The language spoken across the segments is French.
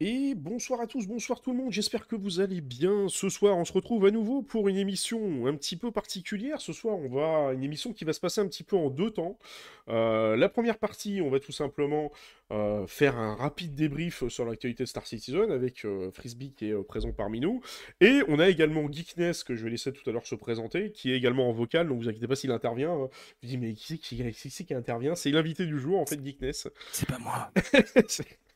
Et bonsoir à tous, bonsoir tout le monde, j'espère que vous allez bien. Ce soir, on se retrouve à nouveau pour une émission un petit peu particulière. Ce soir, on va une émission qui va se passer un petit peu en deux temps. Euh, la première partie, on va tout simplement euh, faire un rapide débrief sur l'actualité de Star Citizen avec euh, Frisbee qui est présent parmi nous. Et on a également Geekness que je vais laisser tout à l'heure se présenter, qui est également en vocal, donc vous inquiétez pas s'il intervient. hein. Je dis mais qui c'est qui, qui, qui intervient? C'est l'invité du jour en fait, Geekness. C'est pas moi.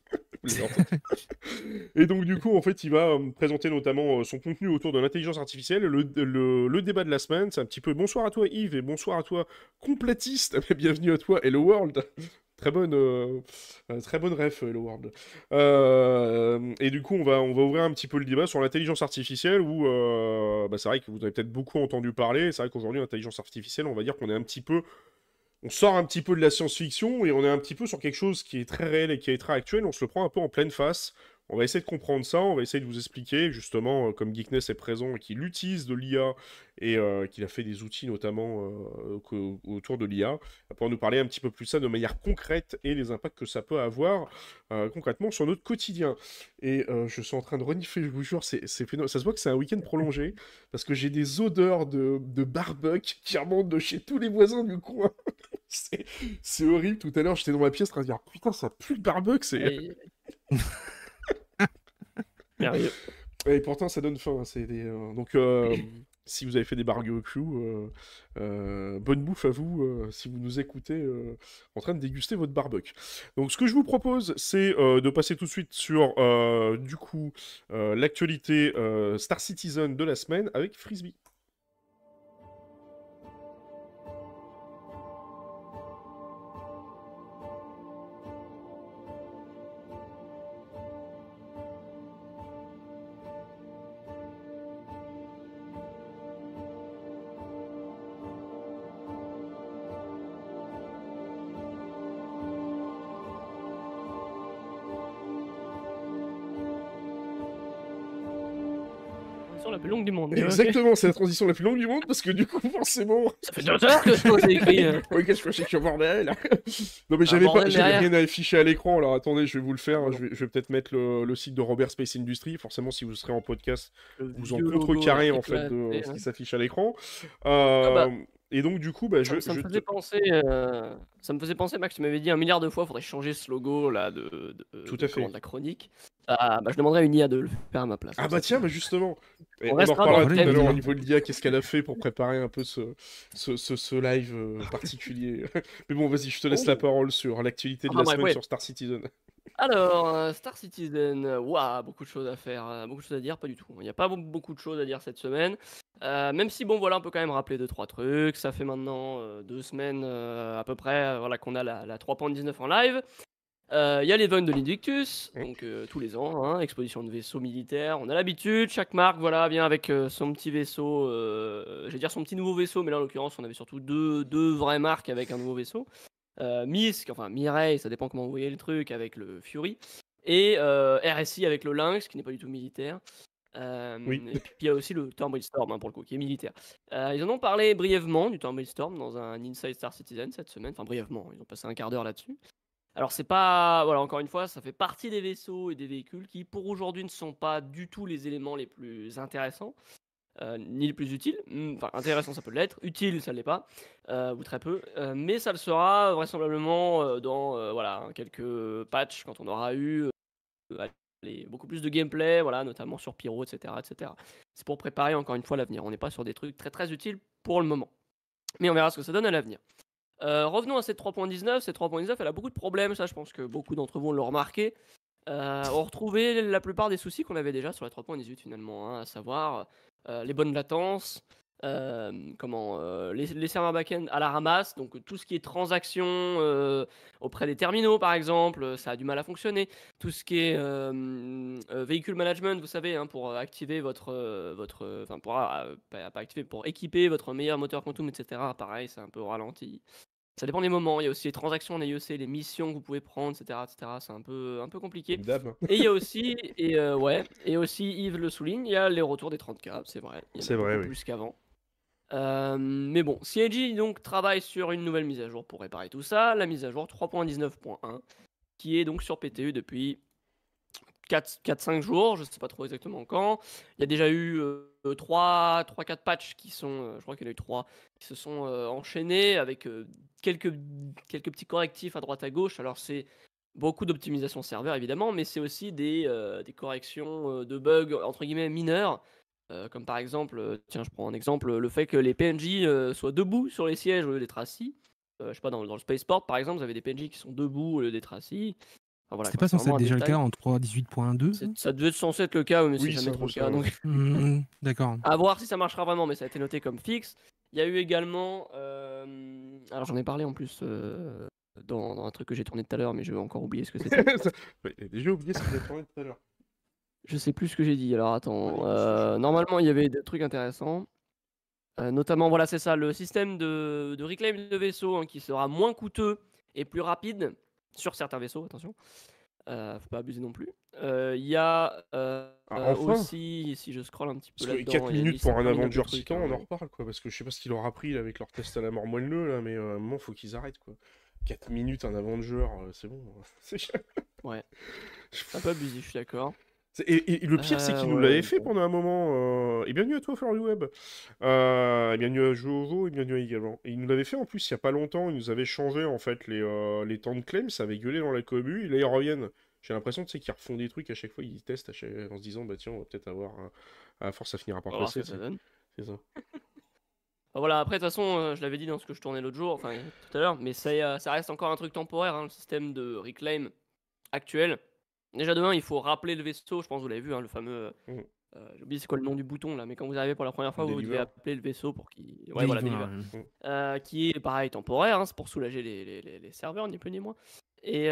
Et donc du coup, en fait, il va euh, présenter notamment euh, son contenu autour de l'intelligence artificielle, le, le- le débat de la semaine. C'est un petit peu bonsoir à toi Yves et bonsoir à toi complétiste. Bienvenue à toi Hello World. Très bonne, euh, euh, très bonne ref, Hello World. Euh, et du coup, on va, on va ouvrir un petit peu le débat sur l'intelligence artificielle où, euh, bah, c'est vrai que vous avez peut-être beaucoup entendu parler. C'est vrai qu'aujourd'hui, l'intelligence artificielle, on va dire qu'on est un petit peu on sort un petit peu de la science-fiction et on est un petit peu sur quelque chose qui est très réel et qui est très actuel. On se le prend un peu en pleine face. On va essayer de comprendre ça, on va essayer de vous expliquer, justement, euh, comme Geekness est présent et qu'il utilise de l'IA et euh, qu'il a fait des outils notamment euh, autour de l'IA, pouvoir nous parler un petit peu plus de ça de manière concrète et les impacts que ça peut avoir concrètement sur notre quotidien. Et je suis en train de renifler, je vous jure, ça se voit que c'est un week-end prolongé parce que j'ai des odeurs de, de qui remontent de chez tous les voisins du coin. C'est c'est horrible. Tout à l'heure, j'étais dans ma pièce en train de dire Putain, ça pue le barbecue. C'est... Et pourtant, ça donne faim. hein, euh, Donc, euh, si vous avez fait des barbecues, euh, euh, bonne bouffe à vous si vous nous écoutez en train de déguster votre barbecue. Donc, ce que je vous propose, c'est de passer tout de suite sur, du coup, l'actualité Star Citizen de la semaine avec Frisbee. Exactement, c'est la transition la plus longue du monde parce que du coup, forcément. Ça fait deux heures que je pose écrit. euh. Oui, qu'est-ce que je suis bordel Non mais j'avais pas, j'avais rien à afficher à l'écran, alors attendez, je vais vous le faire, je vais, peut-être mettre le, le site de Robert Space Industry, forcément si vous serez en podcast, Le vous en contrecarrez en fait de hein. ce qui s'affiche à l'écran. Euh, bah. Et donc du coup, bah, je, Ça, je me te- faisait penser, euh, ça me faisait penser, Max, tu m'avais dit un milliard de fois, faudrait changer ce logo là de, de- Tout de- à fait. comment, de la chronique. Ah, bah, je demanderais à une IA de le faire à ma place. Ah bah tiens, bah justement, On on, en reparlera tout à l'heure au niveau de l'IA, qu'est-ce qu'elle a fait pour préparer un peu ce, ce, ce, ce live euh, particulier. Mais bon, vas-y, je te laisse Oh. la parole sur l'actualité de Ah, la bref, semaine ouais. sur Star Citizen. Alors, euh, Star Citizen, waouh, beaucoup de choses à faire, euh, beaucoup de choses à dire, pas du tout. Il n'y a pas be- beaucoup de choses à dire cette semaine. Euh, même si, bon, voilà, on peut quand même rappeler deux, trois trucs. Ça fait maintenant euh, deux semaines à peu près voilà, qu'on a la, la 3.19 en live. Euh, Il y a l'event de l'Invictus, donc euh, tous les ans, hein, exposition de vaisseaux militaires. On a l'habitude, chaque marque voilà, vient avec euh, son petit vaisseau, je vais dire son petit nouveau vaisseau, mais là en l'occurrence, on avait surtout deux, deux vraies marques avec un nouveau vaisseau. Misk, enfin Mireille, ça dépend comment vous voyez le truc, avec le Fury et RSI avec le Lynx, qui n'est pas du tout militaire. Oui. Et puis il y a aussi le Turnbull Storm, hein, pour le coup, qui est militaire. Ils en ont parlé brièvement du Turnbull Storm dans un Inside Star Citizen cette semaine. Enfin, brièvement, ils ont passé un quart d'heure là-dessus. Alors, c'est pas. Voilà, encore une fois, ça fait partie des vaisseaux et des véhicules qui, pour aujourd'hui, ne sont pas du tout les éléments les plus intéressants. euh, ni les plus utiles. Hmm, Enfin, intéressant, ça peut l'être. Utile, ça l'est pas. euh, ou très peu. Euh, mais ça le sera vraisemblablement dans voilà, quelques patchs quand on aura eu beaucoup plus de gameplay, voilà, notamment sur Pyro, etc. etc. C'est pour préparer encore une fois l'avenir. On n'est pas sur des trucs très très utiles pour le moment. Mais on verra ce que ça donne à l'avenir. Euh, revenons à cette 3.19. Cette 3.19, elle a beaucoup de problèmes, ça je pense que beaucoup d'entre vous l'ont remarqué. Euh, on retrouvait la plupart des soucis qu'on avait déjà sur la 3.18 finalement, hein, à savoir euh, les bonnes latences, comment, les, serveurs back-end à la ramasse, donc tout ce qui est transactions euh, auprès des terminaux par exemple, ça a du mal à fonctionner. Tout ce qui est véhicule management, vous savez, hein, pour activer votre, votre, enfin pour euh, pas, activer, pour équiper votre meilleur moteur quantum, etc. Pareil, c'est un peu ralenti. Ça dépend des moments. Il y a aussi les transactions en AIOC, les missions que vous pouvez prendre, etc. etc. C'est un peu, un peu compliqué. Dame. Et il y a aussi, et euh, ouais, et aussi Yves le souligne, il y a les retours des 30K, c'est vrai. C'est vrai, oui. Plus qu'avant. Euh, mais bon, CIG donc travaille sur une nouvelle mise à jour pour réparer tout ça, la mise à jour 3.19.1, qui est donc sur PTU depuis 4-5 jours, je sais pas trop exactement quand. Il y a déjà eu 3-4 patchs qui sont, je crois qu'il y en a eu 3, qui se sont enchaînés avec quelques, quelques petits correctifs à droite à gauche. Alors c'est beaucoup d'optimisation serveur évidemment, mais c'est aussi des, des corrections de bugs entre guillemets mineurs. comme par exemple, tiens, je prends un exemple, le fait que les PNJ soient debout sur les sièges au lieu d'être assis. je sais pas, dans, dans, le Spaceport par exemple, vous avez des PNJ qui sont debout au lieu d'être assis. C'était pas censé être déjà le cas en 3.18.2 Ça devait être censé être le cas, mais c'est jamais trop le cas. Donc... Mmh, d'accord. À voir si ça marchera vraiment, mais ça a été noté comme fixe. Il y a eu également. Euh, alors j'en ai parlé en plus euh, dans, un truc que j'ai tourné tout à l'heure, mais je vais encore oublier ce que c'était. J'ai déjà oublié ce que j'ai tourné tout à l'heure. Je sais plus ce que j'ai dit, alors attends. Euh, normalement, il y avait des trucs intéressants. notamment, voilà, c'est ça, le système de, de reclaim de vaisseau hein, qui sera moins coûteux et plus rapide sur certains vaisseaux, attention. Euh, faut pas abuser non plus. Euh, il y a euh, ah, aussi, si je scroll un petit peu là-dedans... 4 minutes pour un Avenger Titan, on en reparle, quoi. Parce que je sais pas ce qu'il aura pris avec leur test à la mort moelleux, là, mais à un moment, faut qu'ils arrêtent, quoi. 4 minutes, un Avenger, c'est bon. ouais. C'est un peu abusé, je suis d'accord. Et, le pire, c'est qu'il nous l'avait fait pendant un moment. et bienvenue à toi, Fleur Web. et bienvenue à Jojo, et bienvenue à également. Et il nous l'avait fait en plus il y a pas longtemps. Il nous avait changé en fait les, les temps de claim. Ça avait gueulé dans la commu. Et là, ils reviennent. J'ai l'impression qu'ils refont des trucs à chaque fois. Ils testent en se disant, bah tiens, on va peut-être avoir. À force, ça finira par passer. C'est ça. Voilà, après, de toute façon, je l'avais dit dans ce que je tournais l'autre jour, enfin tout à l'heure, mais ça, ça reste encore un truc temporaire, hein, le système de reclaim actuel. Déjà demain, il faut rappeler le vaisseau, je pense que vous l'avez vu, hein, le fameux. Euh, mmh. euh, j'ai oublié c'est quoi le nom du bouton là, mais quand vous arrivez pour la première fois, vous devez appeler le vaisseau pour qu'il. Ouais, voilà, mmh. euh, qui est pareil temporaire, hein, c'est pour soulager les, les, les, serveurs, ni plus ni moins. Et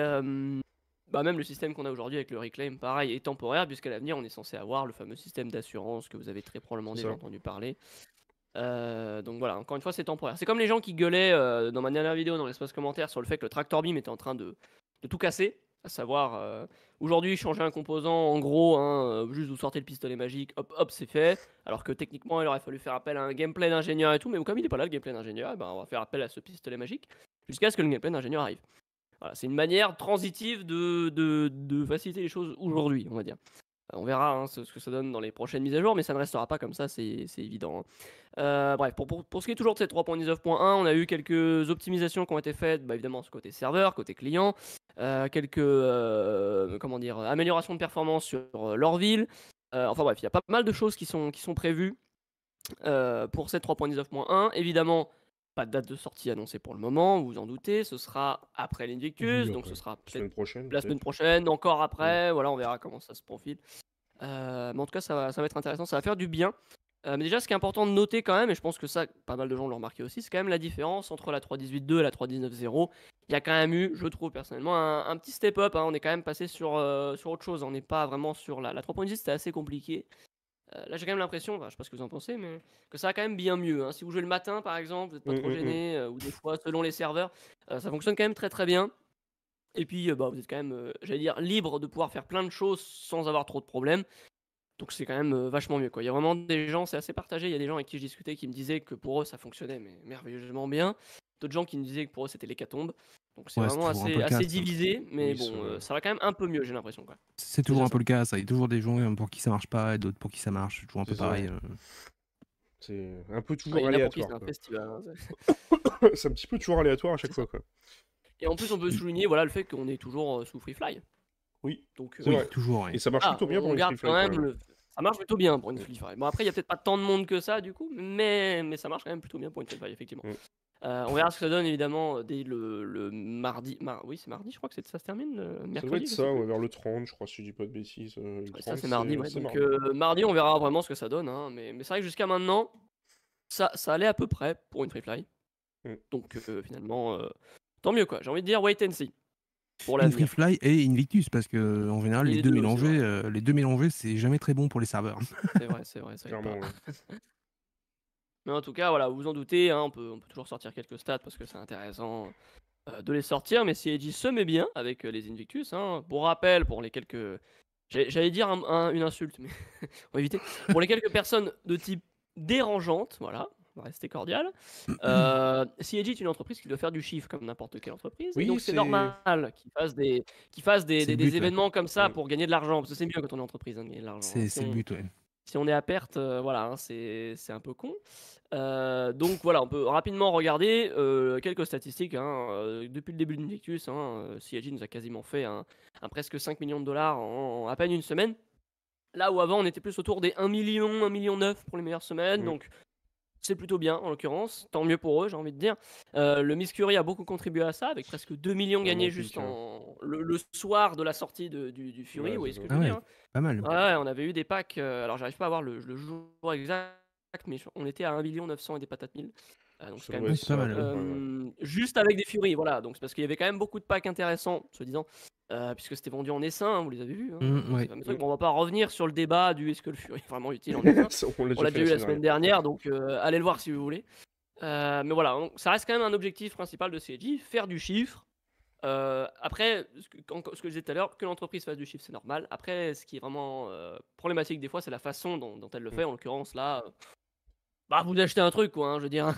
bah, même le système qu'on a aujourd'hui avec le Reclaim, pareil, est temporaire, puisqu'à l'avenir, on est censé avoir le fameux système d'assurance que vous avez très probablement déjà entendu parler. donc voilà, encore une fois, c'est temporaire. C'est comme les gens qui gueulaient dans ma dernière vidéo dans l'espace commentaire sur le fait que le tractor beam était en train de, de tout casser, à savoir Aujourd'hui, changer un composant, en gros, hein, euh, juste vous sortez le pistolet magique, hop, hop, c'est fait. Alors que techniquement, il aurait fallu faire appel à un gameplay d'ingénieur et tout, mais comme il n'est pas là, le gameplay d'ingénieur, eh ben, on va faire appel à ce pistolet magique jusqu'à ce que le gameplay d'ingénieur arrive. Voilà, c'est une manière transitive de, de, faciliter les choses aujourd'hui, on va dire. On verra hein, ce, que ça donne dans les prochaines mises à jour, mais ça ne restera pas comme ça, c'est évident. Hein. Euh, bref, pour, pour, ce qui est toujours de cette 3.19.1, on a eu quelques optimisations qui ont été faites, bah, évidemment, ce côté serveur, côté client. Euh, quelques euh, comment dire, améliorations de performance sur leur ville. enfin bref, il y a pas mal de choses qui sont, qui sont prévues pour cette 3.19.1. Évidemment, pas de date de sortie annoncée pour le moment, vous vous en doutez. Ce sera après l'Invictus, donc ce sera la semaine prochaine. La semaine prochaine, encore après. Voilà, on verra comment ça se profile. Mais en tout cas, ça va, ça va être intéressant, ça va faire du bien. mais déjà, ce qui est important de noter quand même, et je pense que ça, pas mal de gens l'ont remarqué aussi, c'est quand même la différence entre la 3.18.2 et la 3.19.0 il y a quand même eu, je trouve personnellement, un, petit step-up. Hein. On est quand même passé sur, euh, sur autre chose. On n'est pas vraiment sur la, la 3.10, c'était assez compliqué. Euh, là, j'ai quand même l'impression, je sais pas ce que vous en pensez, mais que ça va quand même bien mieux. Hein. Si vous jouez le matin, par exemple, vous n'êtes pas mmh, trop mmh, mmh. gêné, euh, ou des fois, selon les serveurs, ça fonctionne quand même très très bien. Et puis, bah, vous êtes quand même, j'allais dire, libre de pouvoir faire plein de choses sans avoir trop de problèmes. Donc c'est quand même vachement mieux. Quoi. Il y a vraiment des gens, c'est assez partagé. Il y a des gens avec qui je discutais qui me disaient que pour eux ça fonctionnait mais merveilleusement bien. D'autres gens qui me disaient que pour eux c'était l'hécatombe. Donc c'est vraiment assez, assez divisé, mais bon, euh, ça va quand même un peu mieux, j'ai l'impression. C'est toujours un peu le cas, ça. Il y a toujours des gens euh, pour qui ça marche pas et d'autres pour qui ça marche. C'est toujours un peu pareil. Euh. C'est un peu toujours aléatoire. C'est un, hein, c'est un petit peu toujours aléatoire à chaque fois. Quoi. Et en plus, on peut souligner voilà, le fait qu'on est toujours sous Free Fly. Oui, Donc, oui, toujours. Et ça marche ah, plutôt bien pour une Free Fly. Ça marche plutôt bien pour une Free Fly. Bon, après, il n'y a peut-être pas tant de monde que ça, du coup, mais, mais ça marche quand même plutôt bien pour une Free Fly, effectivement. Mm. Euh, on verra ce que ça donne évidemment euh, dès le, mardi. oui, c'est mardi, je crois que ça se termine. mercredi, ça doit être ça, vers le 30, je crois, si je dis pas de bêtises. Euh, ça, c'est mardi. Donc, mardi. on verra vraiment ce que ça donne. Hein, mais, mais c'est vrai que jusqu'à maintenant, ça, ça allait à peu près pour une free fly. Mm. Donc, finalement, tant mieux quoi. J'ai envie de dire wait and see. Pour la free fly et Invictus, parce que en général, les, deux, mélangés, les deux mélangés, c'est jamais très bon pour les serveurs. C'est vrai, c'est vrai. Clairement, Mais en tout cas, voilà, vous vous en doutez, hein, on, peut, on peut toujours sortir quelques stats parce que c'est intéressant euh, de les sortir. Mais si Edgy se met bien avec euh, les Invictus, hein, pour rappel, pour les quelques. J'allais dire une insulte, mais on va éviter. Pour les quelques personnes de type dérangeante, voilà, on va rester cordial. Euh, CIG est une entreprise qui doit faire du chiffre comme n'importe quelle entreprise. et donc c'est normal qu'ils fassent des, qu'ils fassent des, des- ouais. événements comme ça pour gagner de l'argent. Parce que c'est mieux quand on est entreprise hein, de gagner de l'argent. C'est hein. Si le but, ouais. si on est à perte, euh, voilà, hein, c'est c'est un peu con. Euh, donc voilà, on peut rapidement regarder euh, quelques statistiques. hein, depuis le début de Invictus, hein, CIG nous a quasiment fait un, un presque 5 millions de dollars en, en à peine une semaine. Là où avant, on était plus autour des 1 million, 1 million 9 pour les meilleures semaines. Donc c'est plutôt bien en l'occurrence. Tant mieux pour eux, j'ai envie de dire. Euh, le Miss Curie a beaucoup contribué à ça, avec presque 2 millions gagnés juste hein. en... le, le soir de la sortie de- du, du Fury. Ouais, vous voyez ce que ça. je veux Ah dire ouais. hein Pas mal. Ouais, ouais, on avait eu des packs. euh, alors, j'arrive pas à voir le, le jour exact, mais on était à 1 900 et des patates 1000. Euh, donc, quand même pas mal, euh, juste avec des Furies. Voilà, donc c'est parce qu'il y avait quand même beaucoup de packs intéressants, soi-disant, euh, puisque c'était vendu en essaim, hein, vous les avez vus. hein, Mm, ces ouais. Bon, on va pas revenir sur le débat du est-ce que le Fury est vraiment utile en essaim. On l'a fait déjà eu la semaine dernière, donc euh, allez le voir si vous voulez. Euh, mais voilà, donc, ça reste quand même un objectif principal de CG, faire du chiffre. Après, ce que, quand- ce que je disais tout à l'heure, que l'entreprise fasse du chiffre, c'est normal. Après, ce qui est vraiment problématique des fois, c'est la façon dont, dont elle le fait. En l'occurrence, là, bah, vous achetez un truc, quoi, hein, je veux dire.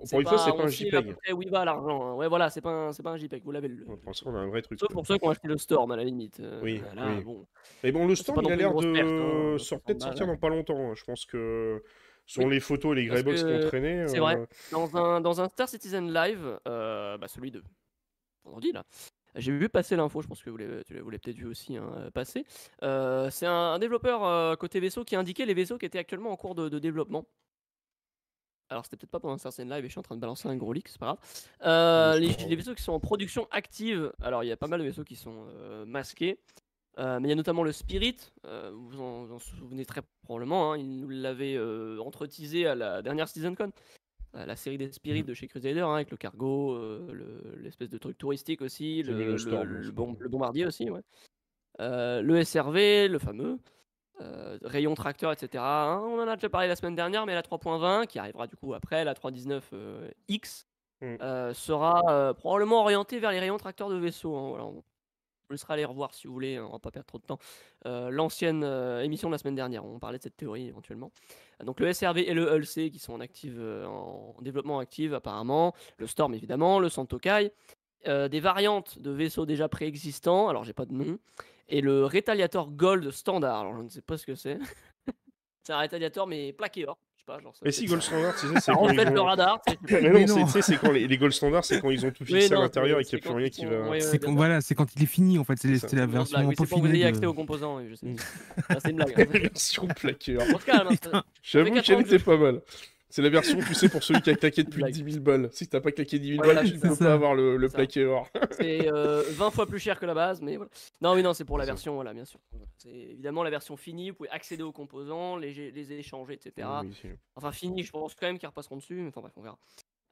Bon, pour une fois, c'est pas un JPEG. près où il va l'argent. hein. Ouais, voilà, c'est pas, un- c'est pas un JPEG, vous l'avez le. Pour l'instant, on a un vrai truc. Sauf pour ceux qui ont acheté le Storm à la limite. Euh, Oui, là, oui. bon. Mais bon, le non il a l'air perte, de hein, sort- 60 peut-être sortir dans pas longtemps. hein. Je pense que selon Oui, les photos et les greybox qui ont que traîné. c'est euh, vrai. Dans un, dans un Star Citizen Live, euh, bah celui de vendredi là, j'ai vu passer l'info, je pense que vous l'avez peut-être vu aussi hein, euh, passer. Euh, c'est un, un développeur euh, côté vaisseau qui indiquait les vaisseaux qui étaient actuellement en cours de, de développement. Alors c'était peut-être pas pendant Star Citizen Live et je suis en train de balancer un gros leak, c'est pas grave. Euh, les, vaisseaux qui sont en production active, alors il y a pas mal de vaisseaux qui sont euh, masqués. Euh, mais il y a notamment le Spirit, vous vous en, vous en souvenez très probablement, hein, il nous l'avait entreteasé à la dernière SeasonCon, euh, la série des Spirits de chez Crusader, hein, avec le cargo, le- l'espèce de truc touristique aussi, le, bombardier aussi, ouais. Le SRV, le fameux, euh, rayon tracteur, etc. hein, on en a déjà parlé la semaine dernière, mais la 3.20, qui arrivera du coup après, la 3.19 euh, X, Mm. euh, sera euh, probablement orientée vers les rayons tracteurs de vaisseau. hein, voilà, on vous laissera aller revoir si vous voulez, hein, on va pas perdre trop de temps. L'ancienne émission de la semaine dernière, on parlait de cette théorie éventuellement. Donc le SRV et le HULC qui sont en, active, en développement actif apparemment, le Storm évidemment, le Santokai, euh, des variantes de vaisseaux déjà préexistants, alors j'ai pas de nom, et le Retaliator Gold standard, alors je ne sais pas ce que c'est. c'est un Retaliator mais plaqué or, je sais pas, genre ça Mais si, Gold Standard, tu sais, c'est ça quand ils le radar. Mais non, c'est- non. tu sais, c'est quand les, les Gold Standards, c'est quand ils ont tout fixé à l'intérieur et qu'il n'y a plus rien qui va. ouais, C'est ouais, quand, d'accord. voilà, c'est quand il est fini en fait. C'est la version oui, c'est pour que vous ayez accès aux composants, je sais. C'est une blague. hein. version plaqueur. J'avoue qu'elle était pas mal. C'est la version, tu sais, pour celui qui a claqué depuis Blague. 10 000 balles. Si t'as pas claqué 10 000 Voilà, balles, tu ça. peux pas avoir le, plaqué or. C'est euh, 20 fois plus cher que la base, mais voilà. Non, oui, non, c'est pour la version, voilà, bien sûr. C'est évidemment la version finie, vous pouvez accéder aux composants, les, les échanger, etc. Oui, Enfin, fini, je pense quand même qu'ils repasseront dessus, mais enfin bref, on verra.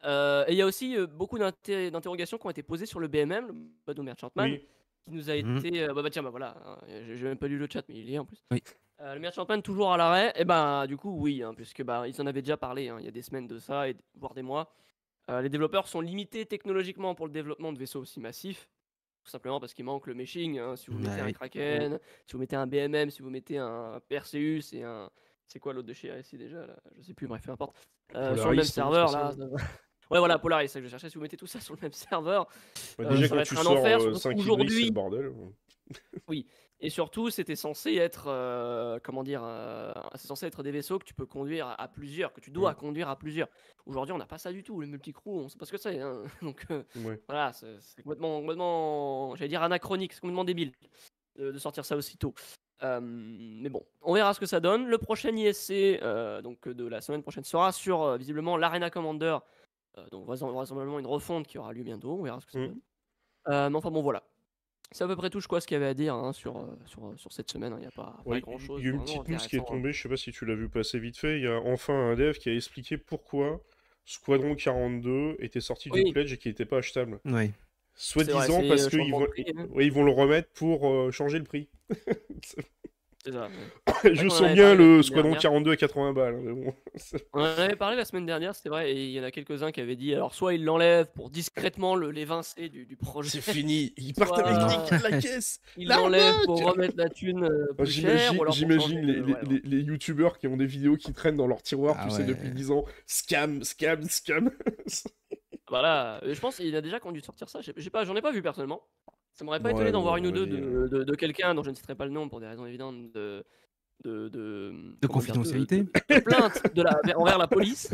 Euh, et il y a aussi euh, beaucoup d'inter- d'interrogations qui ont été posées sur le BMM, le Bado Merchantman, Oui. qui nous a Mhm. été. euh, bah, bah, tiens, bah voilà, hein, j'ai j'ai même pas lu le chat, mais il y est en plus. Oui. Euh, le Merchantman toujours à l'arrêt, et ben du coup, oui, hein, puisque bah, ils en avaient déjà parlé hein, il y a des semaines de ça, et voire des mois. Euh, les développeurs sont limités technologiquement pour le développement de vaisseaux aussi massifs. Tout simplement parce qu'il manque le meshing. hein, Si vous mettez un. Kraken, si vous mettez un BMM, si vous mettez un Perseus et un. C'est quoi l'autre de chez RSI déjà là? Je sais plus, bref, peu importe. Euh, sur le même serveur là. va- Ouais, voilà, Polaris, c'est ça que je cherchais. Si vous mettez tout ça sur le même serveur, Bah, déjà, ça va tu être un enfer, surtout 5 hybrides, c'est aujourd'hui. bordel. Et surtout, c'était censé être, euh, comment dire, euh, c'est censé être des vaisseaux que tu peux conduire à, à plusieurs, que tu dois Mm. conduire à plusieurs. Aujourd'hui, on n'a pas ça du tout. Le multicrew, on sait pas ce que c'est. hein. Donc euh, Ouais. voilà, c'est complètement, complètement, j'allais dire anachronique, c'est complètement débile de, de sortir ça aussitôt. Mais bon, on verra ce que ça donne. Le prochain ISC, donc de la semaine prochaine, sera sur visiblement l'Arena Commander. Donc vraisemb- vraisemblablement une refonte qui aura lieu bientôt. On verra ce que ça Mm. donne. Mais enfin bon, voilà. C'est à peu près tout je crois ce qu'il y avait à dire hein, sur, euh, sur, euh, sur cette semaine. Il n'y a pas, pas Ouais, grand chose. Il y a une petite news qui est hein. tombée, je sais pas si tu l'as vu passer vite fait. Il y a enfin un dev qui a expliqué pourquoi Squadron 42 était sorti du Oui. pledge et qui n'était pas achetable. Ouais. vrai, Soi-disant c'est, parce euh, qu'ils vont... hein. ouais, ils vont le remettre pour euh, changer le prix. C'est ça. ouais. je sens bien le Squadron 42 à 80 balles. Mais bon. on en avait parlé la semaine dernière, c'est vrai, et il y en a quelques-uns qui avaient dit alors soit ils l'enlèvent pour discrètement l'évincer du, du, projet. C'est fini, ils partent avec les la caisse. Ils l'enlèvent pour remettre la thune euh, plus chère. J'imagine les, les, les, youtubeurs qui ont des vidéos qui traînent dans leur tiroir, ah tu sais, depuis 10 ans. Scam, scam, scam. voilà, je pense qu'il a déjà conduit de sortir ça. J'ai pas, j'en ai pas vu personnellement. Ça m'aurait pas étonné d'en voir une ou deux de, de, de quelqu'un dont je ne citerai pas le nom pour des raisons évidentes de, de, de, de confidentialité. De, plainte de la, envers la police.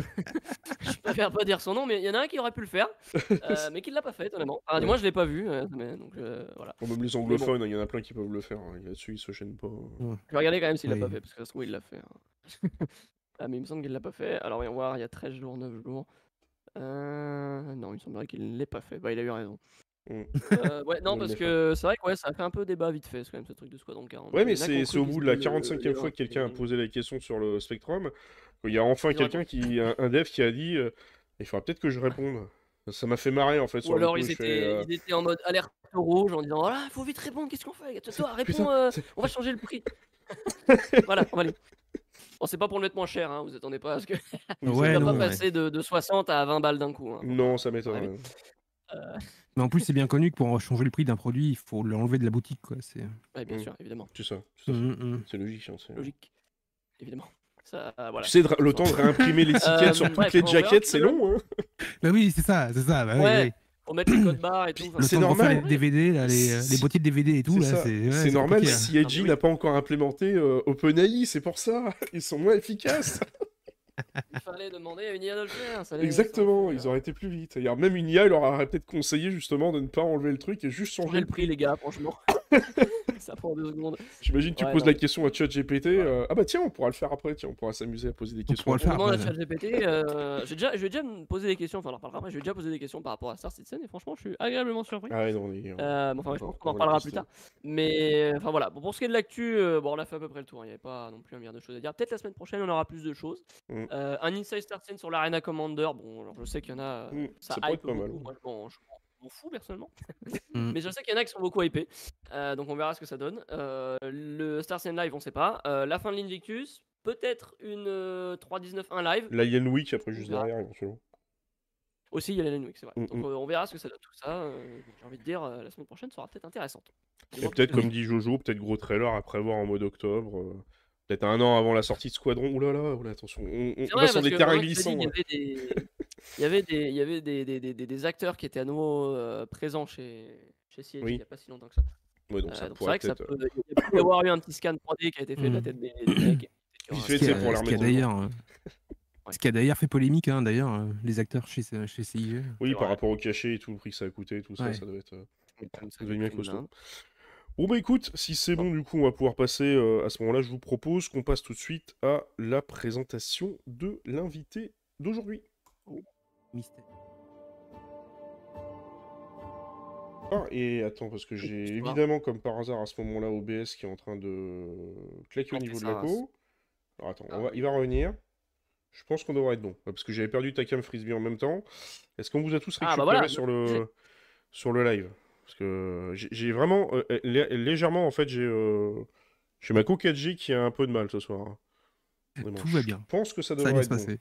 je préfère pas dire son nom, mais il y en a un qui aurait pu le faire, euh, mais qui ne l'a pas fait, étonnamment. Enfin, moi, je l'ai pas vu. Euh, mais, donc, euh, voilà. même les anglophones, il y en a plein qui peuvent le faire. Hein. Là-dessus, ils se gênent pas. Je vais regarder quand même s'il l'a pas fait, parce que ça se trouve, il l'a fait. Hein. ah, mais il me semble qu'il l'a pas fait. Alors, voyons voir, il y a 13 jours, 9 jours. non, il me semblerait qu'il ne l'ait pas fait. Bah, il a eu raison. Euh, ouais, non, parce que c'est vrai que ouais, ça a fait un peu débat vite fait, quand même, ce truc de Squadron 40. Ouais, mais c'est au bout de la 45e fois que quelqu'un a posé la question sur le Spectrum. Il y a enfin quelqu'un qui, un, dev qui a dit euh, il faudra peut-être que je réponde. Ça m'a fait marrer en fait. Ou alors ils, étaient, euh, ils, étaient, en mode alerte rouge en disant voilà, il faut vite répondre, qu'est-ce qu'on fait? Toi, réponds, on va changer le prix. voilà, on va aller. Bon, c'est pas pour le mettre moins cher, hein, vous attendez pas à ce que. ouais, va pas passer de, de, 60 à 20 balles d'un coup. Hein, non, ça m'étonne. Mais en plus, c'est bien connu que pour changer le prix d'un produit, il faut l'enlever de la boutique. Quoi. C'est... Ouais, bien mmh. sûr, évidemment. C'est ça. C'est, mmh, mmh. logique. Hein, c'est... Logique, évidemment. Ça, voilà. Tu sais, le temps de réimprimer l'étiquette euh, sur toutes les jaquettes, c'est long. Hein bah oui, c'est ça, c'est ça. Bah, ouais. Oui, Pour mettre le code barre et tout. c'est normal. Les DVD, là, les, les, boîtiers de DVD et tout. C'est, là, c'est, c'est normal si IG n'a pas encore implémenté euh, OpenAI, c'est pour ça. Ils sont moins efficaces. Il fallait demander à une IA de le faire. Exactement, ils auraient été plus vite. même une IA, il leur aurait peut-être conseillé justement de ne pas enlever le truc et juste changer le prix, les gars, franchement. ça prend deux secondes. J'imagine tu poses la question à ChatGPT. Euh, ah bah tiens, on pourra le faire après. Tiens, on pourra s'amuser à poser des questions. On pourra le faire. ChatGPT. Euh, j'ai déjà, je vais déjà me poser des questions. Enfin, on en reparlera après. Je vais déjà poser des questions par rapport à Star Citizen et franchement, je suis agréablement surpris. Ah ouais, non, on euh, enfin, on, en reparlera plus tard. Mais enfin voilà. Bon, pour ce qui est de l'actu, euh, bon, on a fait à peu près le tour. Il n'y avait pas non plus un milliard de choses à dire. Peut-être la semaine prochaine, on aura plus de choses. Mm. un Inside Star Citizen sur l'Arena Commander. Bon, alors, je sais qu'il y en a. Mm, ça hype pas mal. Moi, je m'en fous personnellement. Mm. Mais je sais qu'il y en a qui sont beaucoup hypés. Euh, donc on verra ce que ça donne. Euh, le Star Citizen Live, on sait pas. Euh, la fin de l'Invictus, peut-être une 3.19.1 live. La Yen Week après juste derrière éventuellement. Aussi, il y a la Yen Week, c'est vrai. Mm, donc mm. on verra ce que ça donne tout ça. J'ai envie de dire, la semaine prochaine sera peut-être intéressante. Et peut-être, comme dit Jojo, peut-être gros trailer à prévoir en mode octobre. Peut-être un an avant la sortie de Squadron. Ouh là là, attention, on, on va sur des terrains glissants. Il y avait des, il y avait des, il y avait des, des, des, des acteurs qui étaient à nouveau euh, présents chez, chez CIG il n'y a pas si longtemps que ça. Ouais, donc, euh, c'est vrai que ça peut, il peut y avoir eu un petit scan 3D qui a été fait de la hmm. tête des, mecs. Ce qui a d'ailleurs hein. Ce qui a d'ailleurs fait polémique, hein, d'ailleurs, euh, les acteurs chez, chez CIG. Oui, par rapport au cachet et tout le prix que ça a coûté, tout ça, ça doit être. ça devient bien costaud. Bon bah écoute, si c'est bon du coup on va pouvoir passer à ce moment-là, je vous propose qu'on passe tout de suite à la présentation de l'invité d'aujourd'hui. Mystère. Ah, et attends, parce que j'ai évidemment, comme par hasard, à ce moment-là, OBS qui est en train de claquer au niveau de la peau. Alors attends, on va... il va revenir. Je pense qu'on devrait être bon. Parce que j'avais perdu Takam Frisbee en même temps. Est-ce qu'on vous a tous ah, bah récupéré sur, le... sur le live? Parce que j'ai vraiment. Euh, légèrement, en fait, j'ai euh... ma co 4G qui a un peu de mal ce soir. Tout va bien. Je pense que ça devrait être bon.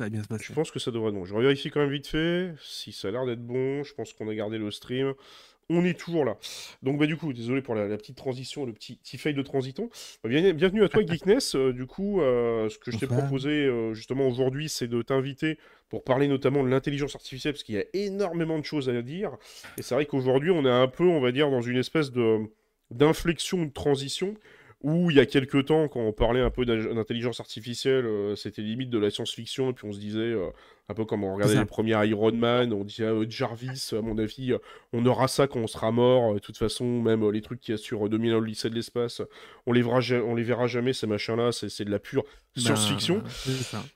Ça va bien se passer. Je pense que ça devrait être bon. Je revérifie quand même vite fait. Si ça a l'air d'être bon, je pense qu'on a gardé le stream. On est toujours là. Donc, bah, du coup, désolé pour la, petite transition, le petit, petit fail de transiton. Bah, bienvenue à toi, Geekness. Euh, du coup, euh, ce que je t'ai proposé euh, justement aujourd'hui, c'est de t'inviter pour parler notamment de l'intelligence artificielle, parce qu'il y a énormément de choses à dire. Et c'est vrai qu'aujourd'hui, on est un peu, on va dire, dans une espèce de d'inflexion, de transition où il y a quelques temps, quand on parlait un peu d'intelligence artificielle, euh, c'était limite de la science-fiction, et puis on se disait, euh, un peu comme on regardait les premiers Iron Man, on disait ah, Jarvis, à mon avis, euh, on aura ça quand on sera mort. De toute façon, même les trucs qu'il y a sur 2000 au lycée de l'espace, on les verra, on les verra jamais, ces machins-là, c'est de la pure ben, science-fiction.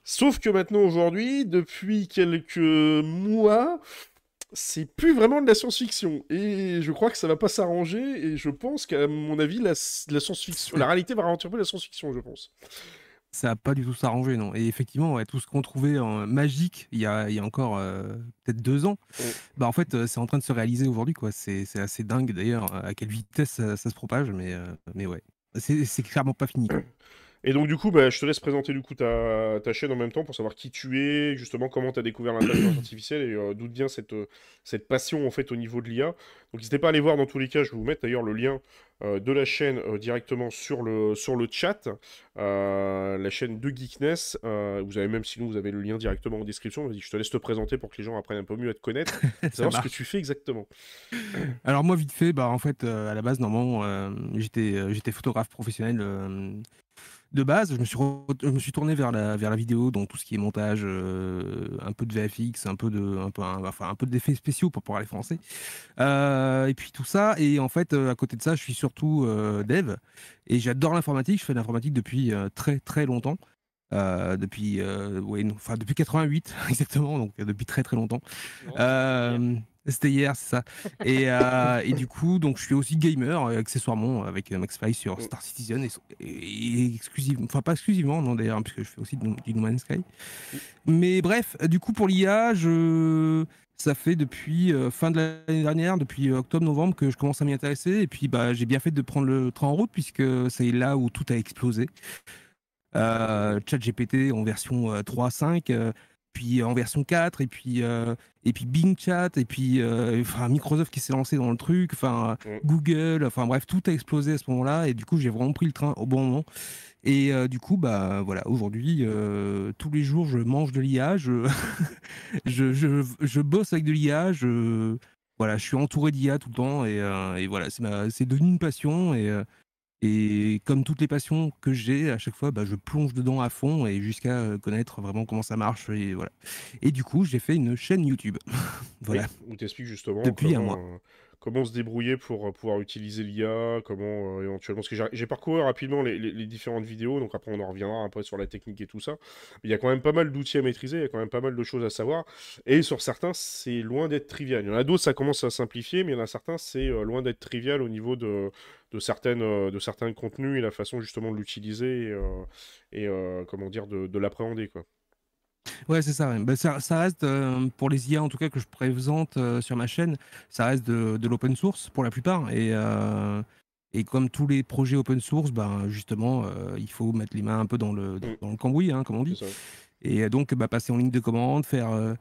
Sauf que maintenant, aujourd'hui, depuis quelques mois, c'est plus vraiment de la science-fiction. Et je crois que ça va pas s'arranger. Et je pense qu'à mon avis, la, science-fiction, la réalité va ralentir un peu la science-fiction, je pense. Ça va pas du tout s'arranger, non. Et effectivement, tout ce qu'on trouvait en magique il y a, encore euh, peut-être deux ans, bah en fait, euh, c'est en train de se réaliser aujourd'hui, quoi. C'est assez dingue d'ailleurs à quelle vitesse ça, se propage, mais, euh, mais ouais. c'est clairement pas fini. Et donc, du coup, bah, je te laisse présenter du coup ta, ta, chaîne en même temps pour savoir qui tu es, justement comment tu as découvert l'intelligence artificielle et euh, d'où vient cette, euh, cette passion en fait au niveau de l'IA. Donc, n'hésitez pas à aller voir dans tous les cas, je vais vous mettre d'ailleurs le lien euh, de la chaîne directement sur le, sur le chat, la chaîne de Geekness. vous avez même, sinon, vous avez le lien directement en description. Je te laisse te présenter pour que les gens apprennent un peu mieux à te connaître, savoir ce que tu fais exactement. Alors, moi, vite fait, bah, en fait, à la base, normalement, j'étais j'étais photographe professionnel de base, je me suis, je me suis tourné vers la, vers la vidéo, donc tout ce qui est montage, euh, un peu de VFX, un peu de, un peu, enfin, un peu d'effets spéciaux pour parler français. Euh, et puis tout ça. Et en fait, euh, à côté de ça, je suis surtout dev et j'adore l'informatique. Je fais de l'informatique depuis très très longtemps. depuis, ouais, depuis 88 exactement, donc depuis très très longtemps. C'était hier, c'est ça. Et, euh, et, du coup, donc je suis aussi gamer euh, accessoirement avec euh, Max sur Star Citizen et, exclusivement, enfin pas exclusivement, non d'ailleurs, puisque je fais aussi du, No Man's Sky. Mais bref, du coup pour l'IA, je... ça fait depuis fin de l'année dernière, depuis octobre-novembre que je commence à m'y intéresser. Et puis bah, j'ai bien fait de prendre le train en route puisque c'est là où tout a explosé. Chat GPT en version 3.5 puis en version 4, et puis, euh, et puis Bing Chat, et puis euh, enfin, Microsoft qui s'est lancé dans le truc, enfin mm. Google, enfin bref, tout a explosé à ce moment-là, et du coup j'ai vraiment pris le train au bon moment. Et euh, du coup, bah voilà, aujourd'hui, tous les jours, je mange de l'IA, je, je, je, je, bosse avec de l'IA, je, voilà, je suis entouré d'IA tout le temps, et, et voilà, c'est devenu une passion, et, et comme toutes les passions que j'ai, à chaque fois, bah, je plonge dedans à fond et jusqu'à connaître vraiment comment ça marche. Et, voilà. et du coup, j'ai fait une chaîne YouTube. voilà. où tu expliques justement Depuis comment, un mois. Euh, comment se débrouiller pour pouvoir utiliser l'IA, comment éventuellement. Parce que j'ai parcouru rapidement les, différentes vidéos, donc après on en reviendra un peu sur la technique et tout ça. il y a quand même pas mal d'outils à maîtriser, il y a quand même pas mal de choses à savoir. Et sur certains, c'est loin d'être trivial. Il y en a d'autres, ça commence à simplifier, mais il y en a certains, c'est loin d'être trivial au niveau de de, certaines, euh, de certains contenus et la façon justement de l'utiliser et, euh, euh, comment dire, de, l'appréhender. quoi. Ouais, c'est ça, bah, ça, ça. reste, pour les IA en tout cas que je présente sur ma chaîne, ça reste de, de l'open source pour la plupart. Et, et comme tous les projets open source, ben, justement, il faut mettre les mains un peu dans le, dans, mm. le cambouis, hein, comme on dit. Et donc, bah, passer en ligne de commande, faire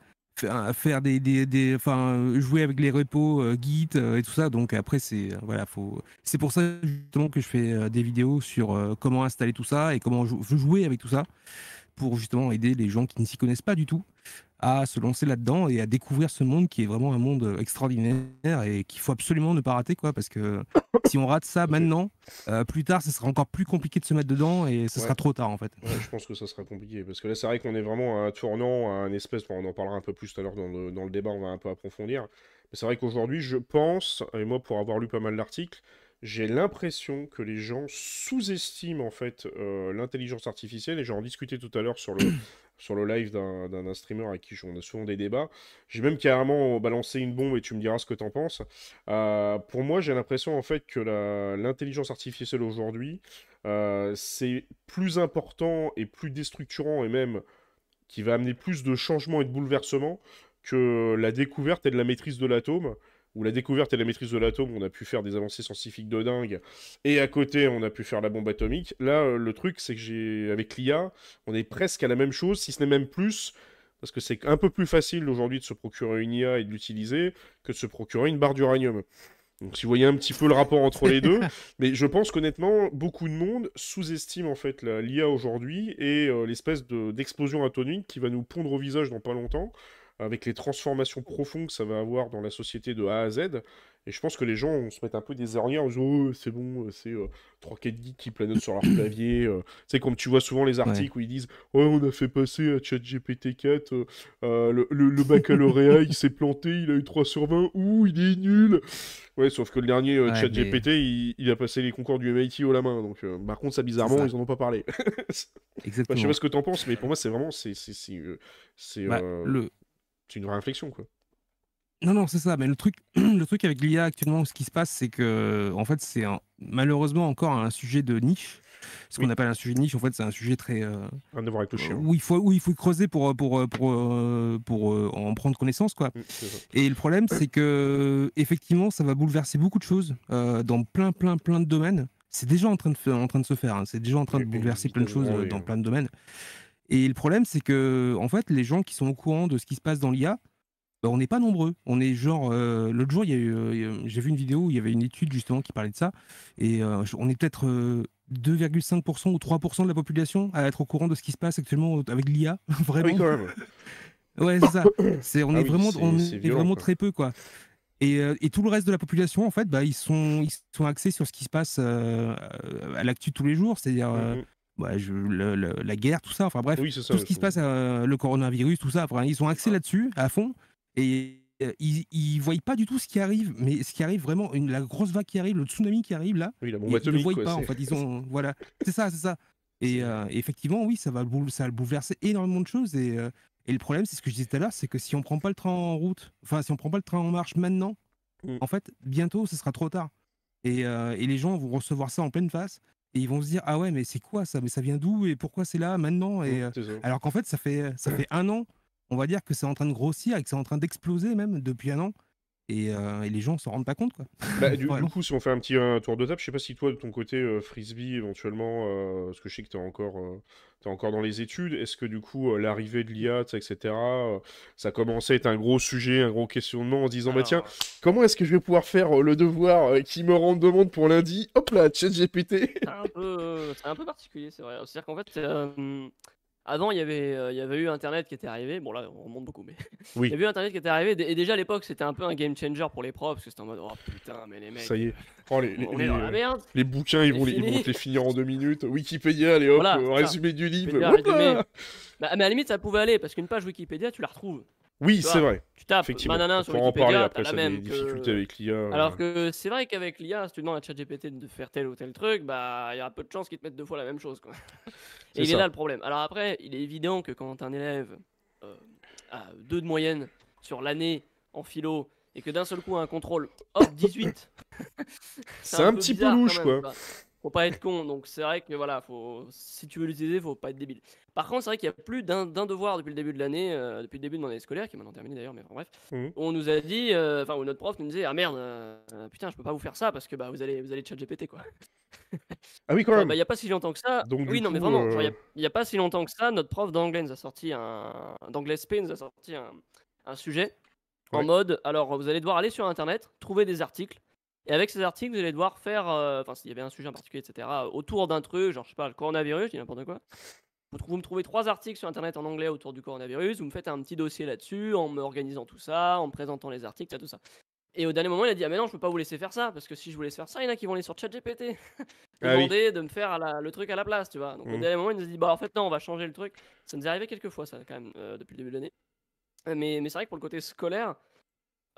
faire des, des, des, enfin jouer avec les repos euh, Git euh, et tout ça. Donc après c'est euh, voilà faut c'est pour ça justement que je fais des vidéos sur comment installer tout ça et comment jouer avec tout ça pour justement aider les gens qui ne s'y connaissent pas du tout à se lancer là-dedans et à découvrir ce monde qui est vraiment un monde extraordinaire et qu'il faut absolument ne pas rater quoi parce que si on rate ça maintenant euh, plus tard ce sera encore plus compliqué de se mettre dedans et ce sera trop tard en fait. Je pense que ça sera compliqué parce que là c'est vrai qu'on est vraiment à un tournant à un espèce on en parlera un peu plus tout à l'heure dans le, dans le débat on va un peu approfondir. Mais c'est vrai qu'aujourd'hui je pense et moi pour avoir lu pas mal d'articles j'ai l'impression que les gens sous-estiment en fait euh, l'intelligence artificielle et j'en discutais tout à l'heure sur le, sur le live d'un streamer avec qui on a souvent des débats. J'ai même carrément balancé une bombe et tu me diras ce que tu en penses. Euh, pour moi, j'ai l'impression en fait que l'intelligence artificielle aujourd'hui, euh, c'est plus important et plus déstructurant et même qui va amener plus de changements et de bouleversements que la découverte et de la maîtrise de l'atome où la découverte et la maîtrise de l'atome, on a pu faire des avancées scientifiques de dingue, et à côté, on a pu faire la bombe atomique. Là, euh, le truc, c'est que j'ai, avec l'IA, on est presque à la même chose, si ce n'est même plus, parce que c'est un peu plus facile aujourd'hui de se procurer une IA et de l'utiliser que de se procurer une barre d'uranium. Donc, si vous voyez un petit peu le rapport entre les deux, mais je pense qu'honnêtement, beaucoup de monde sous-estime en fait l'IA aujourd'hui et euh, l'espèce d'explosion atomique qui va nous pondre au visage dans pas longtemps avec les transformations profondes que ça va avoir dans la société de A à Z. Et je pense que les gens se mettent un peu des ornières en disant oh, c'est bon, c'est euh, 3-4 geeks qui planètent sur leur clavier. Euh. C'est comme tu vois souvent les articles où ils disent oh, on a fait passer à ChatGPT 4 euh, euh, le, le, baccalauréat, il s'est planté, il a eu 3 sur 20, ouh, il est nul. Ouais, sauf que le dernier ChatGPT, il, a passé les concours du MIT haut la main. Donc, par contre, ça bizarrement, ils en ont pas parlé. Exactement. je sais pas ce que t'en penses, mais pour moi, c'est vraiment c'est c'est bah, le c'est une vraie réflexion, quoi. Non, non, c'est ça. Mais le truc, le truc avec l'IA actuellement, ce qui se passe, c'est que, en fait, c'est malheureusement encore un sujet de niche. Ce qu'on appelle un sujet de niche, en fait, c'est un sujet très. Euh, un avec le chien. Où il faut, où il faut creuser pour, pour, pour, pour, pour euh, en prendre connaissance, quoi. Et le problème, c'est que, effectivement, ça va bouleverser beaucoup de choses euh, dans plein, plein, plein de domaines c'est déjà en train de, en train de se faire. Hein. C'est déjà en train de bouleverser plein de choses dans plein de domaines. Et le problème, c'est que en fait, les gens qui sont au courant de ce qui se passe dans l'IA, bah, on n'est pas nombreux. On est genre l'autre jour, il y a eu, j'ai vu une vidéo où il y avait une étude justement qui parlait de ça, et on est peut-être 2,5% ou 3% de la population à être au courant de ce qui se passe actuellement avec l'IA, vraiment. Oui, quand même. ouais, c'est ça. C'est, on, ah est vraiment, on est, vraiment très peu, quoi. Et, euh, et, tout le reste de la population, en fait, bah, ils, sont, ils sont axés sur ce qui se passe euh, à l'actu tous les jours, c'est-à-dire euh, mmh bah, je, la guerre, tout ça. Enfin bref, tout ce qui se passe, le coronavirus, tout ça. Enfin, ils sont axés là-dessus à fond et ils, ils voient pas du tout ce qui arrive. Mais ce qui arrive vraiment, une, la grosse vague qui arrive, le tsunami qui arrive là, oui, la ils, ne voient pas. En fait, ils ont voilà, c'est ça, c'est ça. Et effectivement, oui, ça va, ça va bouleverser énormément de choses et et le problème, c'est ce que je disais tout à l'heure, c'est que si on prend pas le train en route, enfin si on prend pas le train en marche maintenant, mm. en fait, bientôt, ce sera trop tard. Et, euh, et, les gens vont recevoir ça en pleine face et ils vont se dire ah ouais mais c'est quoi ça? Mais ça vient d'où? Et pourquoi c'est là maintenant? Et mm, euh, alors qu'en fait, ça fait ça fait un an, on va dire que c'est en train de grossir et que c'est en train d'exploser même depuis un an. Euh, et, les gens s'en rendent pas compte quoi. Bah, du, coup, si on fait un petit tour de table, je sais pas si toi de ton côté euh, frisbee éventuellement, euh, parce que je sais que tu es encore, es encore dans les études, est-ce que du coup l'arrivée de l'IA, etc., ça commençait à être un gros sujet, un gros questionnement en se disant bah tiens, comment est-ce que je vais pouvoir faire le devoir qui me rend demande pour lundi? Hop là, chat GPT. c'est un, un, peu particulier, c'est vrai. C'est-à-dire qu'en fait avant, il y avait, euh, il y avait eu Internet qui était arrivé. Bon, là, on remonte beaucoup, mais il y avait eu Internet qui était arrivé. Et déjà à l'époque, c'était un peu un game changer pour les profs parce que c'était en mode Oh putain, mais les mecs. Ça y est. Oh, les, on est dans la merde. Les bouquins, ils vont, les, ils vont les finir en deux minutes. Wikipédia, allez hop, résumé du livre. Bah, mais à la limite, ça pouvait aller parce qu'une page Wikipédia, tu la retrouves. Oui, c'est vrai. Tu tapes banana sur Wikipédia, en parler après, ça la même difficultés avec l'IA. Alors que c'est vrai qu'avec l'IA, si tu demandes à ChatGPT de faire tel ou tel truc, bah il y a peu de chances qu'il te mette deux fois la même chose. Quoi. Et il est là le problème. Alors après, il est évident que quand un élève euh, a deux de moyenne sur l'année en philo et que d'un seul coup un contrôle, hop, 18. c'est un, petit peu louche quoi. Faut pas être con, donc c'est vrai que voilà, faut, si tu veux l'utiliser, faut pas être débile. Par contre, c'est vrai qu'il y a plus d'un devoir depuis le début de l'année, euh, depuis le début de mon année scolaire, qui est maintenant terminé d'ailleurs, mais bref, mmh. on nous a dit, euh, enfin, où notre prof nous disait, ah merde, euh, putain, je peux pas vous faire ça parce que bah, vous allez, vous allez chat GPT quoi. ah oui, quand même. Bah, il y a pas si longtemps que ça. Donc, oui, non, mais vraiment, il y, a pas si longtemps que ça, notre prof d'anglais nous a sorti un, d'anglais SP nous a sorti un, un sujet en mode, alors vous allez devoir aller sur internet, trouver des articles et avec ces articles, vous allez devoir faire, euh, enfin, s'il y avait un sujet en particulier, etc., autour d'un truc, genre, je sais pas, le coronavirus, je dis n'importe quoi. Vous, me trouvez trois articles sur internet en anglais autour du coronavirus, vous me faites un petit dossier là-dessus, en me organisant tout ça, en me présentant les articles, tout ça. Et au dernier moment, il a dit Ah, mais non, je peux pas vous laisser faire ça, parce que si je vous laisse faire ça, il y en a qui vont aller sur ChatGPT. ah, demander de me faire le truc à la place, tu vois. Donc au mmh. dernier moment, il nous a dit Bah, en fait, non, on va changer le truc. Ça nous est arrivé quelques fois, ça, quand même, euh, depuis le début de l'année. Mais, mais c'est vrai que pour le côté scolaire,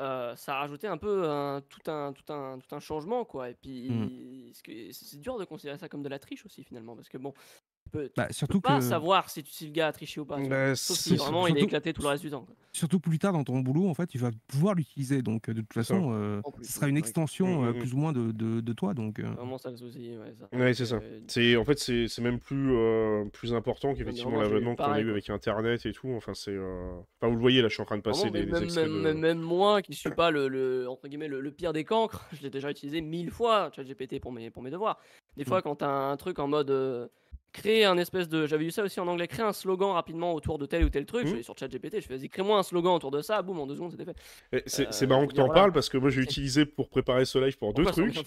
euh, ça a rajouté un peu tout, un, tout, un, tout un changement, quoi. Et puis, mmh. c'est dur de considérer ça comme de la triche aussi, finalement, parce que bon, peux, bah, surtout peux pas savoir si, tu, si le gars a triché ou pas. Bah, Sauf si vraiment il est éclaté tout le reste du temps. Surtout plus tard dans ton boulot, en fait, tu vas pouvoir l'utiliser. Donc, de toute façon, euh, ce sera une extension euh, plus ou moins de, de, de toi. Donc, euh. Vraiment ça le souci. Ouais, c'est ça. C'est, en fait, c'est, c'est même plus, plus important qu'effectivement l'avènement qu'on a eu avec Internet et tout. Enfin, c'est. Enfin, vous le voyez, là, je suis en train de passer des, même, extraits même, même, moi, qui suis pas le, le entre guillemets, le, pire des cancres, je l'ai déjà utilisé mille fois, ChatGPT, pour mes, pour mes devoirs. Des fois, quand t'as un truc en mode créer un espèce de. J'avais vu ça aussi en anglais, créer un slogan rapidement autour de tel ou tel truc. Je mmh. suis sur ChatGPT, je fais vas-y, crée-moi un slogan autour de ça, boum, en deux secondes, c'était fait. C'est euh, marrant que tu en parles parce que moi j'ai utilisé pour préparer ce live pour deux trucs.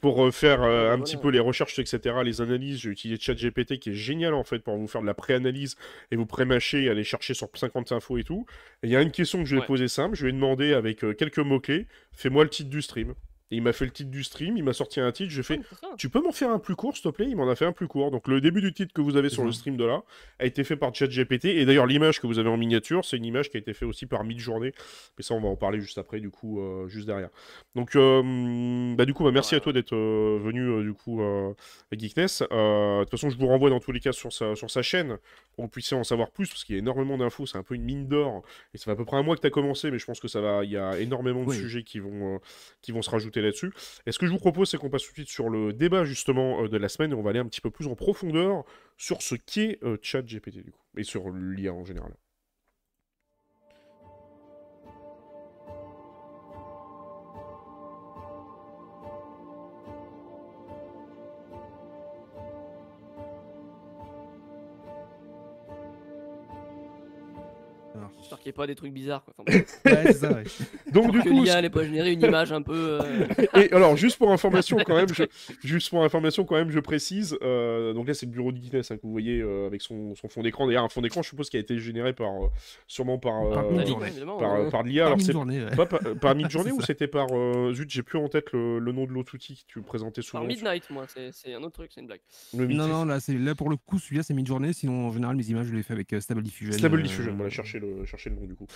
Pour euh, faire euh, un petit peu les recherches, etc., les analyses, j'ai utilisé ChatGPT qui est génial en fait pour vous faire de la pré-analyse et vous pré-mâcher, aller chercher sur 50 infos et tout. Et il y a une question que je vais poser simple, je vais demander avec quelques mots-clés, fais-moi le titre du stream il m'a fait le titre du stream, il m'a sorti un titre, j'ai fait Tu peux m'en faire un plus court, s'il te plaît? Il m'en a fait un plus court. Donc le début du titre que vous avez sur le stream de là a été fait par ChatGPT. Et d'ailleurs, l'image que vous avez en miniature, c'est une image qui a été faite aussi par Midjourney. Mais ça, on va en parler juste après, du coup, euh, juste derrière. Donc, euh, bah, du coup, bah, merci à toi d'être euh, venu, du coup, à Geekness. De toute façon, je vous renvoie dans tous les cas sur sa, sur sa chaîne vous puissiez en savoir plus, parce qu'il y a énormément d'infos. C'est un peu une mine d'or. Et ça fait à peu près un mois que tu as commencé, mais je pense que ça va. Il y a énormément de sujets qui vont, qui vont se rajouter là-dessus. Et ce que je vous propose, c'est qu'on passe tout de suite sur le débat justement euh, de la semaine et on va aller un petit peu plus en profondeur sur ce qu'est euh, ChatGPT du coup, et sur l'IA en général. Qu'il n'y ait pas des trucs bizarres. Quoi. Enfin, Ouais, c'est ça, ouais. Donc du que coup, l'IA n'ait pas généré une image un peu. euh, Et alors, juste pour information quand même, je, juste pour information quand même, je précise. euh, donc là, c'est le bureau de Guinness hein, que vous voyez euh, avec son, son fond d'écran. D'ailleurs, un fond d'écran, je suppose, qui a été généré par, euh, sûrement par, Par euh, par, par l'IA. Par Alors une c'est journée, ouais. pas par, par mid-journée ou c'était par euh, zut, j'ai plus en tête le, le nom de l'autre outil que tu présentais souvent. Par sur- Midnight, moi, c'est un autre truc, c'est une blague. Le Non, non, là, pour le coup, celui-là, c'est mid-journée. Sinon, en général, mes images, je les fais avec euh, Stable Diffusion. Stable euh, Diffusion. Voilà, chercher le, chercher le nom du coup.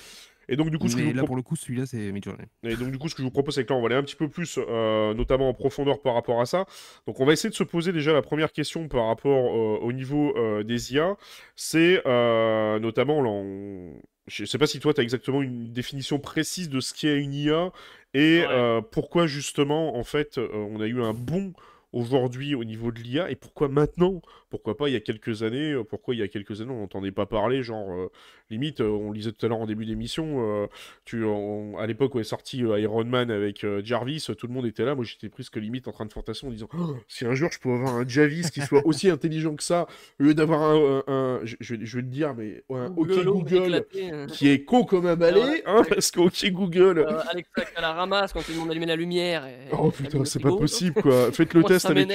Et donc du coup, ce que je vous là, pro- pour le coup, celui-là, c'est. Et donc du coup, ce que je vous propose, c'est que là, on va aller un petit peu plus, euh, notamment en profondeur par rapport à ça. Donc on va essayer de se poser déjà la première question par rapport euh, au niveau euh, des IA. C'est euh, notamment, là, on- je sais pas si toi, tu as exactement une définition précise de ce qu'est une IA et Ouais. euh, pourquoi justement, en fait, euh, on a eu un bond aujourd'hui au niveau de l'IA et pourquoi maintenant Pourquoi pas il y a quelques années euh, Pourquoi il y a quelques années on n'entendait pas parler Genre, euh, limite, euh, on le disait tout à l'heure en début d'émission, euh, tu, on- à l'époque où est sorti Iron Man avec Jarvis, tout le monde était là. Moi, j'étais presque limite en train de fantasmer en disant Oh, si un jour je peux avoir un Jarvis qui soit aussi intelligent que ça, au lieu d'avoir un, un- un- je, je vais, je vais te dire, mais un OK Google, éclaté, hein. qui est con comme un balai, hein, parce que OK Google. Alexa a la ramasse quand tu lui demandes d'allumer la lumière. et- Oh putain, allume le c'est pas possible quoi. Faites le Moi, test avec.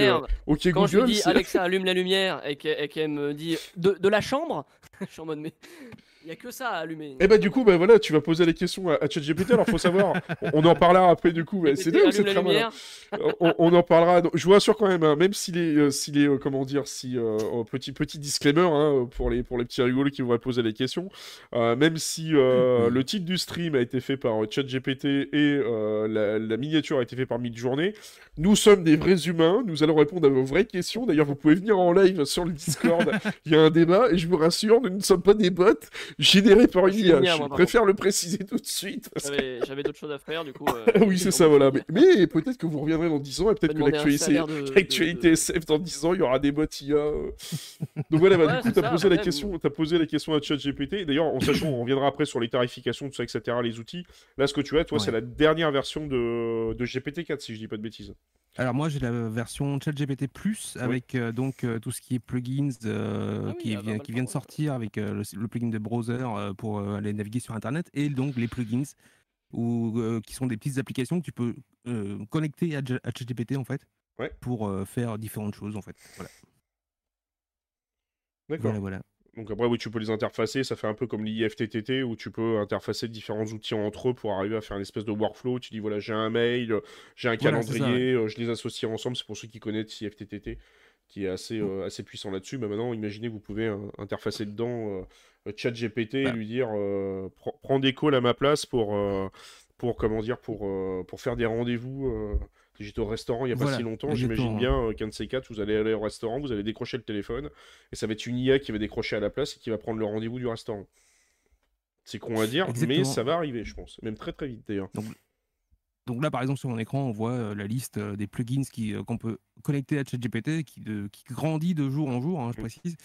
OK Quand je Google. dis c'est- Alexa allume la lumière et qu'elle me dit de, de la chambre, je suis en mode mais il y a que ça à allumer. Eh bah du coup, bah voilà, tu vas poser les questions à, à ChatGPT. Alors faut savoir, on en parlera après du coup. mais c'est malin lumière. on, on en parlera. Donc, Je vous rassure quand même, hein, même s'il est, euh, s'il est, euh, comment dire, si euh, euh, petit petit disclaimer hein, pour les pour les petits rigolos qui voudraient poser les questions, euh, même si euh, Mhm. le titre du stream a été fait par euh, ChatGPT et euh, la, la miniature a été faite par Midjourney, nous sommes des vrais humains. Nous allons répondre à vos vraies questions. D'ailleurs, vous pouvez venir en live sur le Discord. Il y a un débat et je vous rassure, nous ne sommes pas des bots générés par une Je suis IA. Je moi, préfère le préciser tout de suite. que- J'avais d'autres choses à faire du coup. euh, oui, c'est ça, voilà. Mais, peut-être que vous reviendrez dans 10 ans et peut-être que l'actualité de- SF dans 10 ans, il y aura des bots IA. euh. Donc voilà, bah, Ouais, du coup, tu as ça, posé, la question, as posé la question à ChatGPT. D'ailleurs, en sachant, on reviendra après sur les tarifications, tout ça, etc., les outils. Là, ce que tu as, toi, Ouais. c'est la dernière version de, de GPT-4, si je dis pas de bêtises. Alors moi j'ai la version ChatGPT Plus avec euh, donc euh, tout ce qui est plugins euh, Ah oui, qui, ah vient, qui vient de sortir avec euh, le, le plugin de browser euh, pour euh, aller naviguer sur internet et donc les plugins ou euh, qui sont des petites applications que tu peux connecter à, ChatGPT en fait Ouais. pour faire différentes choses en fait. Voilà. D'accord. Voilà, voilà. Donc après, oui, tu peux les interfacer. Ça fait un peu comme l'IFTTT où tu peux interfacer différents outils entre eux pour arriver à faire une espèce de workflow. Tu dis, voilà, j'ai un mail, j'ai un calendrier, je les associe ensemble. C'est pour ceux qui connaissent IFTTT, qui est assez, euh, assez puissant là-dessus. Mais maintenant, imaginez, vous pouvez euh, interfacer dedans euh, ChatGPT et Bah. lui dire, euh, Prends- des calls à ma place pour, euh, pour comment dire, pour, euh, pour faire des rendez-vous. euh, J'étais au restaurant il n'y a pas si longtemps, j'imagine bien euh, qu'un de ces quatre, vous allez aller au restaurant, vous allez décrocher le téléphone, et ça va être une IA qui va décrocher à la place et qui va prendre le rendez-vous du restaurant. C'est con à dire, mais ça va arriver, je pense. Même très très vite d'ailleurs. Donc là, par exemple, sur mon écran, on voit euh, la liste euh, des plugins euh, qu'on peut connecter à ChatGPT, qui, de- qui grandit de jour en jour, hein, je Mm. précise.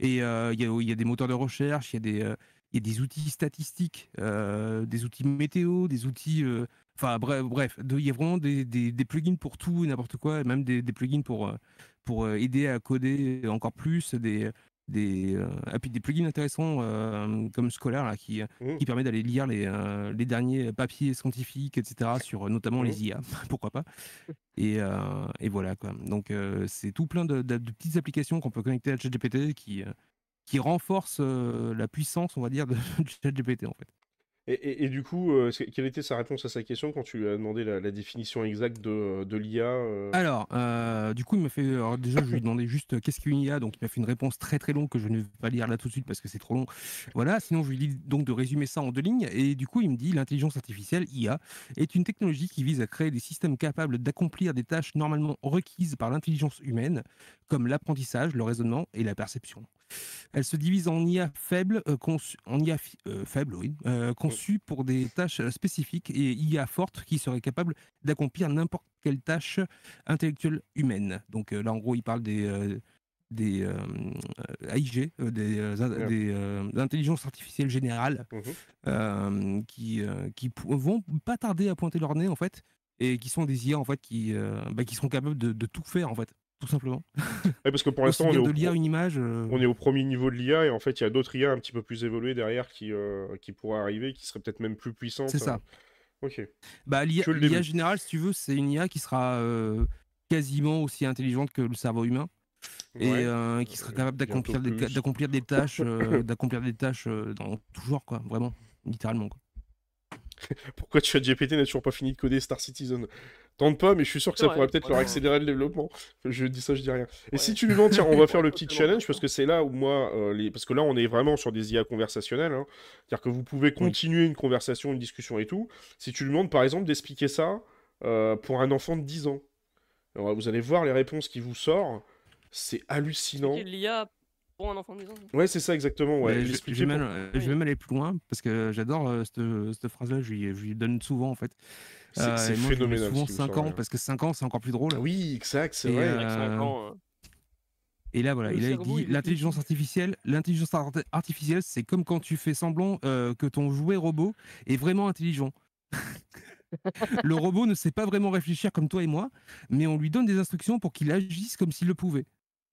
Et euh, il y, a, il y a des moteurs de recherche, il y a des, euh, il y a des outils statistiques, euh, des outils météo, des outils... Enfin bref, il y a vraiment des, des- des plugins pour tout et n'importe quoi, et même des, des plugins pour, pour aider à coder encore plus, des, des, euh, et puis des plugins intéressants euh, comme Scholar là, qui, Mhm. qui permet d'aller lire les, euh, les derniers papiers scientifiques, etc., sur euh, notamment les IA, pourquoi pas? Et, euh, et voilà, quoi. Donc, euh, c'est tout plein de, de- de petites applications qu'on peut connecter à ChatGPT qui, euh, qui renforcent euh, la puissance, on va dire, de, du ChatGPT, en fait. Et, du coup, euh, quelle était sa réponse à sa question quand tu lui as demandé la, définition exacte de, de l'IA euh, Alors, euh, du coup, il m'a fait. Alors déjà, je lui ai demandé juste euh, qu'est-ce qu'une IA, donc il m'a fait une réponse très très longue que je ne vais pas lire là tout de suite parce que c'est trop long. Voilà, sinon je lui dis donc de résumer ça en deux lignes. Et du coup, il me dit l'intelligence artificielle, IA, est une technologie qui vise à créer des systèmes capables d'accomplir des tâches normalement requises par l'intelligence humaine, comme l'apprentissage, le raisonnement et la perception. Elle se divise en IA faible, euh, conçu- en IA euh, faible, oui, euh, conçue pour des tâches spécifiques et IA forte qui serait capable d'accomplir n'importe quelle tâche intellectuelle humaine. Donc euh, là, en gros, il parle des, des euh, AIG, euh, des, euh, des intelligences artificielles générales, euh, qui, qui vont pas tarder à pointer leur nez, en fait, et qui sont des IA, en fait, qui, bah, qui seront capables de, de tout faire, en fait. Tout simplement. Ouais, parce que pour l'instant, on est, au de lire pro- une image. euh, on est au premier niveau de l'IA et en fait, il y a d'autres IA un petit peu plus évoluées derrière qui, euh, qui pourraient arriver, qui seraient peut-être même plus puissantes. C'est ça. euh. Ok. Bah, l'IA générale, si tu veux, c'est une IA qui sera euh, quasiment aussi intelligente que le cerveau humain et Ouais. qui sera capable d'accomplir des, plus. d'accomplir des tâches, d'accomplir des tâches dans tout genre, quoi, vraiment, littéralement. Quoi. Pourquoi ChatGPT n'a toujours pas fini de coder Star Citizen? Tente pas, mais je suis sûr que ça vrai, pourrait peut-être leur accélérer le développement. Je dis ça, je dis rien. Et Ouais. si tu lui demandes, tiens, on va faire le petit challenge, parce que c'est là où moi, euh, les... parce que là, on est vraiment sur des IA conversationnelles, hein. c'est-à-dire que vous pouvez continuer une conversation, une discussion et tout. Si tu lui demandes, par exemple, d'expliquer ça euh, pour un enfant de 10 ans, alors, vous allez voir les réponses qui vous sortent, c'est hallucinant. L'IA pour un enfant de 10 ans. Ouais, c'est ça exactement. Ouais. Je, je vais pour- même, euh, je vais Oui. même aller plus loin parce que j'adore euh, cette, cette phrase-là, je, lui- je lui donne souvent en fait. C'est Euh, mets phénoménal. souvent ce qui vous 5 sort, ans parce que 5 ans c'est encore plus drôle. Oui, exact, c'est Et, vrai. Avec 5 Euh, ans. euh, Et là, voilà, Le il a cerveau, dit il est l'intelligence petit. artificielle. L'intelligence art- artificielle, c'est comme quand tu fais semblant euh, que ton jouet robot est vraiment intelligent. le robot ne sait pas vraiment réfléchir comme toi et moi, mais on lui donne des instructions pour qu'il agisse comme s'il le pouvait.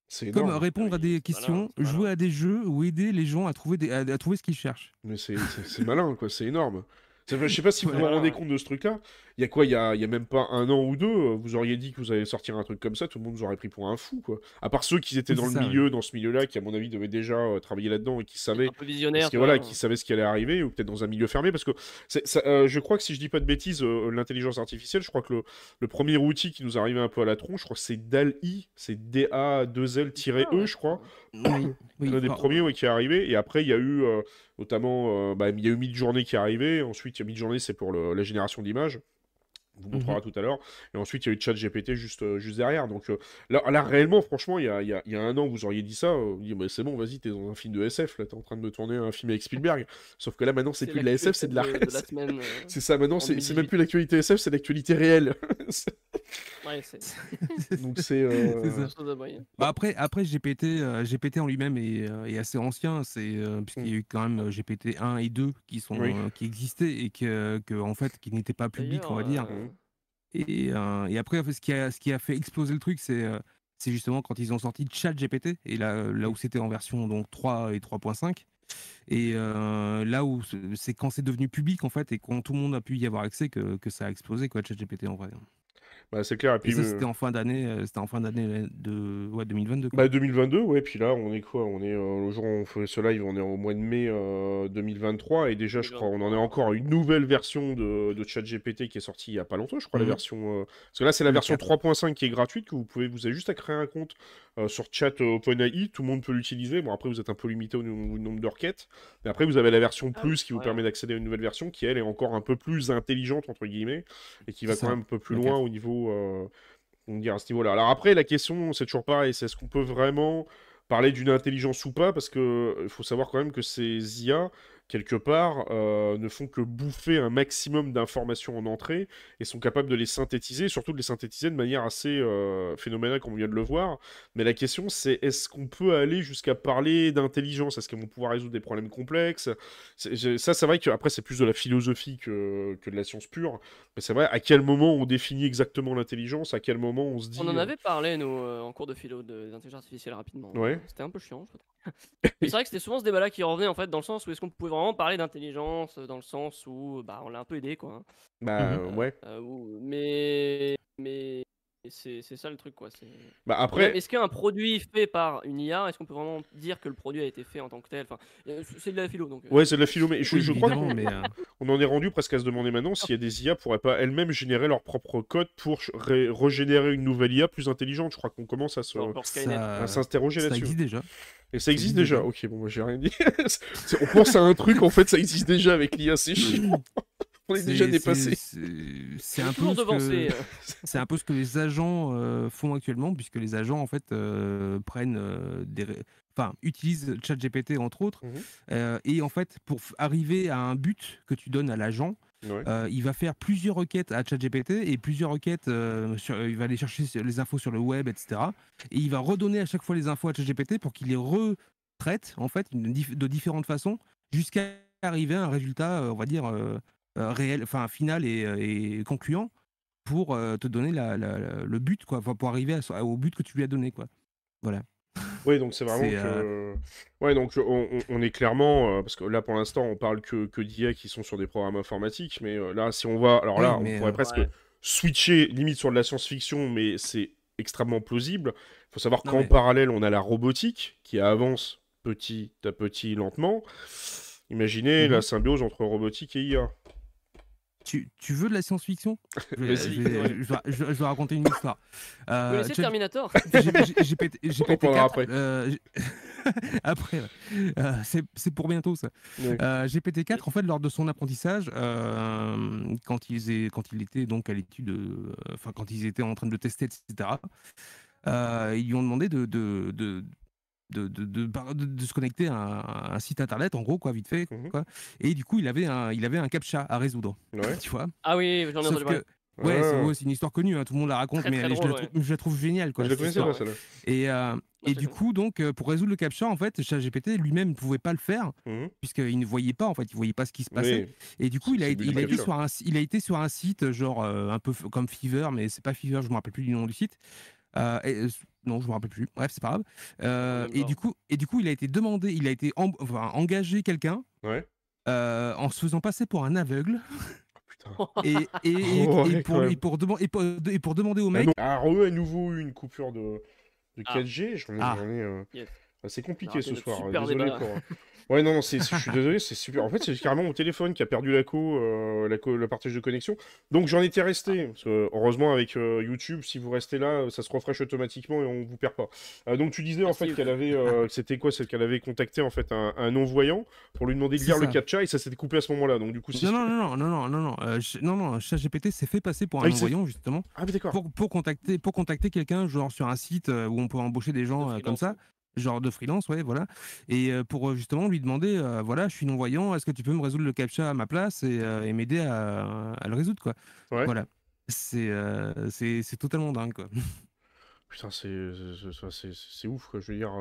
C'est Comme énorme. répondre Ah à oui, des questions, malin, jouer malin. à des jeux ou aider les gens à trouver, des- à, à trouver ce qu'ils cherchent. Mais c'est malin, quoi, c'est énorme. Je sais pas si vous vous rendez compte de ce truc-là. Il y a quoi, il y a, y a même pas un an ou deux, euh, vous auriez dit que vous allez sortir un truc comme ça, tout le monde vous aurait pris pour un fou, quoi. À part ceux qui étaient dans le milieu, dans ce milieu-là, qui à mon avis devaient déjà euh, travailler là-dedans et qui savaient Un peu visionnaire. parce que tu voilà, vois. qui savaient ce qui allait arriver, ou peut-être dans un milieu fermé, parce que ça, euh, je crois que si je dis pas de bêtises, euh, l'intelligence artificielle, je crois que le, le premier outil qui nous arrivé un peu à la tronche, je crois que c'est DAL-I, c'est D-A-2-L-E, Ah ouais. E, je crois. Oui, oui, L'un des premiers ouais, qui est arrivé, et après il y a eu euh, notamment, euh, bah, il y a eu Midjourney qui est arrivé, ensuite il y a Midjourney c'est pour le- la génération d'images, on vous montrera tout à l'heure, et ensuite il y a eu ChatGPT juste, euh, juste derrière, donc euh, là, là réellement franchement il y a, il y a- il y a un an vous auriez dit ça, vous dites, bah, c'est bon vas-y t'es dans un film de SF, là t'es en train de me tourner un film avec Spielberg, sauf que là maintenant c'est plus de la SF, c'est de la... la c'est- euh, ça, maintenant en c'est c'est 2018. même plus l'actualité SF, c'est l'actualité réelle. Ouais, c'est donc c'est... euh, C'est ça. quelque chose de moyen. Bah après, après GPT, euh, GPT en lui-même est, euh, est assez ancien, c'est euh, puisqu'il y a eu quand même GPT 1 et 2 qui sont Oui. euh, qui existaient et que, que, en fait qui n'étaient pas publics, on va dire. Euh, Et, euh, et après, en fait, ce qui a ce qui a fait exploser le truc, c'est euh, c'est justement quand ils ont sorti ChatGPT et là là où c'était en version donc 3 et 3.5 et euh, là où c'est- c'est quand c'est devenu public en fait et quand tout le monde a pu y avoir accès que, que ça a explosé quoi ChatGPT en vrai. Bah, c'est clair, et Et puis... ça euh, c'était en fin d'année, euh, c'était en fin d'année de ouais 2022. quoi. Bah 2022, ouais, puis là on est quoi On est euh, le jour où on fait ce live, on est au mois de mai euh, 2023 et déjà je crois on en est encore à une nouvelle version de, de ChatGPT qui est sortie il y a pas longtemps, je crois la Mhm. version euh, parce que là c'est la version 4. 3.5 qui est gratuite que vous pouvez vous avez juste à créer un compte euh, sur chat euh, OpenAI, tout le monde peut l'utiliser. Bon après vous êtes un peu limité au, nom- au nombre de requêtes, mais après vous avez la version Ah plus qui vous ouais. permet d'accéder à une nouvelle version qui elle est encore un peu plus intelligente entre guillemets et qui va quand même un peu plus loin 4. au niveau euh, on dire à ce niveau-là. Alors après, la question, c'est toujours pareil, c'est est-ce qu'on peut vraiment parler d'une intelligence ou pas Parce que il faut savoir quand même que ces IA, quelque part, euh, ne font que bouffer un maximum d'informations en entrée et sont capables de les synthétiser, surtout de les synthétiser de manière assez euh, phénoménale, comme on vient de le voir. Mais la question, c'est est-ce qu'on peut aller jusqu'à parler d'intelligence? Est-ce qu'elles vont pouvoir résoudre des problèmes complexes? Ça, c'est vrai que après, c'est plus de la philosophie que, que de la science pure. Mais c'est vrai, à quel moment on définit exactement l'intelligence? À quel moment on se dit. On en euh, avait parlé, nous, en cours de philo de- d'intelligence artificielle rapidement. Ouais. C'était un peu chiant, je trouve. C'est vrai que c'était souvent ce débat-là qui revenait, en fait, dans le sens où est-ce qu'on pouvait vraiment parler d'intelligence, euh, dans le sens où bah, on l'a un peu aidé, quoi. hein. Bah Mhm. ouais. Euh, mais mais c'est c'est ça le truc, quoi. c'est- Bah après, Est-ce qu'un produit fait par une IA, est-ce qu'on peut vraiment dire que le produit a été fait en tant que tel? Enfin, euh, C'est de la philo, donc. euh, ouais, c'est de la philo, mais je, Oui, je crois qu'on mais euh, on en est rendu presque à se demander maintenant s'il y a des IA pourraient pas elles-mêmes générer leur propre code pour régénérer une nouvelle IA plus intelligente. Je crois qu'on commence à se Skynet. à ça, s'interroger ça là-dessus. existe déjà. Et ça existe déjà. Ok, bon, moi j'ai rien dit. On pense à un truc, en fait, ça existe déjà avec l'IA, c'est chiant. On est, déjà dépassé. c'est- un peu ce que euh. c'est un peu ce que les agents euh, font actuellement, puisque les agents en fait euh, prennent euh, des, enfin utilisent ChatGPT entre autres, Mhm. euh, et en fait pour arriver à un but que tu donnes à l'agent, Euh, il va faire plusieurs requêtes à ChatGPT et plusieurs requêtes, euh, sur- il va aller chercher les infos sur le web, etc. Et il va redonner à chaque fois les infos à ChatGPT pour qu'il les retraite en fait de, dif- de différentes façons jusqu'à arriver à un résultat, euh, on va dire, euh, euh, réel, enfin final et, euh, concluant. pour euh, te donner le but, quoi, pour arriver au but que tu lui as donné, quoi. Voilà. Oui, donc c'est vraiment que. Ouais, donc on, est clairement. euh, parce que là, pour l'instant, on parle que, que d'IA qui sont sur des programmes informatiques, mais euh, là, si on va. Alors là, Oui, on pourrait euh, presque Ouais. switcher limite sur de la science-fiction, mais c'est extrêmement plausible. Il faut savoir qu'en mais- parallèle, on a la robotique qui avance petit à petit, lentement. Imaginez Mhm. la symbiose entre robotique et IA. Tu, tu veux de la science-fiction? Je, vais- Vas-y. je vais- je vais- je vais- je vais raconter une histoire. Euh, Terminator en parlera 4 après. euh, G- après, ouais. Euh, c'est pour bientôt ça. Ouais. Euh, GPT-4, en fait, lors de son apprentissage, euh, quand, ils est- quand il était donc à l'étude, euh, enfin quand ils étaient en train de le tester, etc., euh, ils lui ont demandé de, de, de, de, de, de- de- de se connecter à un, à un site internet, en gros, quoi, vite fait. Mhm. Quoi. Et du coup, il avait un, il avait un captcha à résoudre, Ouais. tu vois. Ah oui, j'en ai entendu parler. que, ouais, c'est Ah. ouais, c'est une histoire connue, hein, tout le monde la raconte, Très, mais très elle est- je, la trouve, je la trouve géniale. Quoi, Je la cette connaissais pas, celle-là. Et, euh, et c'est du cool. coup, donc, euh, pour résoudre le captcha, en fait, ChatGPT lui-même ne pouvait pas le faire, Mhm. puisqu'il ne voyait pas, en fait, il voyait pas ce qui se passait. Mais Et du coup, il a, été- il, a sur un, il a été sur un site, genre euh, un peu f- comme Fever, mais c'est pas Fever, je me rappelle plus du nom du site. Euh, et, euh, non, je me rappelle plus. Bref, c'est pas grave. Euh, et, du coup, et du coup, il a été demandé, il a été enfin, engagé quelqu'un Ouais. euh, en se faisant passer pour un aveugle Putain. et, pour, même. et, pour deman- et pour- et pour demander au Ah mec. non. Ah, re, à nouveau eu une coupure de, de Ah. 4G. J'en ai, Ah. euh, Yes. ah, c'est compliqué ce soir. Désolé pour. Ouais, non, non, c'est, je suis désolé, c'est super. En fait, c'est carrément mon téléphone qui a perdu la co, euh, la, co- le partage de connexion. Donc j'en étais resté. Parce que, heureusement, avec euh, YouTube, si vous restez là, ça se refresh automatiquement et on vous perd pas. Euh, donc tu disais en fait qu'elle avait, euh, c'était quoi C'est qu'elle avait contacté en fait un, un non-voyant pour lui demander de C'est lire le ça. captcha et ça s'était coupé à ce moment-là. Donc du coup, c'est. Non, non, non, non, non, non, non, non, euh, non, non, ChatGPT s'est fait passer pour Ah un c'est- non-voyant, justement, Ah, mais d'accord. pour, pour contacter, pour contacter quelqu'un, genre sur un site où on peut embaucher des gens euh, comme ça, genre de freelance, ouais, voilà. Et euh, pour euh, justement lui demander, euh, voilà, je suis non-voyant, est-ce que tu peux me résoudre le captcha à ma place et, euh, et m'aider à, à le résoudre, quoi. Ouais. Voilà. C'est euh, c'est totalement dingue, quoi. Putain, c'est ouf, quoi. Je veux dire,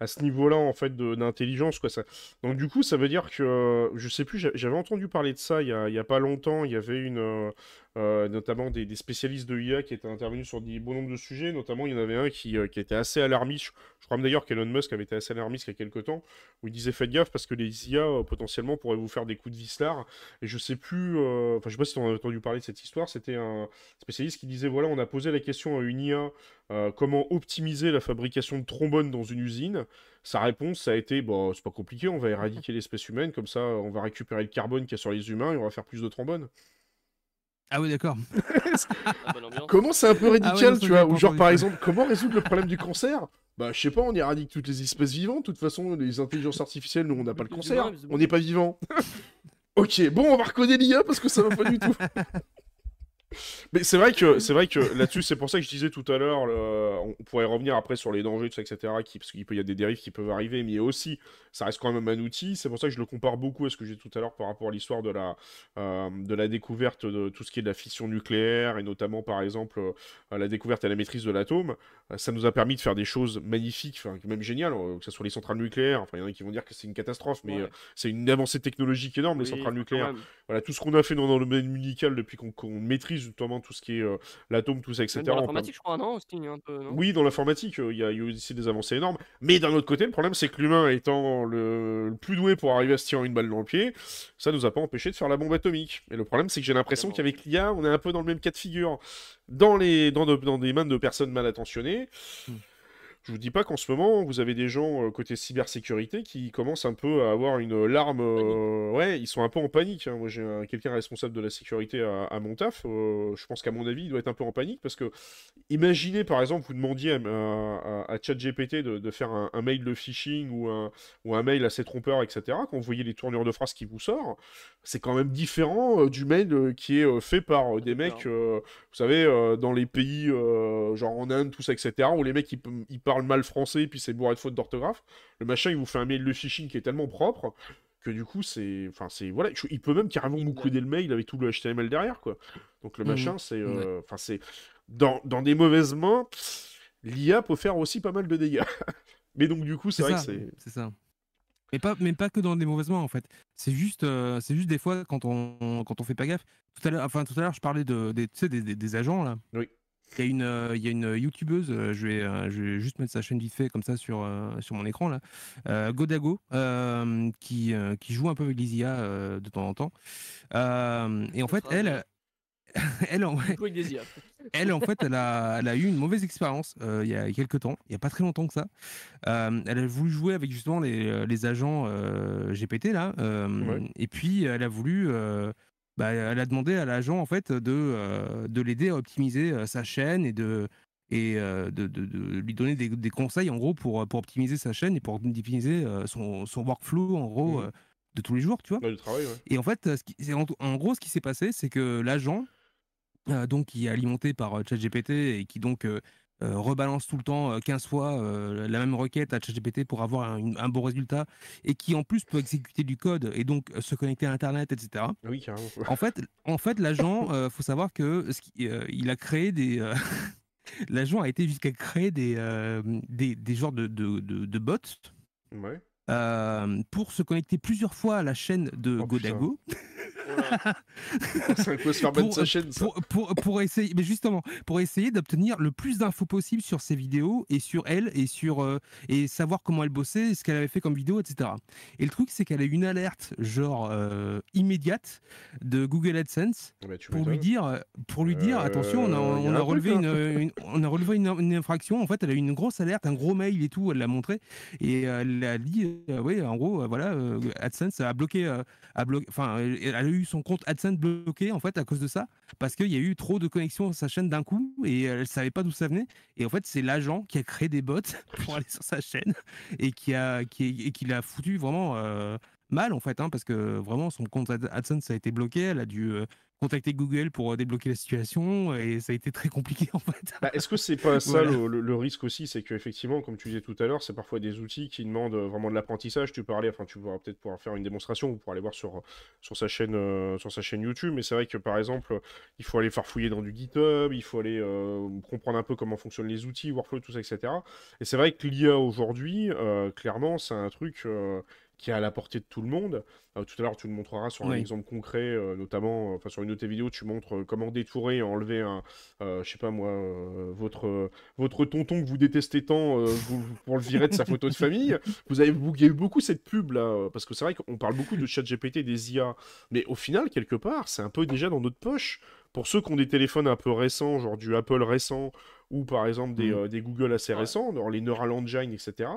à ce niveau-là, en fait, d'intelligence, quoi. Ça... Donc, du coup, ça veut dire que, je sais plus, j'a- j'avais entendu parler de ça il y a, il y a pas longtemps. Il y avait une, euh, notamment des, spécialistes de IA qui étaient intervenus sur des bon nombre de sujets. Notamment, il y en avait un qui, euh, était assez alarmiste. Je, je crois d'ailleurs qu'Elon Musk avait été assez alarmiste il y a quelques temps, où il disait faites gaffe parce que les IA, euh, potentiellement, pourraient vous faire des coups de vis Et je sais plus, enfin, je sais pas si tu en as entendu parler de cette histoire. C'était un spécialiste qui disait voilà, on a posé la question à une IA comment optimiser la fabrication de trombones dans une usine Sa réponse, ça a été bon, c'est pas compliqué, on va éradiquer l'espèce humaine, comme ça on va récupérer le carbone qu'il y a sur les humains et on va faire plus de trombones. Ah oui, d'accord. Comment c'est un peu Ah ouais, radical, tu vois Ou genre par exemple, comment résoudre le problème du cancer? Bah, je sais pas, on éradique toutes les espèces vivantes. De toute façon, les intelligences artificielles, nous, on n'a pas le cancer. On n'est pas vivant. ok, bon, on va reconnaître l'IA parce que ça va pas du tout. Mais c'est vrai que c'est vrai que là-dessus, c'est pour ça que je disais tout à l'heure, on pourrait revenir après sur les dangers, tout ça, etc. Qui, parce qu'il peut y a des dérives qui peuvent arriver, mais aussi, ça reste quand même un outil. C'est pour ça que je le compare beaucoup à ce que j'ai tout à l'heure par rapport à l'histoire de la euh, de la découverte de tout ce qui est de la fission nucléaire et notamment par exemple euh, la découverte et la maîtrise de l'atome. Euh, ça nous a permis de faire des choses magnifiques, même géniales, que ce soit les centrales nucléaires. Enfin, il y en a qui vont dire que c'est une catastrophe, mais Ouais. c'est une avancée technologique énorme les centrales nucléaires. Voilà, tout ce qu'on a fait dans, dans le domaine médical depuis qu'on qu'on maîtrise notamment tout ce qui est euh, l'atome, tout ça, etc. Dans l'informatique, je crois, non Aussi, un peu, non? Oui, dans l'informatique, euh, il y, a il y a aussi des avancées énormes. Mais d'un autre côté, le problème, c'est que l'humain étant le, le plus doué pour arriver à se tirer une balle dans le pied, ça nous a pas empêché de faire la bombe atomique. Et le problème, c'est que j'ai l'impression qu'avec l'IA, on est un peu dans le même cas de figure. Dans, les, dans, de- dans des mains de personnes mal attentionnées. Je vous dis pas qu'en ce moment, vous avez des gens euh, côté cybersécurité qui commencent un peu à avoir une larme. euh, ouais, ils sont un peu en panique. hein. Moi, j'ai un- quelqu'un responsable de la sécurité à, à mon taf. euh, je pense qu'à mon avis, il doit être un peu en panique parce que Imaginez par exemple, vous demandiez à, à, à ChatGPT de, de faire un, un mail de phishing ou un, ou un mail assez trompeur, etc. Quand vous voyez les tournures de phrases qui vous sortent, c'est quand même différent euh, du mail euh, qui est euh, fait par euh, des mecs, euh, vous savez, euh, dans les pays euh, genre en Inde, tout ça, etc. Où les mecs ils, ils parlent mal français puis c'est bourré de fautes d'orthographe. Le machin il vous fait un mail de phishing qui est tellement propre que du coup c'est enfin c'est voilà il peut même carrément vous coder le mail avec tout le HTML derrière quoi donc le Mhm. machin c'est euh, enfin c'est dans, dans des mauvaises mains l'IA peut faire aussi pas mal de dégâts mais donc du coup c'est vrai ça. que c'est C'est ça. Mais pas, mais pas que dans des mauvaises mains en fait. C'est juste, euh, c'est juste des fois quand on, quand on fait pas gaffe. Tout à l'heure, enfin tout à l'heure, je parlais de, des, tu sais, des, des- des agents là. Oui. Il y a une, euh, il y a une youtubeuse, euh, je vais, euh, je vais juste mettre sa chaîne vite fait comme ça sur, sur mon écran là, euh, Godago, euh, qui, qui joue un peu avec les IA euh, de temps en temps. Et en fait, elle, elle, en- elle, en fait, elle a, elle a eu une mauvaise expérience euh, il y a quelques temps, il n'y a pas très longtemps que ça. Euh, elle a voulu jouer avec justement les, les agents euh, GPT là, Ouais. et puis elle a voulu, bah, elle a demandé à l'agent en fait de, euh, de l'aider à optimiser euh, sa chaîne et de et euh, de, de- de lui donner des, des conseils en gros pour, pour optimiser sa chaîne et pour optimiser son, son workflow en gros euh, de tous les jours, tu vois. Ouais, du travail, ouais. Et en fait, ce qui- en, en gros, ce qui s'est passé, c'est que l'agent, euh, donc qui est alimenté par ChatGPT et qui donc euh, euh, rebalance tout le temps euh, 15 fois euh, la même requête à ChatGPT pour avoir un, un bon résultat et qui en plus peut exécuter du code et donc euh, se connecter à Internet, etc. Ah Oui, carrément. En fait, en fait l'agent, euh, faut savoir que ce qui- il a créé des. L'agent a été jusqu'à créer des, des, des genres de, de, de- de bots Ouais. Euh, pour se connecter plusieurs fois à la chaîne de Oh. Godago. Un coup se faire Pour- sa chaîne, ça. pour, pour, pour essayer, mais justement, pour essayer d'obtenir le plus d'infos possible sur ses vidéos et sur elle et sur euh, et savoir comment elle bossait, ce qu'elle avait fait comme vidéo, etc. Et le truc, c'est qu'elle a eu une alerte genre euh, immédiate de Google AdSense Ah bah, pour lui dire, pour lui dire, Euh, attention, on a, on a relevé une, une- on a relevé une, une infraction. En fait, elle a eu une grosse alerte, un gros mail et tout. Elle l'a montré et elle a dit, oui, en gros, euh, voilà, euh, AdSense a bloqué, euh, a bloqué, enfin, elle a eu son compte AdSense bloqué en fait à cause de ça parce qu'il y a eu trop de connexions sur sa chaîne d'un coup et elle savait pas d'où ça venait. Et en fait, c'est l'agent qui a créé des bots pour aller sur sa chaîne et qui a, qui, et qui l'a foutu vraiment. euh, mal en fait, hein, parce que vraiment son compte Ad- AdSense a été bloqué, elle a dû euh, contacter Google pour euh, débloquer la situation et ça a été très compliqué en fait. Bah, Est-ce que c'est pas ça Voilà. le, risque aussi C'est qu'effectivement, comme tu disais tout à l'heure, c'est parfois des outils qui demandent euh, vraiment de l'apprentissage. Tu parlais, enfin, tu pourras peut-être pouvoir faire une démonstration ou pour aller voir sur, sur, sa chaîne, euh, sur sa chaîne YouTube. Mais c'est vrai que par exemple, il faut aller farfouiller dans du GitHub, il faut aller euh, comprendre un peu comment fonctionnent les outils, workflow, tout ça, etc. Et c'est vrai que l'IA aujourd'hui, euh, clairement, c'est un truc. Qui est à la portée de tout le monde. Euh, tout à l'heure, tu le montreras sur un Oui. exemple concret, euh, notamment, euh, enfin sur une de tes vidéos, tu montres comment détourer et enlever un, je sais pas moi, votre, votre tonton que vous détestez tant vous- pour le virer de sa photo de famille. Vous avez il y a eu beaucoup cette pub là, parce que c'est vrai qu'on parle beaucoup de ChatGPT, des IA, mais au final, quelque part, c'est un peu déjà dans notre poche. Pour ceux qui ont des téléphones un peu récents, genre du Apple récent, ou par exemple des, Mm. euh, des Google assez récents, genre les Neural Engine, etc.,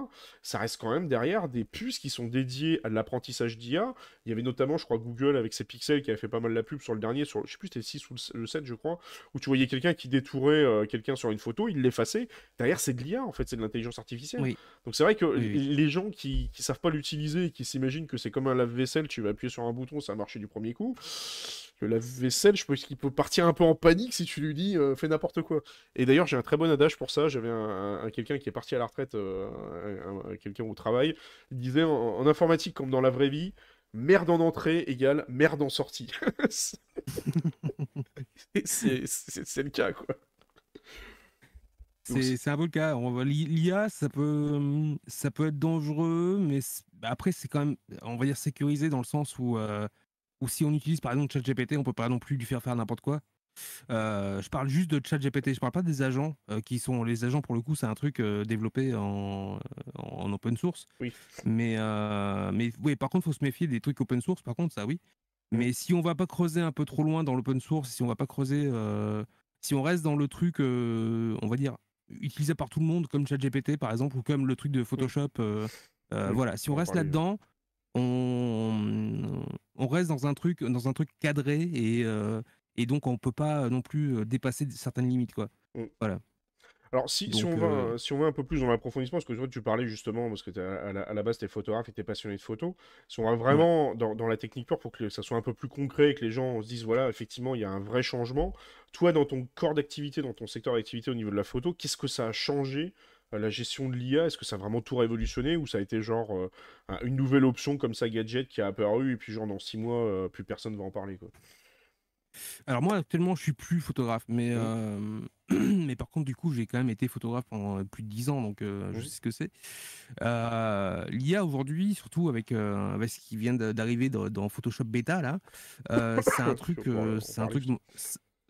ça reste quand même derrière des puces qui sont dédiées à l'apprentissage d'IA. Il y avait notamment, je crois, Google avec ses pixels qui avait fait pas mal la pub sur le dernier, sur, je sais plus, c'était le 6 ou le le 7, je crois, où tu voyais quelqu'un qui détourait euh, quelqu'un sur une photo, il l'effaçait. Derrière, c'est de l'IA, en fait, c'est de l'intelligence artificielle. Oui. Donc c'est vrai que Oui, oui. les gens qui, qui savent pas l'utiliser et qui s'imaginent que c'est comme un lave-vaisselle, tu vas appuyer sur un bouton, ça va marcher du premier coup. Le lave-vaisselle, je pense qu'il peut partir un peu en panique si tu lui dis euh, fais n'importe quoi. Et d'ailleurs, j'ai un très bon adage pour ça. J'avais un, un- un- quelqu'un qui est parti à la retraite, euh, un- un- quelqu'un au travail. Il disait en, en informatique comme dans la vraie vie, merde en entrée égale merde en sortie. C'est- le cas, quoi. C'est un peu le cas. L'IA, ça peut, ça peut être dangereux, mais après, c'est quand même, on va dire, sécurisé dans le sens où, euh, où si on utilise par exemple ChatGPT, on peut pas non plus lui faire faire n'importe quoi. Euh, je parle juste de ChatGPT, je parle pas des agents euh, qui sont les agents pour le coup, c'est un truc euh, développé en, en open source. Oui. Mais mais oui, par contre, faut se méfier des trucs open source. Par contre, ça oui. Mm. Mais si on va pas creuser un peu trop loin dans l'open source, si on va pas creuser, si on reste dans le truc, on va dire utilisé par tout le monde, comme ChatGPT par exemple, ou comme le truc de Photoshop, euh, euh, Oui, voilà. Si on reste là-dedans, on, on reste dans un truc, dans un truc cadré et euh, et donc on peut pas non plus euh, dépasser certaines limites quoi. Alors, si, si, Donc, on va, euh, si on va un peu plus dans l'approfondissement, parce que toi, tu parlais justement, parce que à, la, à la base, tu es photographe et tu es passionné de photo, si on va vraiment dans, dans la technique pure pour que ça soit un peu plus concret, que les gens se disent, voilà, effectivement, il y a un vrai changement, toi, dans ton corps d'activité, dans ton secteur d'activité au niveau de la photo, qu'est-ce que ça a changé la gestion de l'IA, est-ce que ça a vraiment tout révolutionné ou ça a été genre euh, un- une nouvelle option comme ça, gadget, qui a apparu et puis genre dans six mois, euh, plus personne va en parler quoi? Alors moi actuellement je suis plus photographe, mais Mmh. euh, mais par contre du coup j'ai quand même été photographe pendant euh, plus de 10 ans, donc euh, je Mmh. sais ce que c'est. Euh, L'IA aujourd'hui, surtout avec, euh, avec ce qui vient d'arriver dans, dans Photoshop Beta là, euh, c'est un truc, euh, c'est un truc,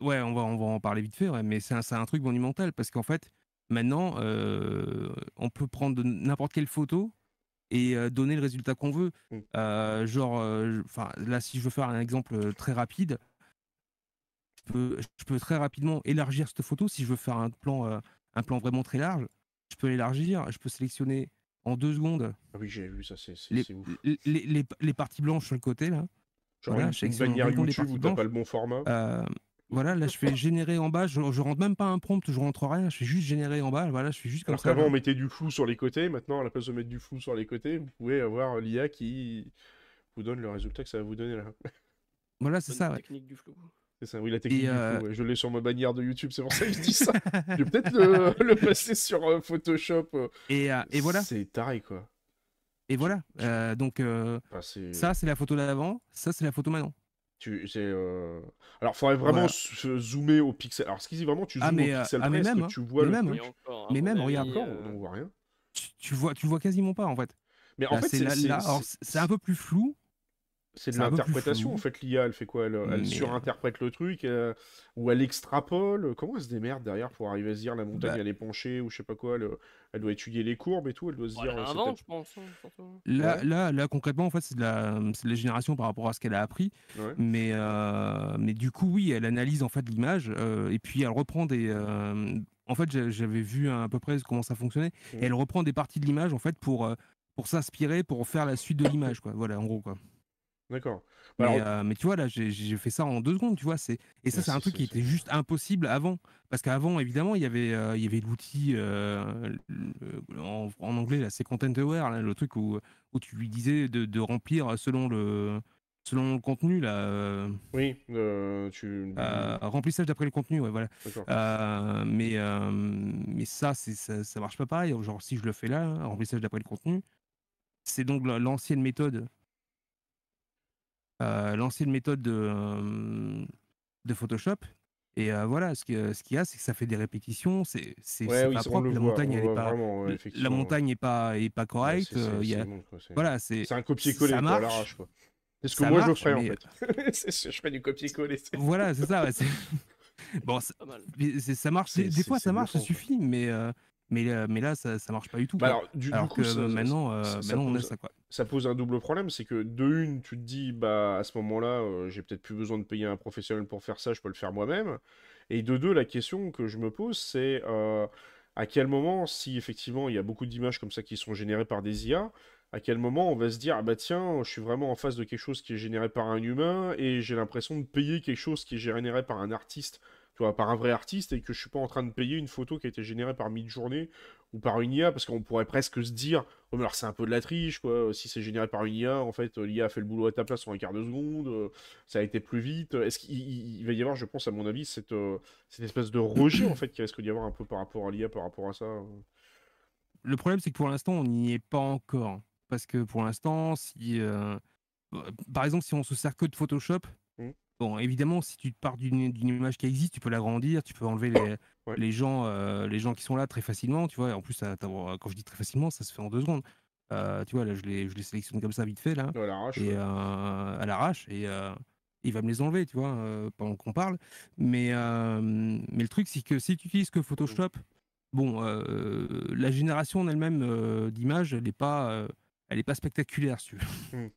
ouais on va on va en parler vite fait, ouais, mais c'est un, c'est un truc monumental parce qu'en fait maintenant euh, on peut prendre n'importe quelle photo et euh, donner le résultat qu'on veut. Mmh. Euh, genre, enfin là si je veux faire un exemple très rapide, je peux, je peux très rapidement élargir cette photo. Si je veux faire un plan, un plan vraiment très large, je peux l'élargir. Je peux sélectionner en deux secondes Ah oui, j'ai vu ça, c'est les, les, les- les parties blanches sur le côté. Là. Genre voilà, une, je une bannière YouTube où t'as pas le bon format. Voilà, là je fais générer en bas. Je, je rentre même pas un prompt, je rentre rien. Je fais juste générer en bas. Voilà, je fais juste comme Alors ça. qu'avant, là. on mettait du flou sur les côtés. Maintenant, à la place de mettre du flou sur les côtés, vous pouvez avoir l'IA qui vous donne le résultat que ça va vous donner là. Voilà, c'est ça. ouais. technique du flou. C'est ça, oui, la technique du euh, flou. ouais. Je l'ai sur ma bannière de YouTube, c'est pour ça que je dis ça. je vais peut-être le, le passer sur euh, Photoshop. euh. Et, euh, et voilà. C'est taré, quoi. Et voilà. Euh, donc euh, Enfin, ça c'est la photo d'avant. Ça c'est la photo maintenant. Tu, c'est, euh... Alors, faudrait vraiment Voilà. zoomer au pixel. Alors, ce qui dit vraiment, tu zoomes Ah, mais, au euh, pixel ah, mais même, hein. tu vois Mais le même, truc Et encore, à Mais même, regarde. Encore, euh, on voit rien. Tu, tu vois, tu vois quasiment pas en fait. Mais en fait, c'est un peu plus flou. C'est de l'interprétation en fait, l'IA, elle fait quoi? Elle, elle Mais, surinterprète le truc euh, ou elle extrapole? Comment elle se démerde derrière pour arriver à se dire la montagne Bah. elle est penchée ou je sais pas quoi elle, elle doit étudier les courbes et tout, elle doit se dire elle euh, c'est invente, je pense. hein, surtout. Là, Ouais. là, là, concrètement, en fait, c'est de la, c'est de la génération par rapport à ce qu'elle a appris. ouais. Mais, euh, mais du coup, oui, elle analyse en fait l'image euh, et puis elle reprend des. euh, en fait, j'a- j'avais vu à peu près comment ça fonctionnait. Et elle reprend des parties de l'image en fait pour euh, pour s'inspirer, pour faire la suite de l'image, quoi. Voilà, en gros, quoi. D'accord. Mais, alors, euh, mais tu vois, là, j'ai- fait ça en deux secondes, tu vois. Et ça, Ouais, c'est un truc qui était juste impossible avant, parce qu'avant, évidemment, il y avait euh, il y avait l'outil euh, en, en anglais, là, c'est content aware, là, le truc où où tu lui disais de, de remplir selon le selon le contenu là. oui, tu. remplissage d'après le contenu, ouais, voilà. Mais, mais ça, ça, ça marche pas pareil. Genre, si je le fais là, hein, remplissage d'après le contenu, c'est donc la- l'ancienne méthode. Euh, l'ancienne méthode de, euh, de Photoshop. Et euh, voilà, ce qu'il ce qu'il y a, c'est que ça fait des répétitions. C'est, Ouais, oui, pas propre. La voit, montagne, on elle est pas. vraiment, ouais, la effectivement. montagne est pas, est pas Ouais, correcte. c'est- euh, a- voilà, c'est. Un copier-coller marche. l'arrache. C'est ce que Ça moi je marche, ferais en mais- fait. C'est- c'est- je ferais du copier-coller. Voilà, c'est ça. ouais, bon, ça marche. Des, fois, ça marche, ça suffit, mais, euh, mais, euh, mais là, ça, ça marche pas du tout. Bah alors, du, du Alors coup, que ça- maintenant, euh, ça- maintenant on a pose- ça quoi. ça pose un double problème, c'est que de une, tu te dis, bah à ce moment-là, euh, j'ai peut-être plus besoin de payer un professionnel pour faire ça, je peux le faire moi-même. Et de deux, la question que je me pose, c'est euh, à quel moment, si effectivement il y a beaucoup d'images comme ça qui sont générées par des IA, à quel moment on va se dire, ah bah tiens, je suis vraiment en face de quelque chose qui est généré par un humain et j'ai l'impression de payer quelque chose qui est généré par un artiste, vois, par un vrai artiste et que je suis pas en train de payer une photo qui a été générée par Midjourney ou par une IA parce qu'on pourrait presque se dire Oh, mais alors c'est un peu de la triche, quoi. Si c'est généré par une IA, en fait, euh, l'IA a fait le boulot à ta place en un quart de seconde, euh, ça a été plus vite. Est-ce qu'il il- il va y avoir, je pense, à mon avis, cette, euh, cette espèce de rejet, en fait, qui risque d'y avoir un peu par rapport à l'IA, par rapport à ça euh. Le problème, c'est que pour l'instant, on n'y est pas encore. Parce que pour l'instant, si. euh, euh, par exemple, si on se sert que de Photoshop, Mm. Bon, évidemment, si tu pars d'une image qui existe, tu peux l'agrandir, tu peux enlever les, Ouais. les, gens, euh, les gens qui sont là très facilement, tu vois. En plus, ça- t'as- quand je dis très facilement, ça se fait en deux secondes. Euh, tu vois, là, je les, je les sélectionne comme ça vite fait, là. à l'arrache et euh, à l'arrache et euh, il va me les enlever tu vois euh, pendant qu'on parle mais euh, mais le truc c'est que si tu utilises que Photoshop bon euh, la génération en elle-même euh, d'images elle n'est pas euh, elle est pas spectaculaire si tu veux Mm.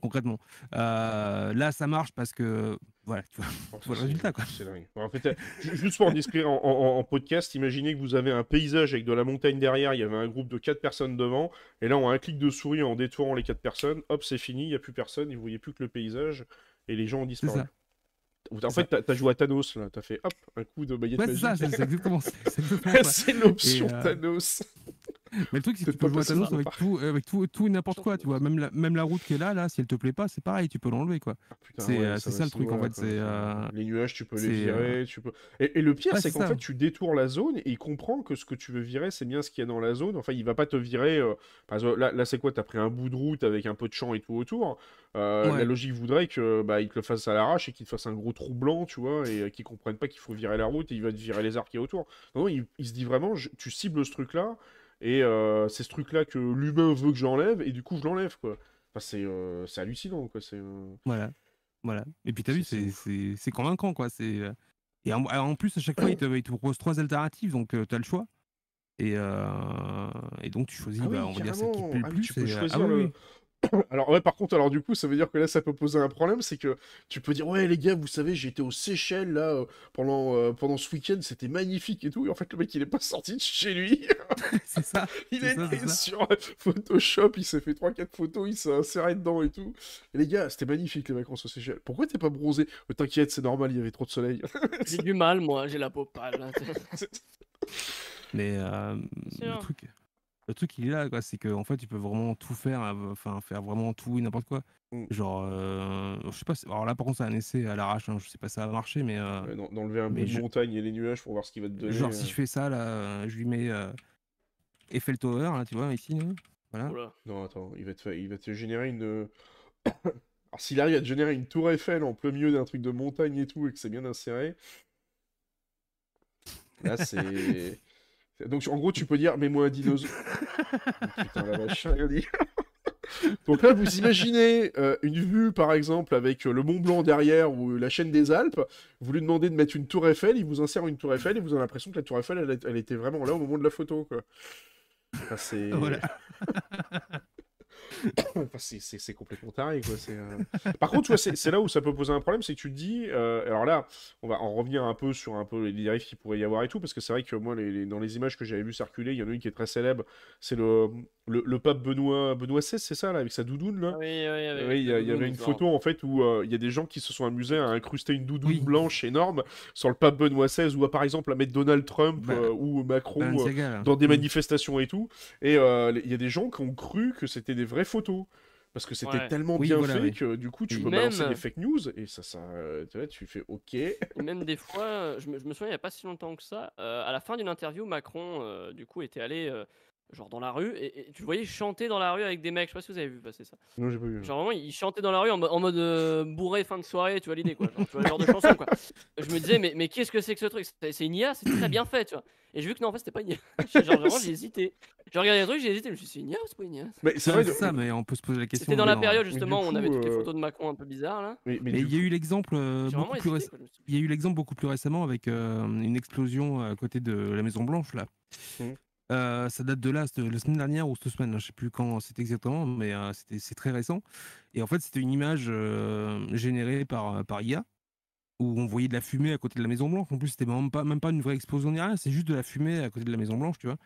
Concrètement Euh, là ça marche parce que voilà tu vois Bon, tu vois le résultat, quoi. Dingue. En fait, euh, ju- juste pour en décrire en, en- en podcast, imaginez que vous avez un paysage avec de la montagne derrière, il y avait un groupe de quatre personnes devant, et là, on a un clic de souris en détourant les quatre personnes, hop, c'est fini, il n'y a plus personne, et vous voyez plus que le paysage, et les gens ont disparu. En fait, t'as as joué à Thanos, là, t'as fait hop, un coup de baguette ouais c'est ça c'est exactement, c'est l'option euh, Thanos. Mais le truc, c'est que tu peux jouer à Thanos avec tout, avec tout, tout et n'importe quoi, tu vois. Même la, même la route qui est là, là, si elle te plaît pas, c'est pareil, tu peux l'enlever, quoi. Ah, C'est, ouais, euh, ça le truc, en fait, c'est, euh, Les nuages, tu peux les virer, tu peux... Et, et le pire, Ouais, c'est qu'en fait, tu détours la zone et il comprend que ce que tu veux virer, c'est bien ce qu'il y a dans la zone. Enfin, il va pas te virer... euh, Par exemple, là, là c'est quoi? T'as pris un bout de route avec un peu de champ et tout autour. Euh, Ouais. La logique voudrait que bah, il te le fasse à l'arrache et qu'il te fasse un gros trou blanc, tu vois, et euh, qu'il comprenne pas qu'il faut virer la route et il va te virer les arbres qui autour. Non, non, il, il se dit vraiment, je- tu cibles ce truc-là, et euh, c'est ce truc-là que l'humain veut que j'enlève, et du coup, je l'enlève, quoi. Enfin, c'est euh, hallucinant, quoi. C'est... euh, Voilà. Voilà. Et puis t'as vu, C'est- convaincant, quoi. C'est, euh, et en, en plus, à chaque fois, il te, il te propose trois alternatives, donc tu as le choix. Et, euh, et donc, tu choisis, Ah oui, bah, on va dire celle qui te plaît le Ah plus. tu peux et, choisir ah oui, le- oui. Alors ouais, par contre, alors du coup, ça veut dire que là, ça peut poser un problème, c'est que tu peux dire, ouais, les gars, vous savez, j'étais aux Seychelles, là, euh, pendant, euh, pendant ce week-end, c'était magnifique et tout, et en fait, le mec, il est pas sorti de chez lui, c'est ça. il est ça, ça. sur Photoshop, il s'est fait 3-4 photos, il s'est inséré dedans et tout. Et les gars, c'était magnifique, les vacances aux Seychelles. Pourquoi t'es pas bronzé? Euh, T'inquiète, c'est normal, il y avait trop de soleil. J'ai du mal, moi, j'ai la peau pâle. hein. Mais euh, le truc, le truc, il est là, quoi. C'est qu'en fait, tu peux vraiment tout faire, euh, enfin, faire vraiment tout et n'importe quoi. Mm. Genre, euh, je sais pas. Alors là, par contre, c'est un essai à l'arrache. hein, Je sais pas si ça va marcher, mais euh, Ouais, D'enlever un bout de je- montagne et les nuages pour voir ce qu'il va te donner. genre, euh. si je fais ça, là, euh, je lui mets euh, Eiffel Tower, là, tu vois, ici. là. Voilà. Oula. Non, attends, il va te, il va te générer une. Alors, s'il arrive à te générer une tour Eiffel en plein milieu d'un truc de montagne et tout, et que c'est bien inséré. Là, c'est. Donc, en gros, tu peux dire, mets-moi un dinosaure. Oh, putain, la vache. Donc là, vous imaginez euh, une vue, par exemple, avec euh, le Mont Blanc derrière ou la chaîne des Alpes. Vous lui demandez de mettre une tour Eiffel, il vous insère une tour Eiffel et vous avez l'impression que la tour Eiffel, elle, elle était vraiment là au moment de la photo, quoi. Enfin, c'est... Voilà. Enfin, c'est- complètement taré, quoi. c'est, euh. Par contre, tu vois, c'est là où ça peut poser un problème, c'est que tu te dis, euh, alors là, on va en revenir un peu sur un peu les dérives qu'il pourrait y avoir et tout, parce que c'est vrai que moi, les, les- dans les images que j'avais vues circuler, il y en a une qui est très célèbre, c'est le, le, le pape Benoît, Benoît XVI, c'est ça, là, avec sa doudoune, là? Oui, oui, il y, a- il y avait une photo en fait où euh, il y a des gens qui se sont amusés à incruster une doudoune Oui. blanche énorme sur le pape Benoît XVI ou à, par exemple à mettre Donald Trump Bah, euh, ou Macron euh, dans des Mm. manifestations et tout. Et euh, il y a des gens qui ont cru que c'était des vraies photos. Parce que c'était Ouais. tellement Oui, bien voilà, fait que du coup tu Et peux même- balancer des fake news et ça, ça euh, tu vois, tu fais ok. Même des fois, euh, je me, je me souviens il n'y a pas si longtemps que ça, euh, à la fin d'une interview, Macron, euh, du coup, était allé euh, genre dans la rue et, et tu le voyais chanter dans la rue avec des mecs. Je sais pas si vous avez vu passer ça. Non, j'ai pas vu. Genre vraiment, il chantait dans la rue en, mo- en mode euh, bourré fin de soirée, tu vois l'idée quoi. Genre, tu vois le genre de chanson quoi. Je me disais, mais, mais qu'est-ce que c'est que ce truc? C'est c'est une IA, c'est très bien fait, tu vois. Et j'ai vu que non, en fait, c'était pas une IA. genre vraiment, j'ai hésité. J'ai regardé le truc, j'ai hésité, je me suis dit, c'est une IA ou c'est pas une IA Mais c'est vrai. c'est de- ça, mais on peut se poser la question. C'était dans la mais période justement où on avait toutes les euh, photos de Macron un peu bizarres là. Mais, mais Mais du il y a eu l'exemple euh, beaucoup plus quoi, Il y a eu l'exemple beaucoup plus récemment avec euh, une explosion à côté de la Maison Blanche là. Euh, ça date de là, la semaine dernière ou cette semaine, hein, je sais plus quand c'était exactement, mais euh, c'était c'est très récent. Et en fait, c'était une image euh, générée par par IA où on voyait de la fumée à côté de la Maison Blanche. En plus, c'était même pas même pas une vraie explosion ni rien, c'est juste de la fumée à côté de la Maison Blanche, tu vois.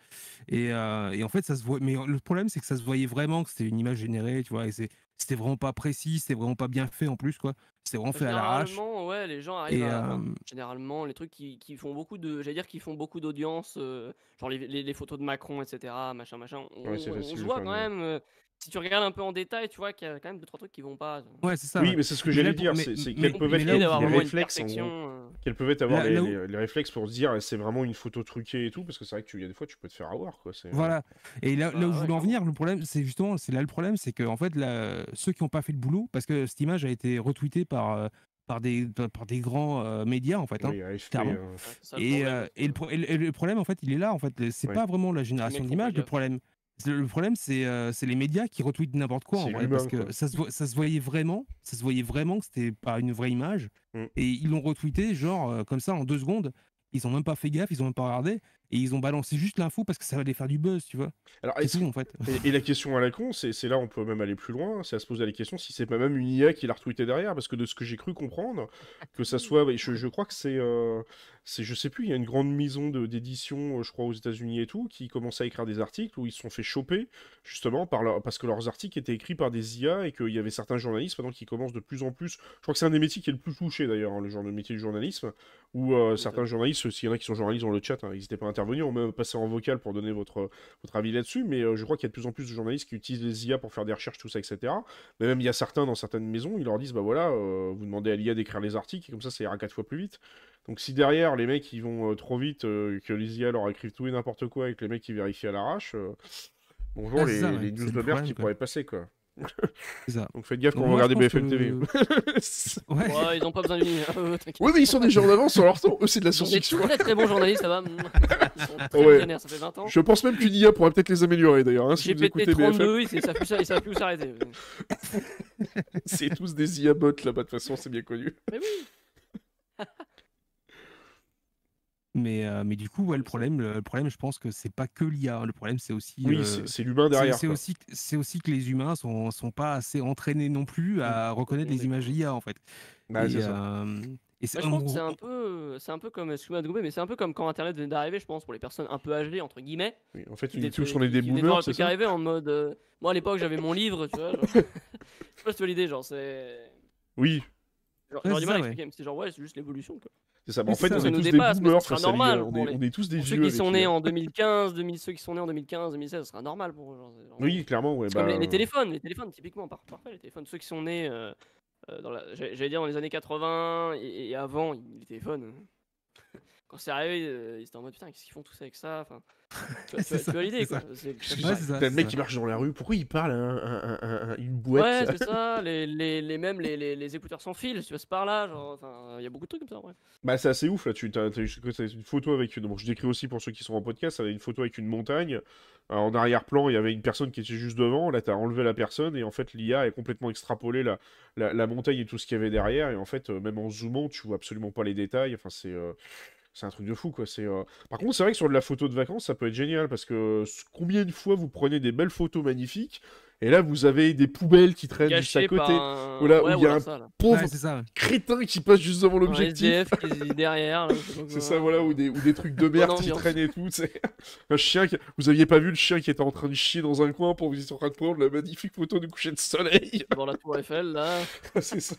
Et, euh, et en fait, ça se voit. Mais le problème, c'est que ça se voyait vraiment que c'était une image générée, tu vois. Et c'est c'était vraiment pas précis, c'était vraiment pas bien fait en plus, quoi. C'était vraiment fait à l'arrache. Généralement, ouais, les gens arrivent Et, à. euh, Généralement, les trucs qui, qui font beaucoup de. J'allais dire qui font beaucoup d'audience, euh, genre les, les- les photos de Macron, etc. Machin, machin. On, Ouais, on voit quand même. Euh, si tu regardes un peu en détail, tu vois qu'il y a quand même deux trois trucs qui vont pas. Ouais, c'est ça. Oui, mais c'est ce que j'allais dire, c'est mais- quels peuvent être les, où- réflexes euh, Quels peuvent avoir les, où- réflexes pour se dire c'est vraiment une photo truquée et tout parce que c'est vrai que tu, y a des fois tu peux te faire avoir quoi. Voilà. Et là, là Bah où je voulais en venir, le problème, c'est justement, c'est là le problème, c'est que en fait, là, ceux qui n'ont pas fait le boulot, parce que cette image a été retweetée par, euh, par, des, par des grands euh, médias, en fait. hein. Oui, AFP, clairement. euh, Et, euh, et, le pro- et problème, en fait, il est là. En fait, c'est Ouais. pas vraiment la génération d'images, le problème. Le problème, c'est euh, c'est les médias qui retweetent n'importe quoi, en vrai, parce que quoi. ça se, vo- ça se voyait vraiment, ça se voyait vraiment que c'était pas une vraie image. Mm. Et ils l'ont retweeté, genre, euh, comme ça, en deux secondes. Ils ont même pas fait gaffe, ils ont même pas regardé. Et ils ont balancé juste l'info parce que ça allait faire du buzz, tu vois. Alors, C'est est-ce tout, en fait. Et, et la question à la con, c'est là on peut même aller plus loin, c'est à se poser la question si c'est pas même une IA qui l'a retweeté derrière, parce que de ce que j'ai cru comprendre, que ça soit, je, je crois que c'est, euh, c'est, je sais plus, il y a une grande maison de- d'édition, euh, je crois aux États-Unis et tout, qui commençait à écrire des articles où ils se sont fait choper justement par leur, parce que leurs articles étaient écrits par des IA et qu'il y avait certains journalistes maintenant qui commencent de plus en plus. Je crois que c'est un des métiers qui est le plus touché d'ailleurs, hein, le genre de métier du journalisme, où euh, certains journalistes, s'il y en a qui sont journalistes dans le chat, hein, n'hésitez pas à intervenir ou même passer en vocal pour donner votre, votre avis là-dessus, mais je crois qu'il y a de plus en plus de journalistes qui utilisent les IA pour faire des recherches, tout ça, etc. Mais même il y a certains dans certaines maisons, ils leur disent bah voilà, vous demandez à l'IA d'écrire les articles et comme ça, ça ira quatre fois plus vite. Donc si derrière les mecs ils vont trop vite, que les IA leur écrivent tout et n'importe quoi et que les mecs qui vérifient à l'arrache, bonjour les, les news de merde qui pourraient passer quoi. Donc faites gaffe quand vous regardez BFM TV. ouais. ils n'ont pas besoin de lui. Hein, oui, mais ils sont des gens d'avance sur leur temps. Eux, c'est de la science-fiction. Ils sont très très bons journalistes, ça va. Ils sont très ouais. ça fait 20 ans. Je pense même qu'une IA pourrait peut-être les améliorer d'ailleurs. Hein, si vous écoutez 32, BFM. ils savent plus où s'arrêter. c'est tous des IA bots là-bas, de toute façon, c'est bien connu. Mais oui. Mais, euh, mais du coup, ouais, le problème, le problème, je pense que c'est pas que l'IA. Le problème, c'est aussi. Oui, euh, c'est l'humain derrière. C'est aussi, c'est aussi que les humains sont, sont pas assez entraînés non plus mmh. à reconnaître les images IA en fait. Bah, et, euh, et je pense que c'est un peu, c'est un peu comme, excuse-moi de mais c'est un peu comme quand Internet venait d'arriver, je pense, pour les personnes un peu âgées entre guillemets. Oui, en fait, ils tous on est des boomers, c'est ça. arrivé en mode, moi à l'époque j'avais mon livre, tu vois. Genre... je sais pas si tu vois l'idée, genre c'est. Oui. Genre, ouais, du mal à expliquer, mais c'est genre ouais, c'est juste l'évolution quoi. C'est ça. en fait, on est boomers normal, on, est, on est tous des vieux. Ceux qui sont nés en 2015, 2000, ceux qui sont nés en 2015, 2016, ce sera normal pour eux. Oui, clairement. Ouais, bah... comme les, les, téléphones, les téléphones, typiquement, parfait, les téléphones. Ceux qui sont nés, euh, euh, dans la, j'allais dire dans les années 80 et, et avant, les téléphones quand c'est arrivé, euh, ils étaient en mode putain, qu'est-ce qu'ils font tous avec ça enfin, Tu, tu, tu l'idée quoi. T'as le mec qui marche dans la rue, pourquoi il parle à, une boîte Ouais, c'est ça, les, les, les mêmes les, les, les, écouteurs sans fil, tu passes par là, genre, enfin, il y a beaucoup de trucs comme ça, ouais. Bah, c'est assez ouf là, tu as, une photo avec une. Bon, je décris aussi pour ceux qui sont en podcast, ça avait une photo avec une montagne. en arrière-plan, il y avait une personne qui était juste devant, là, t'as enlevé la personne, et en fait, l'IA est complètement extrapolé la, la, la, montagne et tout ce qu'il y avait derrière, et en fait, euh, même en zoomant, tu vois absolument pas les détails, enfin, c'est. Euh, c'est un truc de fou, quoi. C'est, euh, Par contre, c'est vrai que sur de la photo de vacances, ça peut être génial, parce que combien de fois vous prenez des belles photos magnifiques, et là, vous avez des poubelles qui traînent juste à côté. Un... Là, où il y a un pauvre crétin qui passe juste devant l'objectif. qui est derrière. c'est ça, voilà, ou des, ou des trucs de merde qui traînent et tout. Un chien qui... Vous aviez pas vu le chien qui était en train de chier dans un coin pour vous être en train de prendre la magnifique photo du coucher de soleil? Dans la tour Eiffel, là. c'est ça.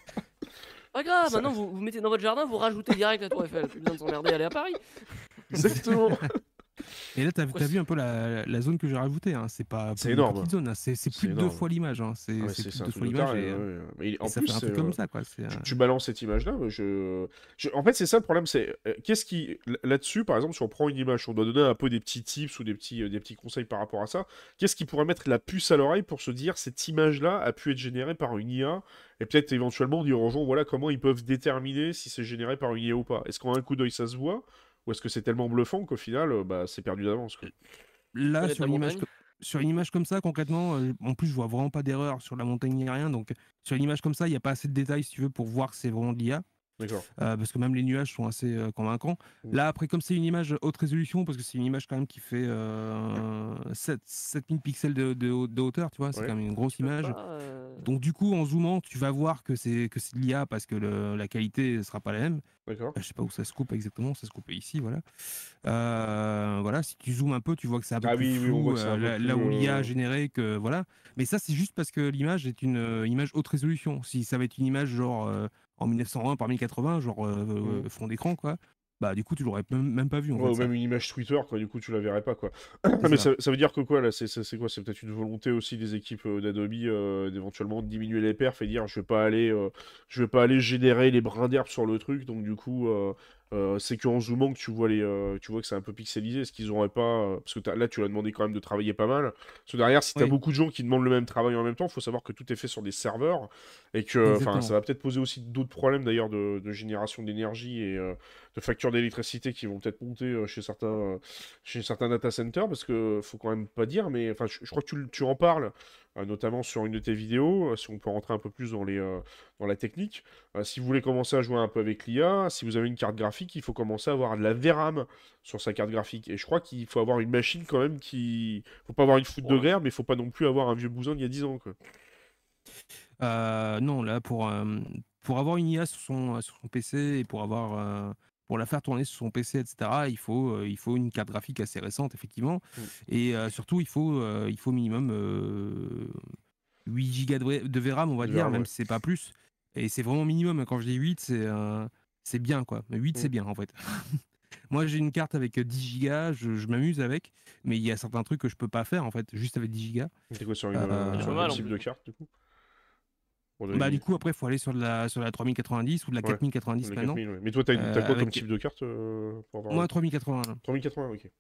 Pas grave, maintenant vous, vous mettez dans votre jardin, vous rajoutez direct la tour Eiffel. Plus besoin de s'emmerder aller à Paris. Exactement. Et là, t'as as vu un peu la, la zone que j'ai rajoutée. Hein. C'est pas c'est énorme. Petite zone, hein. c'est, plus de deux fois l'image. Hein. C'est, ouais, plus de deux fois l'image. Et, et, en ça plus, fait un peu comme ça. Quoi. Tu, tu, balances cette image-là. Je... je... En fait, c'est ça le problème. C'est euh, qu'est-ce qui là-dessus, par exemple, si on prend une image, on doit donner un peu des petits tips ou des petits, euh, des petits conseils par rapport à ça. Qu'est-ce qui pourrait mettre la puce à l'oreille pour se dire cette image-là a pu être générée par une IA et peut-être éventuellement dire aux gens voilà comment ils peuvent déterminer si c'est généré par une IA ou pas? Est-ce qu'en un coup d'œil ça se voit? Ou est-ce que c'est tellement bluffant qu'au final, euh, bah, c'est perdu d'avance Là, sur une, image, sur une image comme ça, concrètement, euh, en plus, je vois vraiment pas d'erreur sur la montagne ni rien. Donc, sur une image comme ça, il n'y a pas assez de détails, si tu veux, pour voir que c'est vraiment de l'IA. Euh, parce que même les nuages sont assez convaincants. Mmh. Là, après, comme c'est une image haute résolution, parce que c'est une image quand même qui fait 7000 pixels de, de, hauteur, tu vois, c'est quand même une grosse image. Donc, du coup, en zoomant, tu vas voir que c'est que de l'IA parce que le, la qualité ne sera pas la même. Je sais pas où ça se coupe exactement, ça se coupe ici, voilà. Euh, voilà, si tu zoomes un peu, tu vois que c'est un peu ah plus flou, euh, là, où l'IA a généré que voilà. Mais ça, c'est juste parce que l'image est une euh, image haute résolution. Si ça va être une image genre en 1901 par 1080, genre mmh. fond d'écran, quoi, bah du coup tu l'aurais même, pas vu. En ou même une image Twitter, quoi, du coup tu la verrais pas. quoi. mais ça. veut dire que quoi là C'est quoi C'est peut-être une volonté aussi des équipes euh, d'Adobe euh, d'éventuellement diminuer les perfs et dire je vais pas aller, euh, je vais pas aller générer les brins d'herbe sur le truc, donc du coup euh, c'est qu'en zoomant que tu vois, les, euh, tu vois que c'est un peu pixelisé. Est-ce qu'ils n'auraient pas. Euh, parce que là, tu l'as demandé quand même de travailler pas mal. Parce que derrière, si tu as beaucoup de gens qui demandent le même travail en même temps, il faut savoir que tout est fait sur des serveurs. Et que ça va peut-être poser aussi d'autres problèmes d'ailleurs de, génération d'énergie et de factures d'électricité qui vont peut-être monter chez, certains, chez certains data centers. Parce que faut quand même pas dire, mais enfin, je, crois que tu, tu en parles. Euh, notamment sur une de tes vidéos, euh, si on peut rentrer un peu plus dans, les, euh, dans la technique. si vous voulez commencer à jouer un peu avec l'IA, si vous avez une carte graphique, il faut commencer à avoir de la VRAM sur sa carte graphique. Et je crois qu'il faut avoir une machine quand même qui... faut pas avoir une foot de guerre, mais il faut pas non plus avoir un vieux bousin d'il y a 10 ans. Quoi. non, là, pour, pour avoir une IA sur son, sur son PC et pour avoir pour la faire tourner sur son PC, etc., il faut, euh, il faut une carte graphique assez récente, effectivement. Mm. Et euh, surtout, il faut, euh, il faut minimum 8 Go de, VRAM, on va dire, même si c'est pas plus. Et c'est vraiment minimum. Quand je dis 8, c'est c'est bien, quoi. 8, c'est mm. bien, en fait. Moi, j'ai une carte avec 10 gigas, je, je m'amuse avec, mais il y a certains trucs que je peux pas faire en fait, juste avec 10 gigas. T'es quoi sur une, Euh, sur un mal, type de carte du coup? Bah, du coup, après, il faut aller sur de la, sur la 3090 ou de la Ouais, 4090 les maintenant. 4000, ouais. Mais toi, t'as Euh, quoi comme avec- type de carte euh, pour avoir Moi, 3080. là. 3080, ok.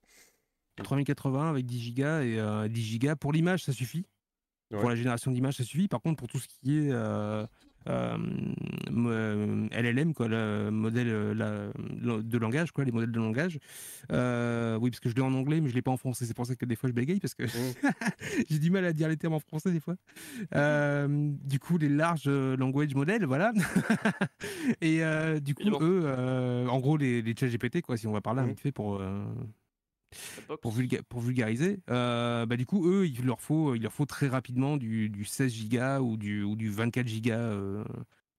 3080 avec 10 gigas et euh, 10 gigas pour l'image, ça suffit. Ouais. Pour la génération d'images, ça suffit. Par contre, pour tout ce qui est euh, euh, LLM, quoi, le modèle euh, la- de langage, quoi, les modèles de langage. oui, parce que je l'ai en anglais, mais je l'ai pas en français. C'est pour ça que des fois je bégaye parce que j'ai du mal à dire les termes en français des fois. Du coup, les larges language models, voilà. Et du coup, eux, en gros, les, les chats GPT, quoi, si on va par là, vite fait pour. Euh, pour, vulga- pour vulgariser, euh, bah, du coup, eux, il leur faut, il leur faut très rapidement du, du 16 gigas ou du, ou du 24 gigas euh,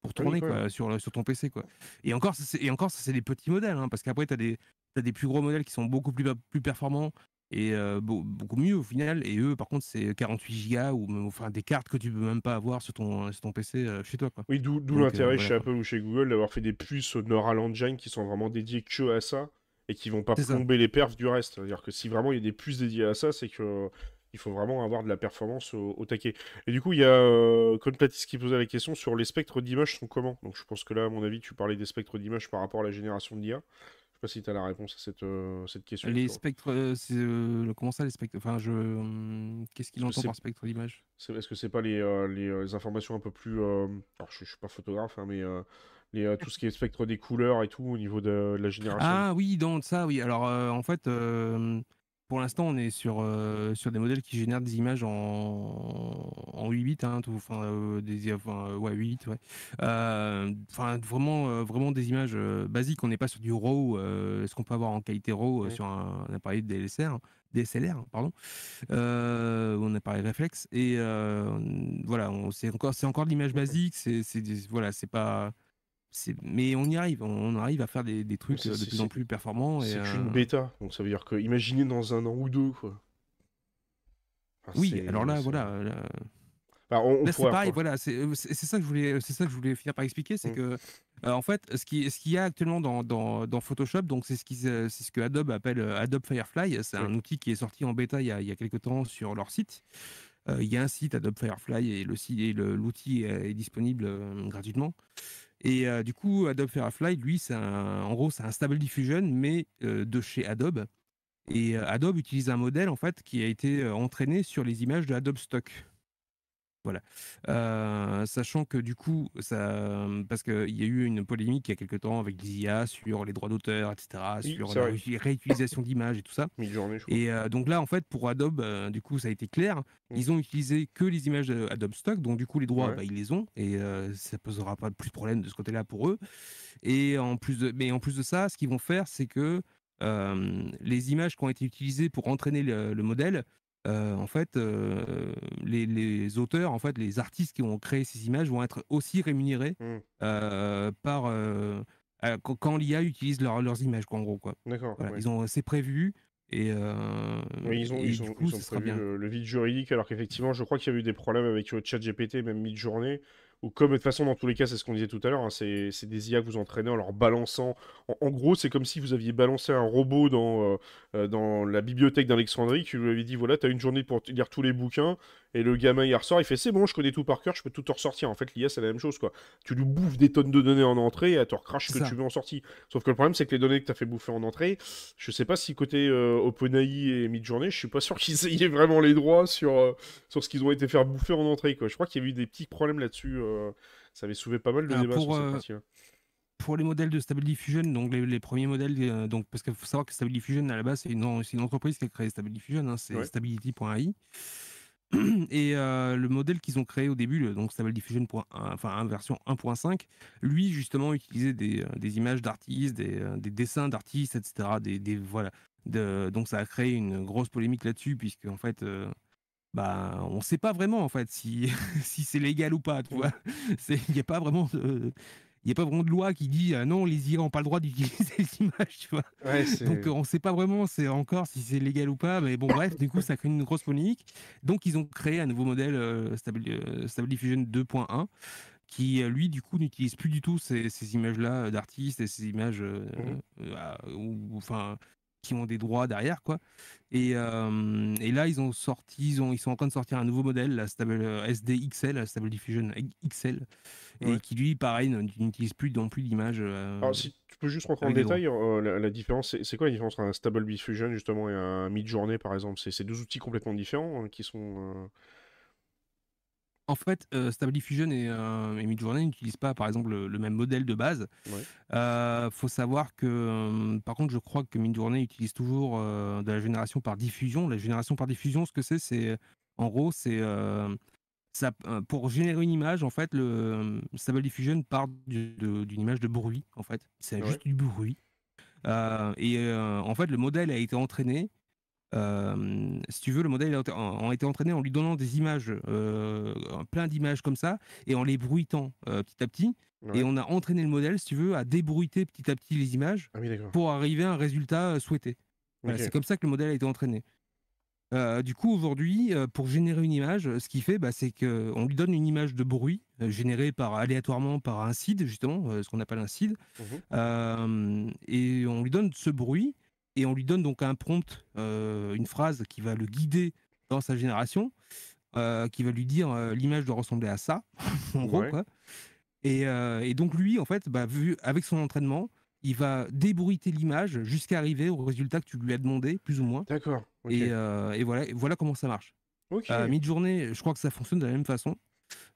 pour oui, tourner quoi, sur, sur ton PC. Quoi. Et encore, c'est- et encore, ça, c'est des petits modèles, hein, parce qu'après, tu as des, t'as des plus gros modèles qui sont beaucoup plus, plus performants et euh, beau- beaucoup mieux au final. Et eux, par contre, c'est 48 gigas ou même- enfin, des cartes que tu peux même pas avoir sur ton, sur ton PC euh, chez toi. Quoi. Oui, d'où euh, l'intérêt voilà, chez. Apple ou chez Google d'avoir fait des puces Neural Engine qui sont vraiment dédiées que à ça et qui vont pas ça. plomber les perfs du reste. C'est-à-dire que si vraiment il y a des puces dédiées à ça, c'est que il faut vraiment avoir de la performance au, au taquet. Et du coup, il y a euh, Conplatis qui posait la question sur les spectres d'images sont comment? Donc je pense que là, à mon avis, tu parlais des spectres d'images par rapport à la génération de l'IA. Je sais pas si tu as la réponse à cette, euh, cette question. Les sur- spectres, euh, euh, comment ça les spectres? Enfin, je, hum, qu'est-ce qu'il entend par spectre d'image? Est-ce que c'est pas les, les, les informations un peu plus. Alors, je, je suis pas photographe, hein, mais les, euh, tout ce qui est spectre des couleurs et tout au niveau de, de la génération. Ah oui, dans ça, oui. Alors, euh, en fait, euh, pour l'instant, on est sur, sur des modèles qui génèrent des images en, en 8 bits, hein, tout, enfin, des, enfin, ouais, 8 bits, ouais. Enfin, vraiment, vraiment des images basiques. On n'est pas sur du RAW, euh, ce qu'on peut avoir en qualité RAW sur un, un appareil DSLR, DSLR, pardon, euh, ou un appareil réflexe. Et euh, voilà, on- c'est encore, c'est encore de l'image basique. C'est, voilà, c'est pas. Mais on y arrive, on, arrive à faire des, des trucs euh, de plus en plus performants. C'est euh, qu'une bêta, donc ça veut dire que imaginez dans un an ou deux, quoi. Enfin, Oui, alors là, voilà. euh, Là, Bah, on, on là, c'est pareil, voilà. C'est euh, c'est- ça que je voulais, c'est ça que je voulais finir par expliquer, c'est Mm. que, euh, en fait, ce qui, ce qu'il y a actuellement dans, dans, dans Photoshop, donc c'est ce qui, c'est ce que Adobe appelle euh, Adobe Firefly. C'est un Oui. outil qui est sorti en bêta il y a, il y a quelques temps sur leur site. Euh, il y a un site Adobe Firefly et le l'outil est, est disponible euh, gratuitement. Et euh, du coup, Adobe Firefly, lui, c'est un- en gros, un Stable Diffusion, mais euh, de chez Adobe. Et euh, Adobe utilise un modèle en fait qui a été entraîné sur les images de Adobe Stock. Voilà. Euh, sachant que du coup, ça, parce qu'il y a eu une polémique il y a quelques temps avec les IA sur les droits d'auteur, etc., Oui, sur la vrai. réutilisation d'images et tout ça. crois. Et euh, donc là, en fait, pour Adobe, euh, du coup, ça a été clair. Mm. Ils ont utilisé que les images Adobe Stock, donc du coup, les droits, Ouais. bah, ils les ont, et ça posera pas plus de problème de ce côté-là pour eux. Et en plus de, mais en plus de ça, ce qu'ils vont faire, c'est que les images qui ont été utilisées pour entraîner le, le modèle, euh, en fait, euh, les, les auteurs, en fait, les artistes qui ont créé ces images vont être aussi rémunérés Mm. euh, par quand, l'IA utilise leur- leurs images, quoi, en gros, quoi. D'accord. Voilà, ouais. ils ont, c'est prévu. Et, Oui, ils ont, et ils du ont, coup, ils ont prévu bien. le, le vide juridique, alors qu'effectivement, je crois qu'il y a eu des problèmes avec ChatGPT, même mid-journée, ou comme de toute façon, dans tous les cas, c'est ce qu'on disait tout à l'heure, hein, c'est des IA que vous entraînez en leur balançant. En, gros, c'est comme si vous aviez balancé un robot dans, euh, euh, la bibliothèque d'Alexandrie, vous lui avez dit voilà, t'as une journée pour lire tous les bouquins, et le gamin il ressort, il fait c'est bon, je connais tout par cœur, je peux tout te ressortir. En fait, l'IA, c'est la même chose, quoi. Tu lui bouffes des tonnes de données en entrée, et elle te recrache ce que ça. tu veux en sortie. Sauf que le problème, c'est que les données que t'as fait bouffer en entrée, je sais pas si côté euh, OpenAI et Midjourney, je suis pas sûr qu'ils aient vraiment les droits sur, euh, sur ce qu'ils ont été faire bouffer en entrée. Quoi. Je crois qu'il y a eu des petits problèmes là-dessus. euh, ça avait soulevé pas mal de débats sur cette partie-là. Pour les modèles de Stable Diffusion, donc les, les premiers modèles, euh, donc, parce qu'il faut savoir que Stable Diffusion, à la base, c'est une, une entreprise qui a créé Stable Diffusion, hein, c'est Ouais. stability.ai. Et euh, le modèle qu'ils ont créé au début, le- donc Stable Diffusion, point un- enfin version 1.5, lui justement utilisait des, euh, des images d'artistes, des, euh, des dessins d'artistes, etc. Des, des- voilà. De- donc ça a créé une grosse polémique là-dessus, puisque en fait, euh, bah, on ne sait pas vraiment en fait si, si c'est légal ou pas, Il n'y a pas vraiment de, il n'y a pas vraiment de loi qui dit euh, non, les IA n'ont pas le droit d'utiliser les images, tu vois. Ouais. Donc euh, on ne sait pas vraiment c'est encore si c'est légal ou pas, mais bon bref, du coup ça crée une grosse polémique. Donc ils ont créé un nouveau modèle euh, Stable, euh, Stable Diffusion 2.1 qui lui du coup n'utilise plus du tout ces, ces images-là d'artistes et ces images, Mmh ou, enfin, qui ont des droits derrière, quoi. Et, et là, ils ont sorti, ils, ont, ils sont en train de sortir un nouveau modèle, la Stable SDXL, la Stable Diffusion XL, et qui lui, pareil, n'utilise plus non plus d'images. Alors, si tu peux juste rentrer en détail, la, différence, c'est quoi la différence entre un Stable Diffusion justement et un Midjourney par exemple? C'est deux outils complètement différents hein, qui sont. En fait, euh, Stable Diffusion et, euh, Midjourney n'utilisent pas, par exemple, le, même modèle de base. Il euh, faut savoir que, par contre, je crois que Midjourney utilise toujours de la génération par diffusion. La génération par diffusion, ce que c'est, c'est en gros, c'est pour générer une image, en fait, le Stable Diffusion part d'une image de bruit. En fait, c'est juste du bruit. et en fait, le modèle a été entraîné si tu veux, le modèle a, été entraîné en lui donnant des images, plein d'images comme ça, et en les bruitant petit à petit. Et on a entraîné le modèle, si tu veux, à débruiter petit à petit les images ah pour arriver à un résultat souhaité. c'est comme ça que le modèle a été entraîné. du coup, aujourd'hui, pour générer une image, ce qu'il fait, bah, c'est qu'on lui donne une image de bruit générée par, aléatoirement par un seed, justement, ce qu'on appelle un seed. Mmh et on lui donne ce bruit et on lui donne donc un prompt, euh, une phrase qui va le guider dans sa génération, euh, qui va lui dire euh, l'image doit ressembler à ça, en gros. Quoi. Et, donc lui, en fait, bah, vu, avec son entraînement, il va débruiter l'image jusqu'à arriver au résultat que tu lui as demandé, plus ou moins. D'accord. Et, voilà, voilà comment ça marche. Okay. Mid-journée, je crois que ça fonctionne de la même façon.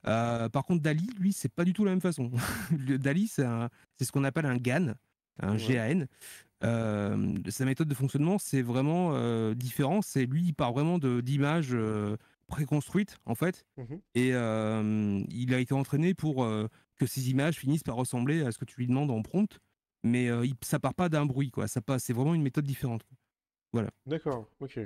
par contre, Dali, lui, c'est pas du tout la même façon. Dali, c'est ce qu'on appelle un GAN, un GAN. Euh, sa méthode de fonctionnement, c'est vraiment euh, différent. C'est lui, il part vraiment d'images euh, préconstruites en fait, mmh et il a été entraîné pour que ces images finissent par ressembler à ce que tu lui demandes en prompt, mais il, ça part pas d'un bruit, quoi. Ça passe, c'est vraiment une méthode différente. Voilà. D'accord. Ok.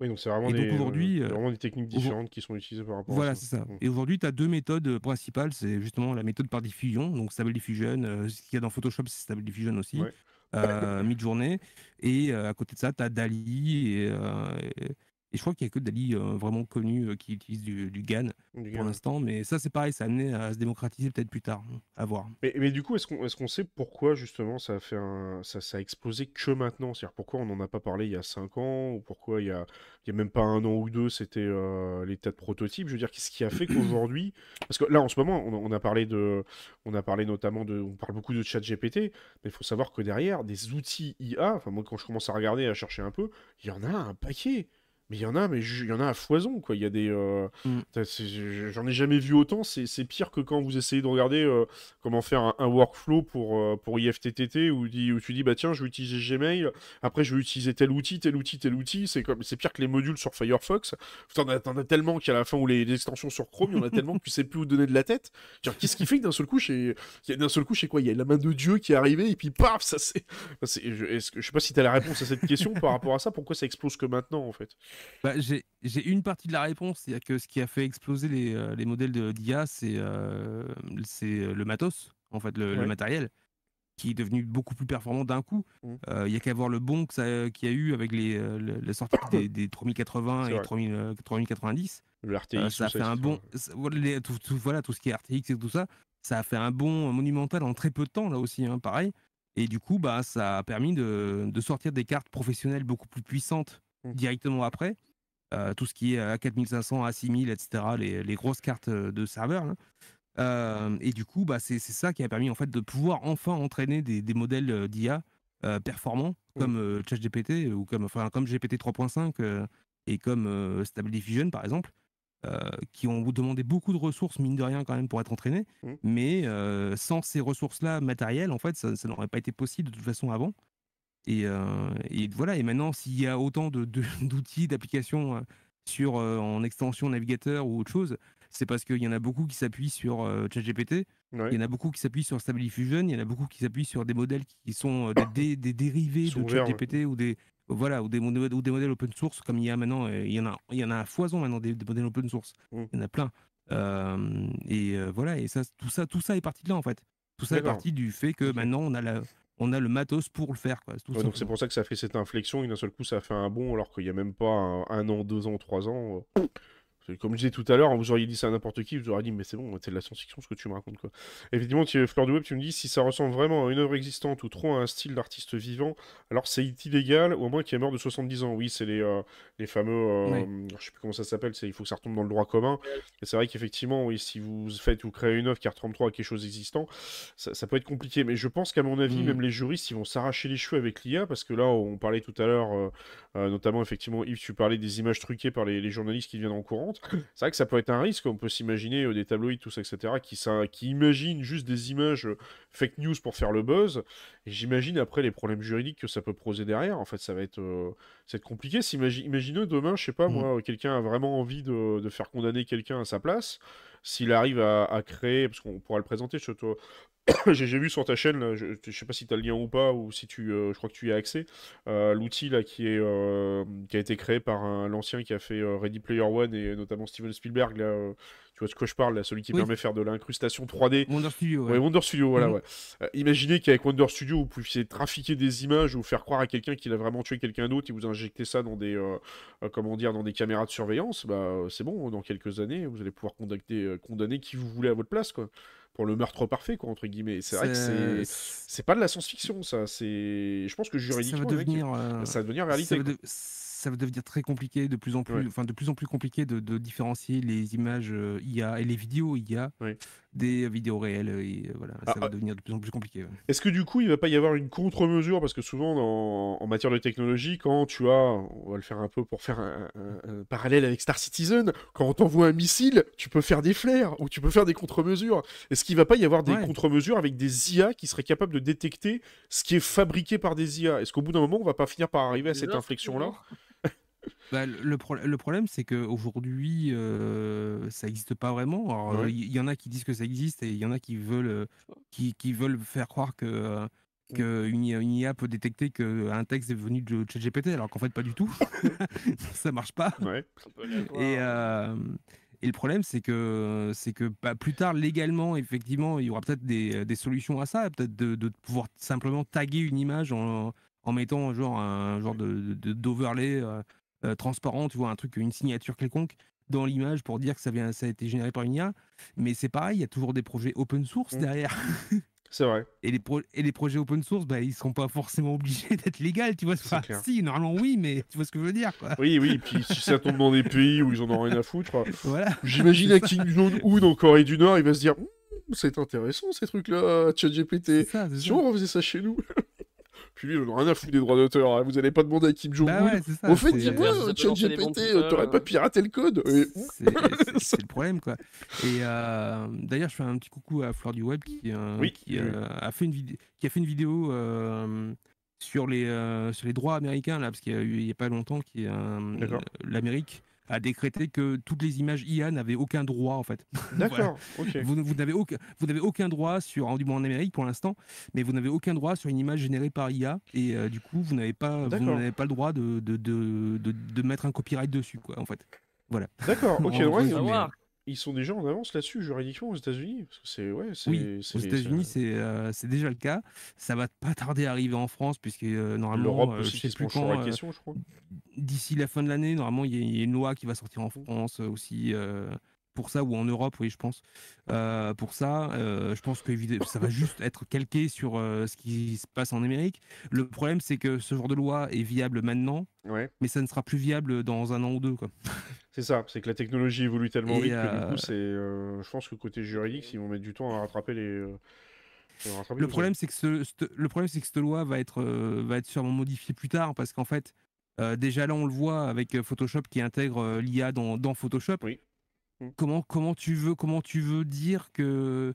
Oui, donc c'est vraiment, des, vraiment des techniques différentes qui sont utilisées par rapport voilà, à ça. c'est ça. Mmh. Et aujourd'hui, tu as deux méthodes principales. C'est justement la méthode par diffusion, donc Stable Diffusion. ce qu'il y a dans Photoshop, c'est Stable Diffusion aussi. Ouais euh, mi-journée. Et euh, à côté de ça, tu as Dali et, euh, et je crois qu'il n'y a que Dali euh, vraiment connu euh, qui utilise du, GAN pour l'instant. Mais ça, c'est pareil, ça a amené à se démocratiser peut-être plus tard. Hein, à voir. Mais, mais du coup, est-ce qu'on est sait pourquoi justement ça a, fait un, ça, ça a explosé que maintenant? C'est-à-dire pourquoi on n'en a pas parlé il y a 5 ans? Ou pourquoi il y a, il y a même pas un an ou deux, c'était euh, l'état de prototype? Je veux dire, qu'est-ce qui a fait qu'aujourd'hui. Parce que là, en ce moment, on, a parlé de. On a parlé notamment de. On parle beaucoup de chat GPT, mais il faut savoir que derrière, des outils IA, enfin, moi, quand je commence à regarder, à chercher un peu, il y en a un paquet. Mais il y en a, mais il y en a à foison, quoi. Il y a des. Euh, mm. J'en ai jamais vu autant. C'est pire que quand vous essayez de regarder euh, comment faire un, workflow pour, euh, pour IFTTT où, où, tu dis, bah tiens, je vais utiliser Gmail, après je vais utiliser tel outil, tel outil, tel outil. C'est comme c'est pire que les modules sur Firefox. T'en as, as, tellement qu'à la fin, ou les, extensions sur Chrome, il y en a tellement que tu sais plus où donner de la tête. Qu'est-ce qui fait que d'un seul coup, d'un seul coup, sais quoi? Il y a la main de Dieu qui est arrivée et puis paf, ça c'est. je, je sais pas si tu as la réponse à cette question par rapport à ça. Pourquoi ça explose que maintenant, en fait? Bah, j'ai une partie de la réponse, c'est que ce qui a fait exploser les, euh, les modèles d'IA, c'est euh, euh, le matos, en fait, le, matériel, qui est devenu beaucoup plus performant d'un coup. Mmh. Il y a qu'à voir le bon qu'il y a eu avec les, la sortie des, des 3080 et 3000, 3090. Le RTX, ça a fait un bon. voilà, tout ce qui est RTX et tout ça, ça a fait un bon monumental en très peu de temps, là aussi, hein, pareil. Et du coup, bah, ça a permis de, de sortir des cartes professionnelles beaucoup plus puissantes mmh. directement après. Euh, tout ce qui est à 4500, à 6000, etc., les, les grosses cartes euh, de serveurs. Euh, et du coup, bah, c'est ça qui a permis en fait de pouvoir enfin entraîner des, des modèles d'IA performants mmh. comme ChatGPT ou comme, enfin, comme GPT 3.5 et comme Stable Diffusion par exemple. qui ont demandé beaucoup de ressources, mine de rien, quand même, pour être entraînés. Mmh. Mais sans ces ressources-là matérielles, en fait, ça, ça n'aurait pas été possible de toute façon avant. Et, voilà, et maintenant, s'il y a autant d'outils, d'applications sur en extension navigateur ou autre chose, c'est parce qu'il y en a beaucoup qui s'appuient sur ChatGPT, il y en a beaucoup qui s'appuient sur Stable Diffusion, il y en a beaucoup qui s'appuient sur des modèles qui sont des, dérivés de ChatGPT ou des voilà ou des, ou des modèles open source comme il y a maintenant, il y en a il y en a à foison maintenant des, modèles open source, mmh. il y en a plein. et voilà, et ça, tout ça, tout ça est parti de là en fait. Tout ça est parti du fait que maintenant on a la, on a le matos pour le faire. Quoi. donc c'est pour ça que ça fait cette inflexion et d'un seul coup ça fait un bond alors qu'il n'y a même pas un, an, deux ans, trois ans. Euh, Comme je disais tout à l'heure, vous auriez dit ça à n'importe qui, vous auriez dit, mais c'est bon, c'est de la science-fiction ce que tu me racontes, quoi. Effectivement, tu, Fleur du Web, tu me dis, si ça ressemble vraiment à une œuvre existante ou trop à un style d'artiste vivant, alors c'est illégal, ou au moins qui est mort de 70 ans. Oui, c'est les, euh, les fameux, euh, je sais plus comment ça s'appelle, il faut que ça retombe dans le droit commun. Et c'est vrai qu'effectivement, oui, si vous faites ou créez une œuvre qui a 33 à quelque chose d'existant, ça, peut être compliqué. Mais je pense qu'à mon avis, mmh. même les juristes, ils vont s'arracher les cheveux avec l'IA, parce que là, on parlait tout à l'heure, euh, notamment, effectivement, Yves, tu parlais des images truquées par les, les journalistes qui viennent en courante. C'est vrai que ça peut être un risque, on peut s'imaginer euh, des tabloïds, tout ça, etc., qui, ça, qui imaginent juste des images euh, fake news pour faire le buzz. Et j'imagine après les problèmes juridiques que ça peut poser derrière. En fait, ça va être, euh, compliqué. Imaginez demain, je sais pas, mmh. moi, quelqu'un a vraiment envie de, faire condamner quelqu'un à sa place. S'il arrive à, créer, parce qu'on pourra le présenter, je, toi, j'ai vu sur ta chaîne, je, ne sais pas si tu as le lien ou pas, ou si tu, je crois que tu y as accès, l'outil là qui qui a été créé par l'ancien qui a fait Ready Player One et notamment Steven Spielberg là, tu vois ce que je parle, celui qui permet de faire de l'incrustation 3D. Wonder Studio. Ouais, Wonder Studio, voilà. Mhm. Ouais. Euh, imaginez qu'avec Wonder Studio, vous pouviez trafiquer des images ou faire croire à quelqu'un qu'il a vraiment tué quelqu'un d'autre et vous injecter ça dans des, euh, euh, comment dire, dans des caméras de surveillance. Bah, c'est bon. Dans quelques années, vous allez pouvoir condamner, condamner qui vous voulez à votre place, quoi pour le meurtre parfait, quoi, entre guillemets. C'est vrai que c'est, pas de la science-fiction, ça. C'est, je pense que juridiquement, ça va devenir, ça va devenir réalité ça va devenir très compliqué, de plus en plus, enfin de plus en plus compliqué de, différencier les images euh, IA et les vidéos IA des vidéos réelles. Et euh, voilà, ça ah, va ah. devenir de plus en plus compliqué. Est-ce que du coup, il va pas y avoir une contre-mesure? Parce que souvent, en matière de technologie, quand tu as, on va le faire un peu pour faire un, parallèle avec Star Citizen, quand on t'envoie un missile, tu peux faire des flares ou tu peux faire des contre-mesures. Est-ce qu'il va pas y avoir des contre-mesures avec des IA qui seraient capables de détecter ce qui est fabriqué par des IA Est-ce qu'au bout d'un moment, on va pas finir par arriver à cette inflexion-là? Bah, le, le, problème, c'est qu'aujourd'hui, euh, ça n'existe pas vraiment. il y, en a qui disent que ça existe et il y en a qui veulent, euh, qui, qui veulent faire croire que, euh, mmh. que une, IA peut détecter qu'un texte est venu de ChatGPT, alors qu'en fait, pas du tout. ça marche pas. Et, et le problème, c'est que, c'est que bah, plus tard, légalement, effectivement, il y aura peut-être des, des solutions à ça, peut-être de, de, pouvoir simplement taguer une image en, en mettant genre un genre de d'overlay euh, euh, transparent, tu vois, un truc, une signature quelconque dans l'image pour dire que ça, vient, ça a été généré par une IA. Mais c'est pareil, il y a toujours des projets open source mmh. derrière. C'est vrai. Et les, et les projets open source, bah, ils ne sont pas forcément obligés d'être légaux, tu vois. Enfin, si, normalement, oui, mais tu vois ce que je veux dire, quoi. Oui, oui, puis si ça tombe dans des pays où ils en ont rien à foutre, voilà. j'imagine à King Jong-un en Corée du Nord, il va se dire «Hmm, c'est intéressant ces trucs-là, ChatGPT. Si on refaisait ça chez nous puis lui, rien à foutre des droits d'auteur. Hein. Vous allez pas demander à Kim Jong-un. Bah Au fait, dis-moi, ChatGPT, t'aurais pas piraté le code C'est le problème, quoi. Et euh, d'ailleurs, je fais un petit coucou à Fleur du Web qui, euh, qui euh, a, fait une qui a fait une vidéo sur, les, sur les droits américains, là, parce qu'il y a eu il y a pas longtemps, qui l'Amérique a décrété que toutes les images IA n'avaient aucun droit en fait. D'accord. Vous, vous n'avez aucun, vous n'avez aucun droit sur, du moins en Amérique pour l'instant, mais vous n'avez aucun droit sur une image générée par IA et euh, du coup vous n'avez pas, vous n'avez pas le droit de de, de, de, mettre un copyright dessus quoi en fait. Voilà. D'accord. Ok. ouais, ils sont déjà en avance là-dessus juridiquement aux États-Unis c'est ouais, oui, aux États-Unis euh, c'est déjà le cas. Ça va pas tarder à arriver en France puisque euh, normalement l'Europe euh, je sais plus quand. La question, je crois. D'ici la fin de l'année, normalement il y, a une loi qui va sortir en France aussi pour ça ou en Europe, oui, je pense. pour ça, je pense que ça va juste être calqué sur ce qui se passe en Amérique. Le problème, c'est que ce genre de loi est viable maintenant, mais ça ne sera plus viable dans un an ou deux. C'est ça, c'est que la technologie évolue tellement vite que du coup, c'est, je pense que côté juridique, ils vont mettre du temps à rattraper les. le problème, c'est que ce, le problème, c'est que cette loi va être, va être sûrement modifiée plus tard parce qu'en fait, déjà là, on le voit avec Photoshop qui intègre l'IA dans, dans Photoshop. Oui. Mmh. Comment, comment, tu veux, comment tu veux dire que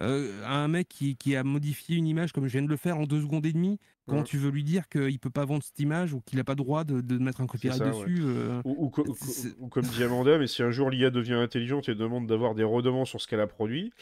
euh, un mec qui, qui, a modifié une image comme je viens de le faire en deux secondes et demie, comment tu veux lui dire qu'il peut pas vendre cette image ou qu'il n'a pas droit de, de, mettre un copyright dessus euh, ou, comme dit Amanda, mais si un jour l'IA devient intelligente et demande d'avoir des redemans sur ce qu'elle a produit,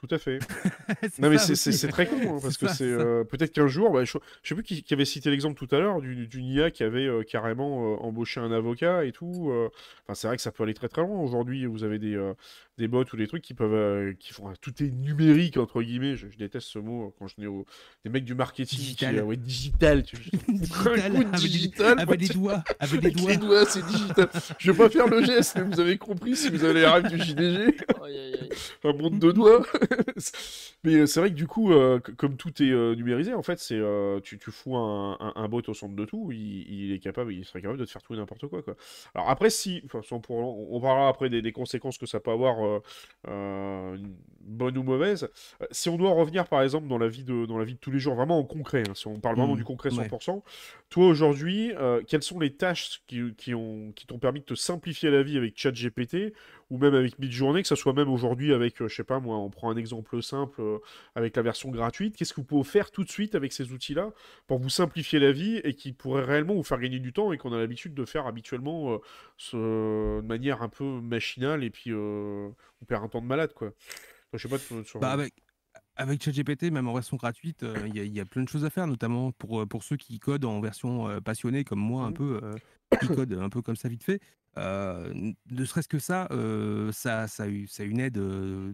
Tout à fait. Non mais ça c'est très con hein, parce que c'est euh, peut-être qu'un jour, bah, je, je sais plus qui, qui avait cité l'exemple tout à l'heure du- d'une IA qui avait euh, carrément euh, embauché un avocat et tout. euh. Enfin c'est vrai que ça peut aller très très loin. Aujourd'hui vous avez des, euh, des bots ou des trucs qui peuvent euh, qui font tout est numérique entre guillemets. Je, je déteste ce mot euh, quand je dis aux des mecs du marketing qui Digital. euh, ouais digital. Tu, Digital, coup avec des- digital. moi, Avec des doigts, avec des doigts. doigts, c'est digital. Je vais pas faire le geste, mais vous avez compris si vous avez les rêves du JDG un monde de doigts. Mais euh, c'est vrai que du coup, euh, comme tout est numérisé, en fait, c'est tu, tu fous un, un, un bot au centre de tout, il, il est capable, il serait capable de te faire tout et n'importe quoi, quoi. Alors après, si, enfin, on on parlera après des, des conséquences que ça peut avoir, euh, euh, bonnes ou mauvaises. Euh, Si on doit revenir, par exemple, dans la vie de, dans la vie de tous les jours, vraiment en concret, hein, si on parle vraiment Mhm, du concret ouais. 100%, toi aujourd'hui, euh, quelles sont les tâches qui, qui ont, qui t'ont permis de te simplifier la vie avec ChatGPT ou même avec Midjourney, que ça soit même aujourd'hui avec, euh, je sais pas moi, on prend un exemple simple euh, avec la version gratuite, qu'est-ce que vous pouvez faire tout de suite avec ces outils-là pour vous simplifier la vie et qui pourrait réellement vous faire gagner du temps et qu'on a l'habitude de faire habituellement euh, ce- de manière un peu machinale et puis euh, on perd un temps de malade quoi. Je sais pas sur... Bah, avec, avec ChatGPT, même en version gratuite, il y, y a plein de choses à faire, notamment pour, pour ceux qui codent en version passionnée, comme moi, un Mhm. peu, qui codent un peu comme ça vite fait. Euh, ne serait-ce que ça, euh, ça, ça, a eu- ça a une aide euh,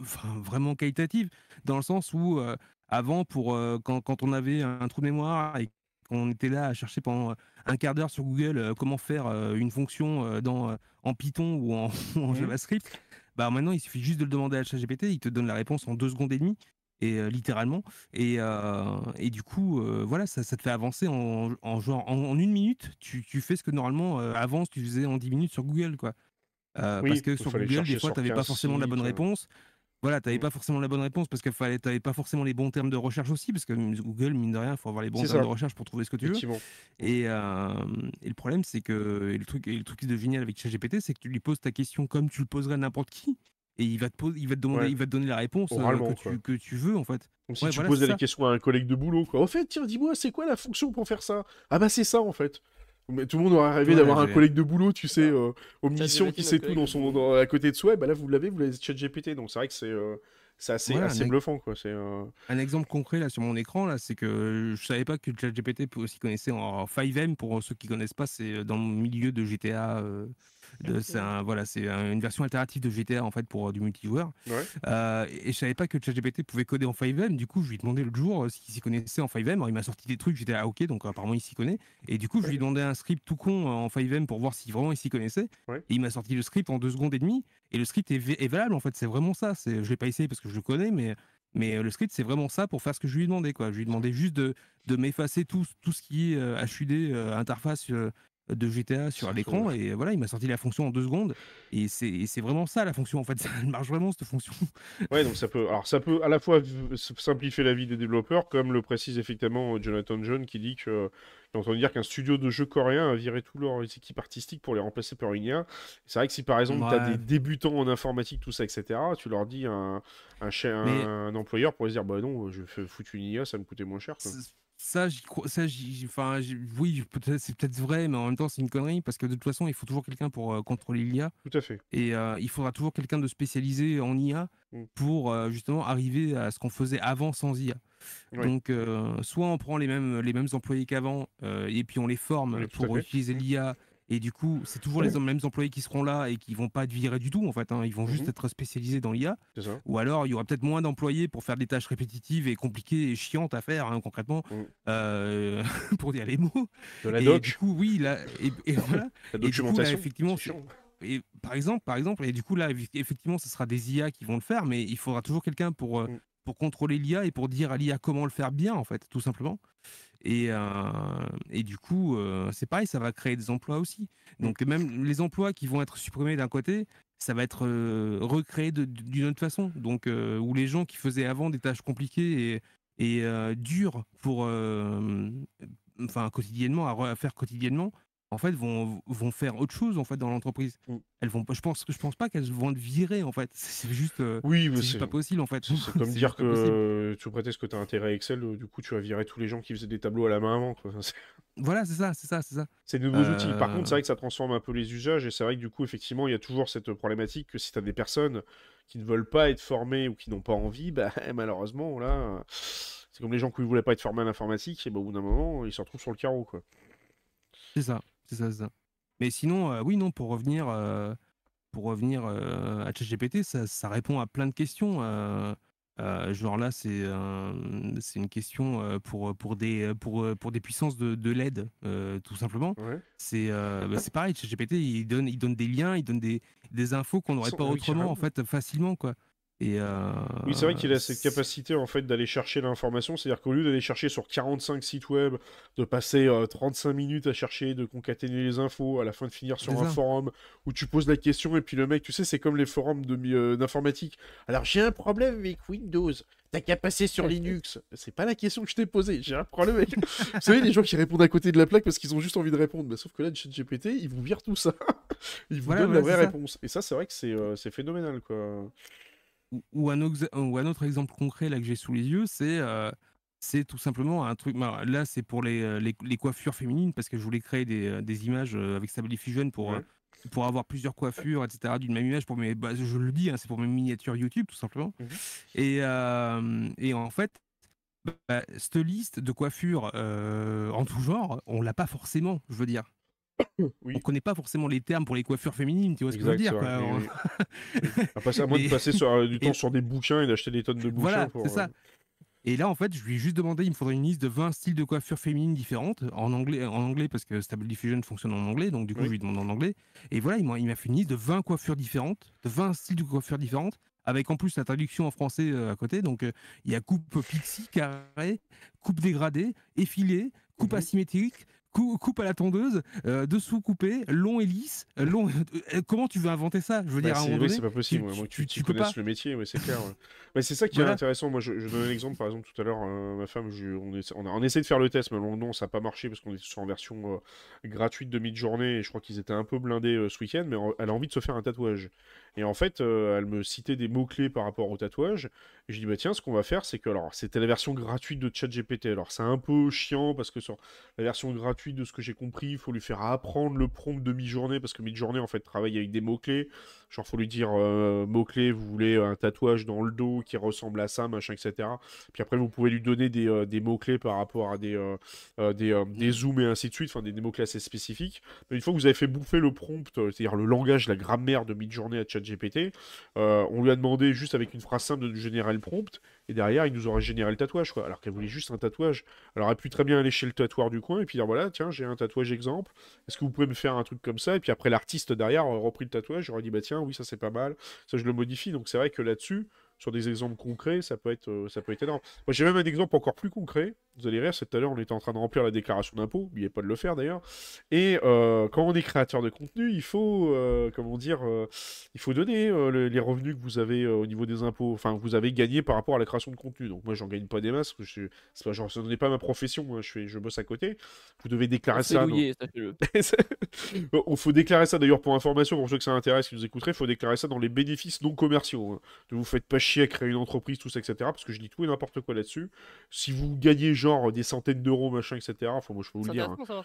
enfin, vraiment qualitative, dans le sens où, avant, pour, quand, quand on avait un trou de mémoire et qu'on était là à chercher pendant un quart d'heure sur Google comment faire une fonction dans, en Python ou en, en Mhm. JavaScript, bah maintenant il suffit juste de le demander à ChatGPT, il te donne la réponse en deux secondes et demie, et euh, littéralement. Et, euh, et du coup, euh, voilà, ça, ça te fait avancer en, en genre en, en une minute. Tu, tu fais ce que normalement avant tu faisais en 10 minutes sur Google, quoi. Oui, parce que sur Google, des fois, tu n'avais pas 15 forcément la bonne réponse. Voilà, tu n'avais Mm. pas forcément la bonne réponse parce que tu n'avais pas forcément les bons termes de recherche aussi, parce que Google, mine de rien, il faut avoir les bons termes ça. de recherche pour trouver ce que tu veux. Et, et le problème, c'est que et le truc, et le truc de génial avec ChatGPT, c'est que tu lui poses ta question comme tu le poserais à n'importe qui, et il va te poser, il va te demander, Ouais. il va te donner la réponse euh, Oralement, que, tu, que tu veux en fait. Comme si Ouais, tu voilà, posais c'est des questions à un collègue de boulot, quoi. Au fait, tiens, dis-moi, c'est quoi la fonction pour faire ça? Ah bah c'est ça, en fait. Mais tout le monde aurait rêvé Ouais, d'avoir un collègue de boulot, tu sais, euh, omniscient, qui sait tout dans son, dans- à côté de soi. Et bah là, vous l'avez, vous l'avez ChatGPT. Donc c'est vrai que c'est euh, c'est assez, Voilà, assez un- bluffant, quoi. C'est euh, Un exemple concret là sur mon écran là, c'est que je savais pas que ChatGPT peut aussi connaissait en 5M pour ceux qui connaissent pas, c'est dans le milieu de GTA. C'est un- voilà, c'est un- une version alternative de GTA en fait pour euh, du multijoueur. ouais. Euh, et je savais pas que ChatGPT pouvait coder en 5M. Du coup, je lui ai demandé l'autre jour euh, s'il s'y connaissait en 5M. Alors, il m'a sorti des trucs. J'étais ah ok, donc apparemment il s'y connaît. Et du coup, je lui ai demandé un script tout con en 5M pour voir si vraiment il s'y connaissait. Ouais. Et il m'a sorti le script en deux secondes et demie. Et le script est, va- est valable en fait. C'est vraiment ça. C'est, je l'ai pas essayé parce que je le connais, mais mais le script c'est vraiment ça pour faire ce que je lui ai demandé quoi. Je lui ai demandé juste de, de m'effacer tout tout ce qui est euh, HUD euh, interface. euh, de GTA sur l'écran et voilà il m'a sorti la fonction en deux secondes et c'est vraiment ça la fonction en fait elle marche vraiment cette fonction Ouais, donc ça peut, alors ça peut à la fois simplifier la vie des développeurs, comme le précise effectivement euh, Jonathan John, qui dit que, a entendu dire qu'un studio de jeux coréen a viré toutes leurs équipes artistiques pour les remplacer par une IA. C'est vrai que si par exemple tu as Ouais. des débutants en informatique, tout ça, etc., tu leur dis un, un, un, Mais- un employeur pour se dire, bah non, je vais foutre une IA, ça me coûtait moins cher. quoi. Ça, j'y crois. Ça, j'y- enfin, j'y- oui, peut-être, c'est peut-être vrai, mais en même temps, c'est une connerie parce que de toute façon, il faut toujours quelqu'un pour euh, contrôler l'IA Tout à fait. et euh, il faudra toujours quelqu'un de spécialisé en IA Mm. pour euh, justement arriver à ce qu'on faisait avant sans IA. Donc, soit on prend les mêmes, les mêmes employés qu'avant et puis on les forme Oui, pour utiliser l'IA. Et du coup, c'est toujours les mêmes employés qui seront là et qui vont pas être virés du tout en fait. hein. Ils vont juste Mhm. être spécialisés dans l'IA. Ou alors, il y aura peut-être moins d'employés pour faire des tâches répétitives et compliquées et chiantes à faire, hein, concrètement, Mm. euh, pour dire les mots. De la et doc, du coup, oui, là, et, et voilà. la et du coup, là, effectivement. Et par exemple, par exemple, et du coup, là, eff- effectivement, ce sera des IA qui vont le faire, mais il faudra toujours quelqu'un pour, euh, Mm. pour contrôler l'IA et pour dire à l'IA comment le faire bien, en fait, tout simplement. Et, euh, et du coup, euh, c'est pareil, ça va créer des emplois aussi. Donc, même les emplois qui vont être supprimés d'un côté, ça va être euh, recréé d'une autre façon. Donc, où les gens qui faisaient avant des tâches compliquées et, et dures pour, enfin, quotidiennement, à faire quotidiennement, en fait, vont, vont faire autre chose en fait dans l'entreprise. Mm. Elles vont, pas- je pense, je pense pas qu'elles vont être virées en fait. C'est juste, euh, Oui, mais c'est pas possible en fait. c'est comme dire que tu prétextes que tu as intérêt à Excel, euh, du coup tu vas virer tous les gens qui faisaient des tableaux à la main avant. quoi. Voilà, c'est ça, c'est ça, c'est ça. C'est de nouveaux outils. Par Euh, contre, c'est vrai que ça transforme un peu les usages et c'est vrai que du coup, effectivement, il y a toujours cette problématique que si tu as des personnes qui ne veulent pas être formées ou qui n'ont pas envie, bah malheureusement, là, euh, c'est comme les gens qui ne voulaient pas être formés à l'informatique, et bah, au bout d'un moment, ils se retrouvent sur le carreau, quoi. C'est ça, c'est ça, c'est ça. Mais sinon, euh, oui, non, pour revenir, euh, pour revenir euh, à ChatGPT, ça, ça répond à plein de questions. genre là, c'est c'est une question pour, pour, des, pour, pour des puissances de, de LED, tout simplement. Ouais. C'est bah, c'est pareil, ChatGPT, il donne, il donne des liens, il donne des, des infos qu'on n'aurait pas autrement, en fait, facilement, quoi. Et, euh, Oui, c'est vrai qu'il a cette capacité en fait d'aller chercher l'information, c'est-à-dire qu'au lieu d'aller chercher sur 45 sites web, de passer euh, 35 minutes à chercher, de concaténer les infos, à la fin de finir sur un forum où tu poses la question et puis le mec, tu sais, c'est comme les forums euh, d'informatique. Alors j'ai un problème avec Windows. T'as qu'à passer sur Linux. C'est pas la question que je t'ai posée. J'ai un problème avec. vous savez, les gens qui répondent à côté de la plaque parce qu'ils ont juste envie de répondre. Bah, sauf que là, le ChatGPT, il vous vire tout ça. il vous Voilà, donne la vraie réponse. Et ça, c'est vrai que c'est euh, c'est phénoménal, quoi. Ou, ou un, ox- ou un autre exemple concret là que j'ai sous les yeux, c'est euh, c'est tout simplement un truc. bah, Là, c'est pour les, euh, les, les coiffures féminines parce que je voulais créer des, euh, des images avec Stable Diffusion pour, Ouais. euh, pour avoir plusieurs coiffures, etc. d'une même image pour mes. bah, je le dis, hein, c'est pour mes miniatures YouTube tout simplement. Mhm. Et, euh, et en fait. bah, cette liste de coiffures en tout genre, on l'a pas forcément, je veux dire. Oui. On connaît pas forcément les termes pour les coiffures féminines, tu vois ce que je veux dire quoi. À, passer- à moins de passer sur, euh, du temps et- sur des bouquins et d'acheter des tonnes de bouquins. Voilà, pour, c'est ça. euh, Et là, en fait, je lui ai juste demandé, il me faudrait une liste de 20 styles de coiffure féminine différentes, en anglais, en anglais parce que Stable Diffusion fonctionne en anglais, donc du coup, Oui. je lui demande en anglais. Et voilà, il m'a il m'a fait une liste de 20 coiffures différentes, de 20 styles de coiffure différentes, avec en plus la traduction en français euh, à côté. Donc, euh, il y a coupe pixie, carré, coupe dégradée, effilée, coupe Mhm. asymétrique, cou- coupe à la tondeuse, euh, dessous coupé, long et lisse, euh, long. euh, comment tu veux inventer ça? Je veux Bah, dire, à un c'est oui, pas possible, tu- ouais, tu- pas. le métier, ouais, c'est clair. ouais. Ouais, c'est ça qui est intéressant. Moi, je, je donne un exemple, par exemple, tout à l'heure, euh, ma femme, je- on, essa- on a, on essaie de faire le test, mais non, ça n'a pas marché parce qu'on est sur en version gratuite de mid-journée et je crois qu'ils étaient un peu blindés ce week-end, mais elle a envie de se faire un tatouage. Et en fait, euh, elle me citait des mots-clés par rapport au tatouage. Et je dis, bah tiens, ce qu'on va faire, c'est que, alors, c'était la version gratuite de ChatGPT. Alors, c'est un peu chiant parce que sur la version gratuite, de ce que j'ai compris, il faut lui faire apprendre le prompt de mi-journée parce que mi-journée, en fait, travaille avec des mots-clés. Genre, faut lui dire euh, mots-clés, vous voulez un tatouage dans le dos qui ressemble à ça, machin, etc. Puis après, vous pouvez lui donner des, euh, des mots-clés par rapport à des, euh, des, des zooms et ainsi de suite, enfin des, mots-clés assez spécifiques. Mais une fois que vous avez fait bouffer le prompt, c'est-à-dire le langage, la grammaire de mid-journée à ChatGPT, euh, on lui a demandé juste avec une phrase simple de générer le prompt, et derrière, il nous aurait généré le tatouage, quoi. Alors qu'elle voulait juste un tatouage. Elle aurait pu très bien aller chez le tatoueur du coin et puis dire voilà, tiens, j'ai un tatouage exemple. Est-ce que vous pouvez me faire un truc comme ça? Et puis après, l'artiste derrière aurait repris le tatouage, j'aurais dit bah tiens, oui, ça c'est pas mal, ça je le modifie. Donc c'est vrai que là-dessus, sur des exemples concrets, ça peut être, euh, ça peut être énorme. Moi, j'ai même un exemple encore plus concret. Vous allez rire, c'est tout à l'heure, on était en train de remplir la déclaration d'impôt, n'oubliez pas de le faire d'ailleurs. Et euh, quand on est créateur de contenu, il faut, euh, comment dire, euh, il faut donner le- les revenus que vous avez au niveau des impôts, enfin, que vous avez gagné par rapport à la création de contenu. Donc moi, j'en gagne pas des masses, parce que c'est pas genre, n'est pas ma profession, hein, je, fais, je bosse à côté. Vous devez déclarer ça. douillé. Il faut déclarer ça d'ailleurs pour information, pour ceux que ça intéresse, qui nous écouteraient, il faut déclarer ça dans les bénéfices non commerciaux. hein. Ne vous faites pas chier à créer une entreprise, tout ça, etc. Parce que je dis tout et n'importe quoi là-dessus. Si vous gagnez genre des centaines d'euros, machin, etc. Enfin, moi je peux vous le dire. hein. ça.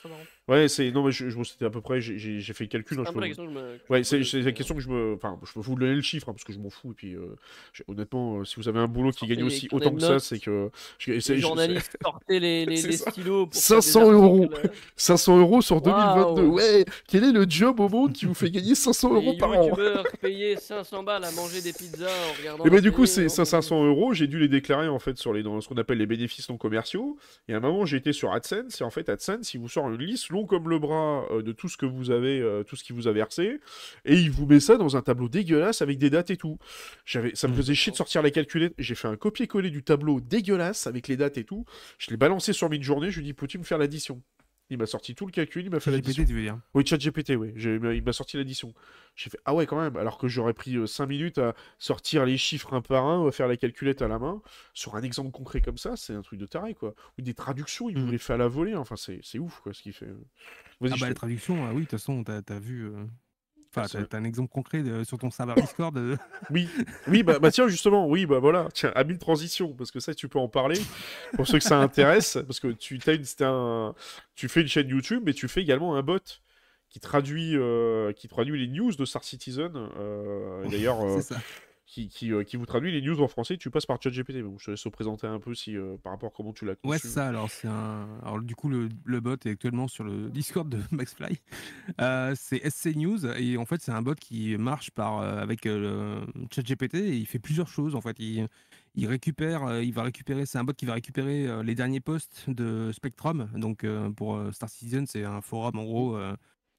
Ouais, c'est. Non, mais je, je- c'était à peu près. j'ai- fait le calcul. hein, peux question me. Ouais, c'est la aussi, question que je me. Enfin, je peux vous donner le chiffre hein, parce que je m'en fous. Et puis, euh, honnêtement, euh, si vous avez un boulot qui gagne aussi autant que ça, c'est que. Les journalistes sortaient les, les, stylos pour faire des 500 euros. articles, euh, 500 euros sur 2022. Waouh. Ouais, quel est le job au monde qui vous fait gagner 500 euros par an? payaient 500 balles à manger des pizzas en regardant. Et bah la du coup, c'est non, ça, 500 euros, j'ai dû les déclarer en fait sur les, dans ce qu'on appelle les bénéfices non commerciaux. Et à un moment, été sur AdSense, et en fait, AdSense, il vous sort une liste long comme le bras euh, de tout ce que vous avez, euh, tout ce qui vous a versé, et il vous met ça dans un tableau dégueulasse avec des dates et tout. J'avais, ça me Mm. faisait chier de sortir la calculette. J'ai fait un copier-coller du tableau dégueulasse avec les dates et tout. Je l'ai balancé sur Midjourney, je lui ai dit, peux-tu me faire l'addition? Il m'a sorti tout le calcul, il m'a fait GPT, l'addition. tu veux dire Oui, ChatGPT, oui. Il m'a sorti l'addition. J'ai fait Ah ouais, quand même. Alors que j'aurais pris 5 minutes à sortir les chiffres un par un, à faire la calculette à la main. Sur un exemple concret comme ça, c'est un truc de taré, quoi. Ou des traductions, il Mm. vous les fait à la volée. Enfin, c'est ouf, quoi, ce qu'il fait. Ah bah la traduction, ah oui, de toute façon, t'as as vu. euh, Enfin, t'as t'as un exemple concret de- sur ton serveur Discord. euh, Oui, oui bah, bah tiens, justement, oui, bah voilà. Tiens, habile transition, parce que ça, tu peux en parler. Pour ceux que ça intéresse, parce que tu, t'as une- un- tu fais une chaîne YouTube, mais tu fais également un bot qui traduit, euh, qui traduit les news de Star Citizen. euh, et D'ailleurs, euh, C'est ça. Qui, qui, euh, qui vous traduit les news en français, tu passes par ChatGPT. Je te laisse te présenter un peu si, euh, par rapport à comment tu l'as conçu. Ouais, ça. Alors, c'est un. Alors, du coup, le, le bot est actuellement sur le Discord de MaxFly. Euh, c'est SC News et en fait, c'est un bot qui marche par avec ChatGPT et il fait plusieurs choses. En fait, il, il récupère, il va récupérer. C'est un bot qui va récupérer les derniers posts de Spectrum. Donc, pour Star Citizen, c'est un forum en gros.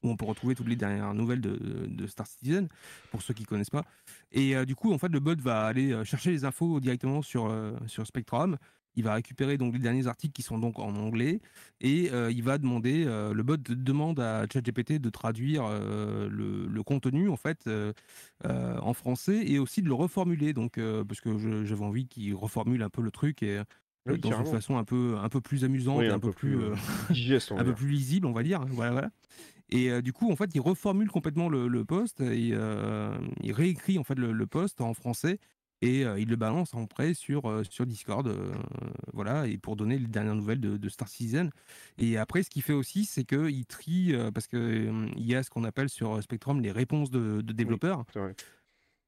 Où on peut retrouver toutes les dernières nouvelles de, de Star Citizen, pour ceux qui connaissent pas. Et euh, du coup, en fait, le bot va aller euh, chercher les infos directement sur, euh, sur Spectrum. Il va récupérer donc les derniers articles qui sont donc en anglais et euh, il va demander, le bot de- demande à ChatGPT de traduire le, le contenu en fait en français et aussi de le reformuler. Donc, parce que j'avais envie qu'il reformule un peu le truc et Oui, dans une façon un peu un peu plus amusante, Oui, un, peu plus, euh, digeste, un peu plus lisible, on va dire. Voilà, voilà. Et euh, du coup, en fait, il reformule complètement le, le post et euh, il réécrit en fait le, le post en français et euh, il le balance en prêt sur, euh, sur Discord, voilà, et pour donner les dernières nouvelles de, de Star Citizen. Et après, ce qu'il fait aussi, c'est qu'il trie, parce qu'il y a ce qu'on appelle sur Spectrum les réponses de, de développeurs.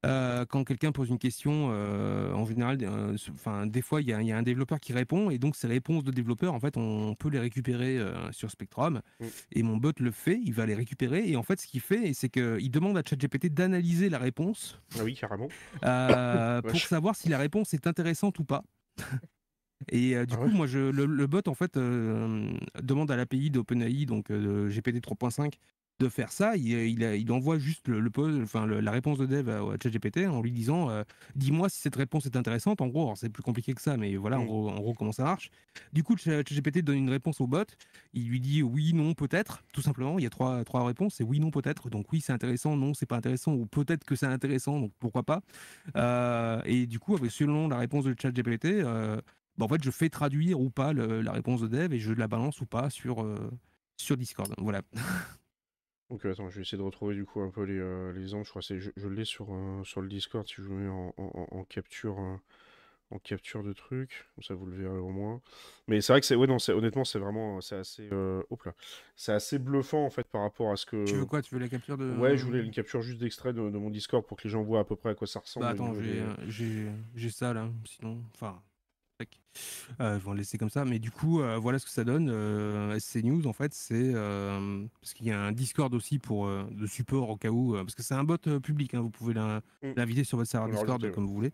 Euh, quand quelqu'un pose une question, euh, en général, euh, enfin, des fois, il y, a- il y a un développeur qui répond, et donc ces réponses de développeurs, en fait, on peut les récupérer sur Spectrum. Mm. Et mon bot le fait, il va les récupérer, et en fait, ce qu'il fait, c'est qu'il demande à ChatGPT d'analyser la réponse Ah oui, carrément. pour savoir si la réponse est intéressante ou pas. Et euh, du Ah coup, ouais moi, je, le, le bot, en fait, euh, demande à l'API d'OpenAI, donc euh, de GPT 3.5, de faire ça. Il, il envoie juste le, le post- enfin, le- la réponse de dev à, à ChatGPT en lui disant euh, Dis-moi si cette réponse est intéressante. En gros, c'est plus compliqué que ça, mais voilà, en Mm. gros, en gros, comment ça marche. Du coup, Ch- ChatGPT donne une réponse au bot. Il lui dit oui, non, peut-être, tout simplement. Il y a trois, trois réponses c'est oui, non, peut-être. Donc, oui, c'est intéressant, non, c'est pas intéressant, ou peut-être que c'est intéressant, donc pourquoi pas. Euh, et du coup, avec, selon la réponse de ChatGPT, euh, bah, en fait, je fais traduire ou pas le- la réponse de dev et je la balance ou pas sur, euh, sur Discord. Voilà. Donc euh, attends, je vais essayer de retrouver du coup un peu les, euh, les exemples. Je crois que je, je l'ai sur, euh, sur le Discord si je le mets en, en- capture, euh, en capture de trucs. Comme ça vous le verrez au moins. Mais c'est vrai que c'est, ouais non, c'est honnêtement c'est vraiment, c'est assez, hop là, c'est assez bluffant en fait par rapport à ce que. Tu veux quoi? Tu veux la capture de. Ouais, je voulais une capture juste d'extrait de, de mon Discord pour que les gens voient à peu près à quoi ça ressemble. Bah au attends, j'ai j'ai ça là, sinon. Enfin. Euh, je vais en laisser comme ça, mais du coup, euh, voilà ce que ça donne. Euh, SC News, en fait, c'est euh, parce qu'il y a un Discord aussi pour euh, de support au cas où, parce que c'est un bot public. hein, vous pouvez Mm. l'inviter sur votre serveur Discord ouais. comme vous voulez.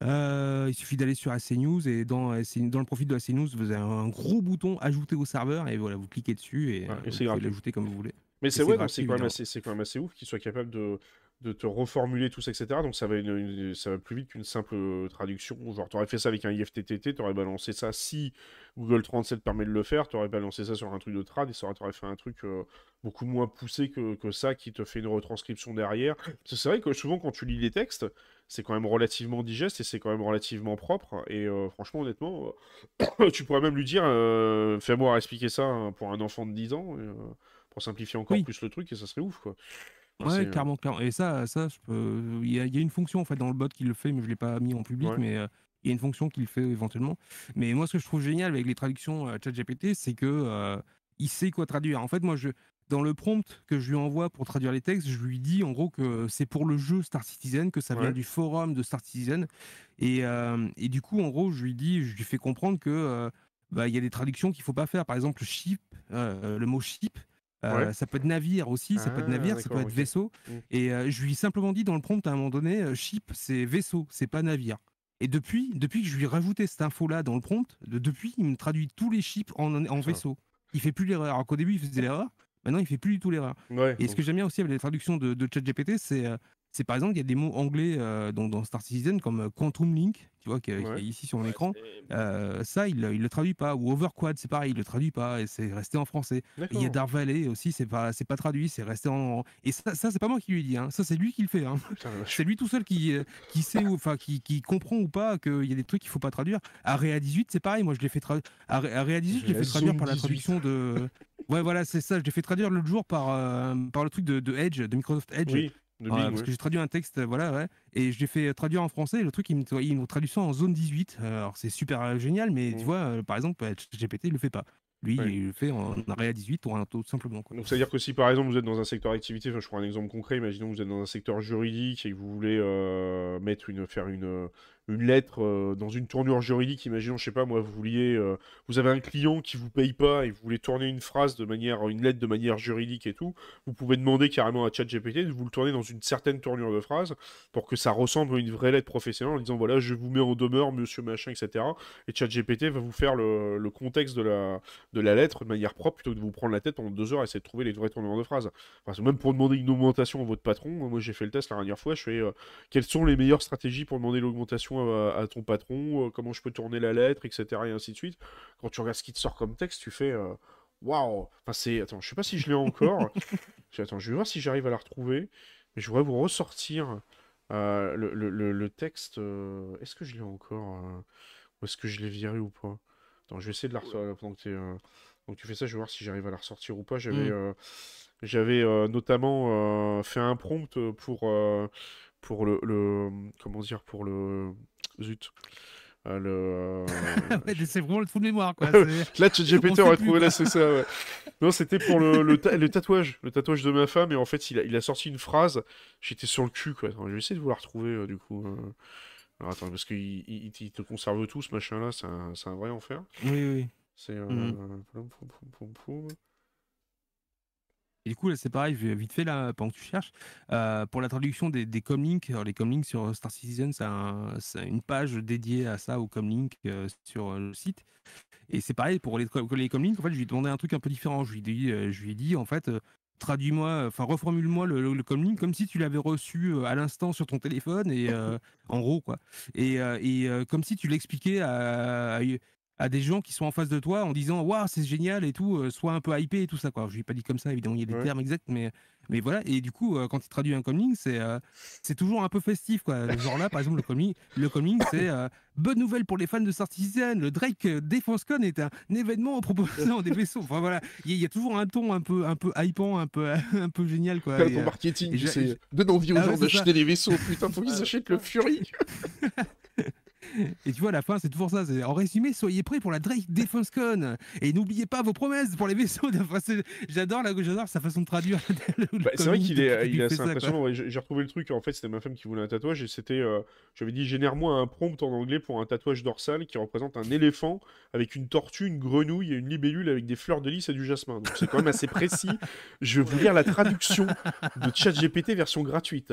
Il suffit d'aller sur AC News et dans, le profil de AC News, vous avez un gros bouton ajouter au serveur et voilà, vous cliquez dessus et, Ouais, et vous pouvez l'ajouter comme vous voulez. Mais c'est ouais, quand c'est quand même assez ouf qu'il soit capable de, de te reformuler tout ça, etc. Donc ça va, une- une- ça va plus vite qu'une simple euh, traduction. Genre, t'aurais fait ça avec un IFTTT, t'aurais balancé ça si Google 37 permet de le faire, t'aurais balancé ça sur un truc de trad et ça aurait t'aurais fait un truc euh, beaucoup moins poussé que, que ça qui te fait une retranscription derrière. C'est vrai que souvent quand tu lis les textes, c'est quand même relativement digeste et c'est quand même relativement propre. Et euh, franchement, honnêtement, euh, tu pourrais même lui dire, fais-moi expliquer ça hein, pour un enfant de 10 ans. pour simplifier encore Oui. plus le truc et ça serait ouf quoi. Ouais, euh, clairement, clairement. Et ça, ça je peux... il, y a, il y a une fonction en fait dans le bot qui le fait, mais je l'ai pas mis en public, Ouais. mais euh, il y a une fonction qui le fait éventuellement. Mais moi, ce que je trouve génial avec les traductions euh, ChatGPT, c'est que euh, il sait quoi traduire. En fait, moi, je dans le prompt que je lui envoie pour traduire les textes, je lui dis en gros que c'est pour le jeu Star Citizen, que ça vient du forum de Star Citizen. Et, et du coup, en gros, je lui dis, je lui fais comprendre que bah, il y a des traductions qu'il faut pas faire. Par exemple, ship, le mot ship. Euh, Ouais. Ça peut être navire aussi, ça peut être Ah, navire, ça peut être vaisseau. Mm. Et euh, je lui ai simplement dit dans le prompt à un moment donné, euh, ship, c'est vaisseau, c'est pas navire. Et depuis, depuis que je lui ai rajouté cette info-là dans le prompt, de- depuis, il me traduit tous les ships en, en vaisseau. Il fait plus l'erreur. Alors qu'au début, il faisait l'erreur. Maintenant, il fait plus du tout l'erreur. Ouais, Et ce que j'aime bien aussi avec les traductions de, de ChatGPT, c'est euh, c'est par exemple, il y a des mots anglais euh, dans, dans Star Citizen comme euh, Quantum Link, tu vois, qui, est- Ouais. ici sur mon Ouais, écran. Euh, ça, il, il le traduit pas. Ou Overquad, c'est pareil, il le traduit pas. Et c'est resté en français. Il y a. Dark Valley aussi, c'est pas, c'est pas traduit, c'est resté en. Et ça, ça c'est pas moi qui lui dis. Hein. Ça, c'est lui qui le fait. Hein. C'est lui tout seul qui, qui sait, enfin, qui, qui comprend ou pas qu'il y a des trucs qu'il faut pas traduire. Area 18, c'est pareil. Moi, je l'ai fait traduire. Area 18, je fait traduire par la 18. traduction de. Ouais, voilà, c'est ça. Je l'ai fait traduire l'autre jour par, euh, par le truc de, de Edge, de Microsoft Edge. Oui, parce que j'ai traduit un texte, euh, voilà, ouais, et je l'ai fait traduire en français. Et le truc, il me, il me traduit ça en zone 18. Euh, Alors, c'est super euh, génial, mais tu vois, euh, par exemple, euh, GPT, il le fait pas. Lui, Ouais. il le fait en area 18 ou un tout simplement. Quoi. Donc, c'est-à-dire que si par exemple vous êtes dans un secteur d'activité, enfin, je prends un exemple concret, imaginons que vous êtes dans un secteur juridique et que vous voulez euh, mettre une, faire une, euh, une lettre euh, dans une tournure juridique, imaginons, je sais pas moi, vous vouliez, euh, vous avez un client qui vous paye pas et vous voulez tourner une phrase de manière, une lettre de manière juridique et tout, vous pouvez demander carrément à ChatGPT de vous le tourner dans une certaine tournure de phrase pour que ça ressemble à une vraie lettre professionnelle en disant voilà, je vous mets en demeure, monsieur machin, etc. Et ChatGPT va vous faire le, le contexte de la, de la lettre de manière propre plutôt que de vous prendre la tête pendant deux heures et essayer de trouver les vrais tournures de c'est même pour demander une augmentation à votre patron, moi j'ai fait le test la dernière fois, je fais euh, quelles sont les meilleures stratégies pour demander l'augmentation à, à ton patron, euh, comment je peux tourner la lettre, etc. et ainsi de suite. Quand tu regardes ce qui te sort comme texte, tu fais euh, waouh. Enfin c'est, attends, je sais pas si je l'ai encore. Je- Attends, je vais voir si j'arrive à la retrouver. Mais je voudrais vous ressortir euh, le, le- le- le texte. euh, Est-ce que je l'ai encore euh, Ou est-ce que je l'ai viré ou pas? Attends, je vais essayer de la ressortir pendant que, euh, que tu fais ça. Je vais voir si j'arrive à la ressortir ou pas. J'avais Mm. euh, j'avais euh, notamment euh, fait un prompt pour, euh, pour le, le- Comment dire Pour le. Zut. Euh, le, euh, c'est vraiment le trou de mémoire, quoi. Là, ChatGPT aurait trouvé là, c'est ça, ouais. Non, c'était pour le, le, ta- le tatouage, le tatouage de ma femme, et en fait, il a, il a sorti une phrase, j'étais sur le cul, quoi. Attends, je vais essayer de vous la retrouver, euh, du coup. euh. Alors, attends, parce qu'il il, il- te conserve tout, ce machin-là, c'est un, c'est un vrai enfer. Oui, oui. C'est... Euh... Mhm. Et du coup, là, c'est pareil, je vais vite fait, là, pendant que tu cherches, euh, pour la traduction des, comlinks, alors les comlinks sur Star Citizen, c'est un- c'est une page dédiée à ça, aux comlinks euh, sur euh, le site. Et c'est pareil, pour les, co- les comlinks, en fait, je lui ai demandé un truc un peu différent. Je lui ai dit, euh, je lui en fait, euh, traduis-moi, enfin, reformule-moi le, comlink comme si tu l'avais reçu euh, à l'instant sur ton téléphone, et euh, en gros, quoi. Et, euh, euh, comme si tu l'expliquais à, à des gens qui sont en face de toi en disant waouh c'est génial et tout, euh, sois un peu hypé et tout ça quoi. Je lui ai pas dit comme ça évidemment, il y a des Ouais. termes exacts, mais mais voilà. Et du coup euh, quand il traduit un comlink, c'est euh, c'est toujours un peu festif quoi. Genre là par exemple le comlink, le comlink c'est euh, bonne nouvelle pour les fans de Star Citizen, le Drake Defense Con est un événement proposant des vaisseaux. Enfin voilà, il y, a- il y a toujours un ton un peu un peu hypant, un peu un peu génial quoi. Ton euh, marketing, donne envie aux Ah gens d'acheter des vaisseaux, putain, faut qu'ils Ouais, achètent le Fury Et tu vois, à la fin, c'est toujours ça. En résumé, soyez prêts pour la Drake Defense Con. Et n'oubliez pas vos promesses pour les vaisseaux. Enfin, j'adore, la- j'adore sa façon de traduire. Bah, c'est vrai qu'il est, il est assez impressionnant. ouais, j'ai retrouvé le truc. En fait, c'était ma femme qui voulait un tatouage et c'était. euh, J'avais dit génère-moi un prompt en anglais pour un tatouage dorsal qui représente un éléphant avec une tortue, une grenouille et une libellule avec des fleurs de lys et du jasmin. Donc c'est quand même assez précis. Je vais vous lire la traduction de ChatGPT version gratuite.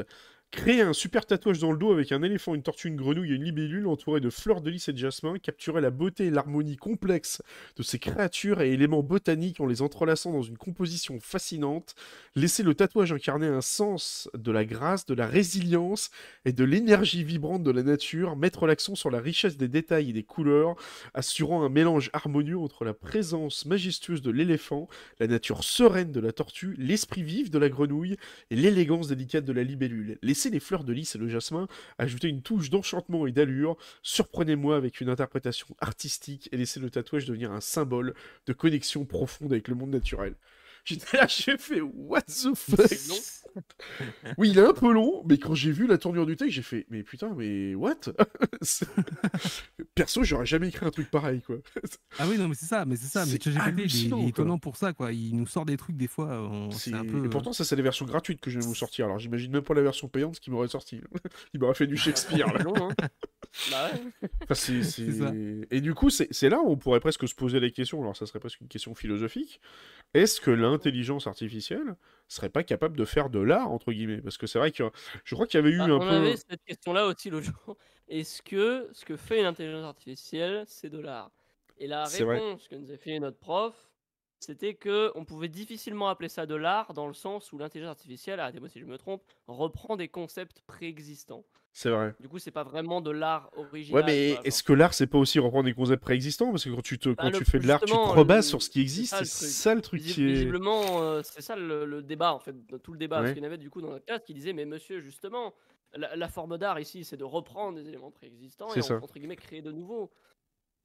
Créer un super tatouage dans le dos avec un éléphant, une tortue, une grenouille et une libellule entourée de fleurs de lys et de jasmin. Capturer la beauté et l'harmonie complexe de ces créatures et éléments botaniques en les entrelaçant dans une composition fascinante. Laisser le tatouage incarner un sens de la grâce, de la résilience et de l'énergie vibrante de la nature. Mettre l'accent sur la richesse des détails et des couleurs, assurant un mélange harmonieux entre la présence majestueuse de l'éléphant, la nature sereine de la tortue, l'esprit vif de la grenouille et l'élégance délicate de la libellule. Laissez les fleurs de lys et le jasmin ajouter une touche d'enchantement et d'allure. Surprenez-moi avec une interprétation artistique et laissez le tatouage devenir un symbole de connexion profonde avec le monde naturel. J'étais là, j'ai fait What the fuck? Oui, il est un peu long, mais quand j'ai vu la tournure du texte, j'ai fait Mais putain, mais what? Perso, j'aurais jamais écrit un truc pareil, quoi. Ah oui, non, mais c'est ça. Mais c'est ça. Mais ChatGPT, il, il est étonnant pour ça, quoi. Il nous sort des trucs des fois. on- C'est- un peu. Et pourtant, ça, c'est la version gratuite que je vais vous sortir. Alors, j'imagine même pas la version payante, ce qui m'aurait sorti. il m'aurait fait du Shakespeare, là. Long, hein. Bah ouais. Enfin, ça. Et du coup, c'est là où on pourrait presque se poser la question, alors ça serait presque une question philosophique, est-ce que l'intelligence artificielle serait pas capable de faire de l'art, entre guillemets? Parce que c'est vrai que je crois qu'il y avait eu Ah, un on peu... avait cette question-là aussi l'autre jour. Est-ce que ce que fait une intelligence artificielle, c'est de l'art? Et la réponse que nous a fait notre prof, c'était que on pouvait difficilement appeler ça de l'art dans le sens où l'intelligence artificielle, arrêtez-moi si je me trompe, reprend des concepts préexistants. C'est vrai. Du coup, c'est pas vraiment de l'art original. Ouais, mais est-ce que l'art, c'est pas aussi reprendre des concepts préexistants? Parce que quand tu, te, quand Bah, tu fais de l'art, tu te rebases le- sur ce qui existe. c'est C'est ça, le truc. qui est. Visiblement, euh, c'est ça le, le débat en fait, tout le débat. Ouais. Parce qu'il y en avait du coup dans notre classe qui disait mais monsieur justement, la, la forme d'art ici c'est de reprendre des éléments préexistants et ça. en- entre guillemets créer de nouveaux.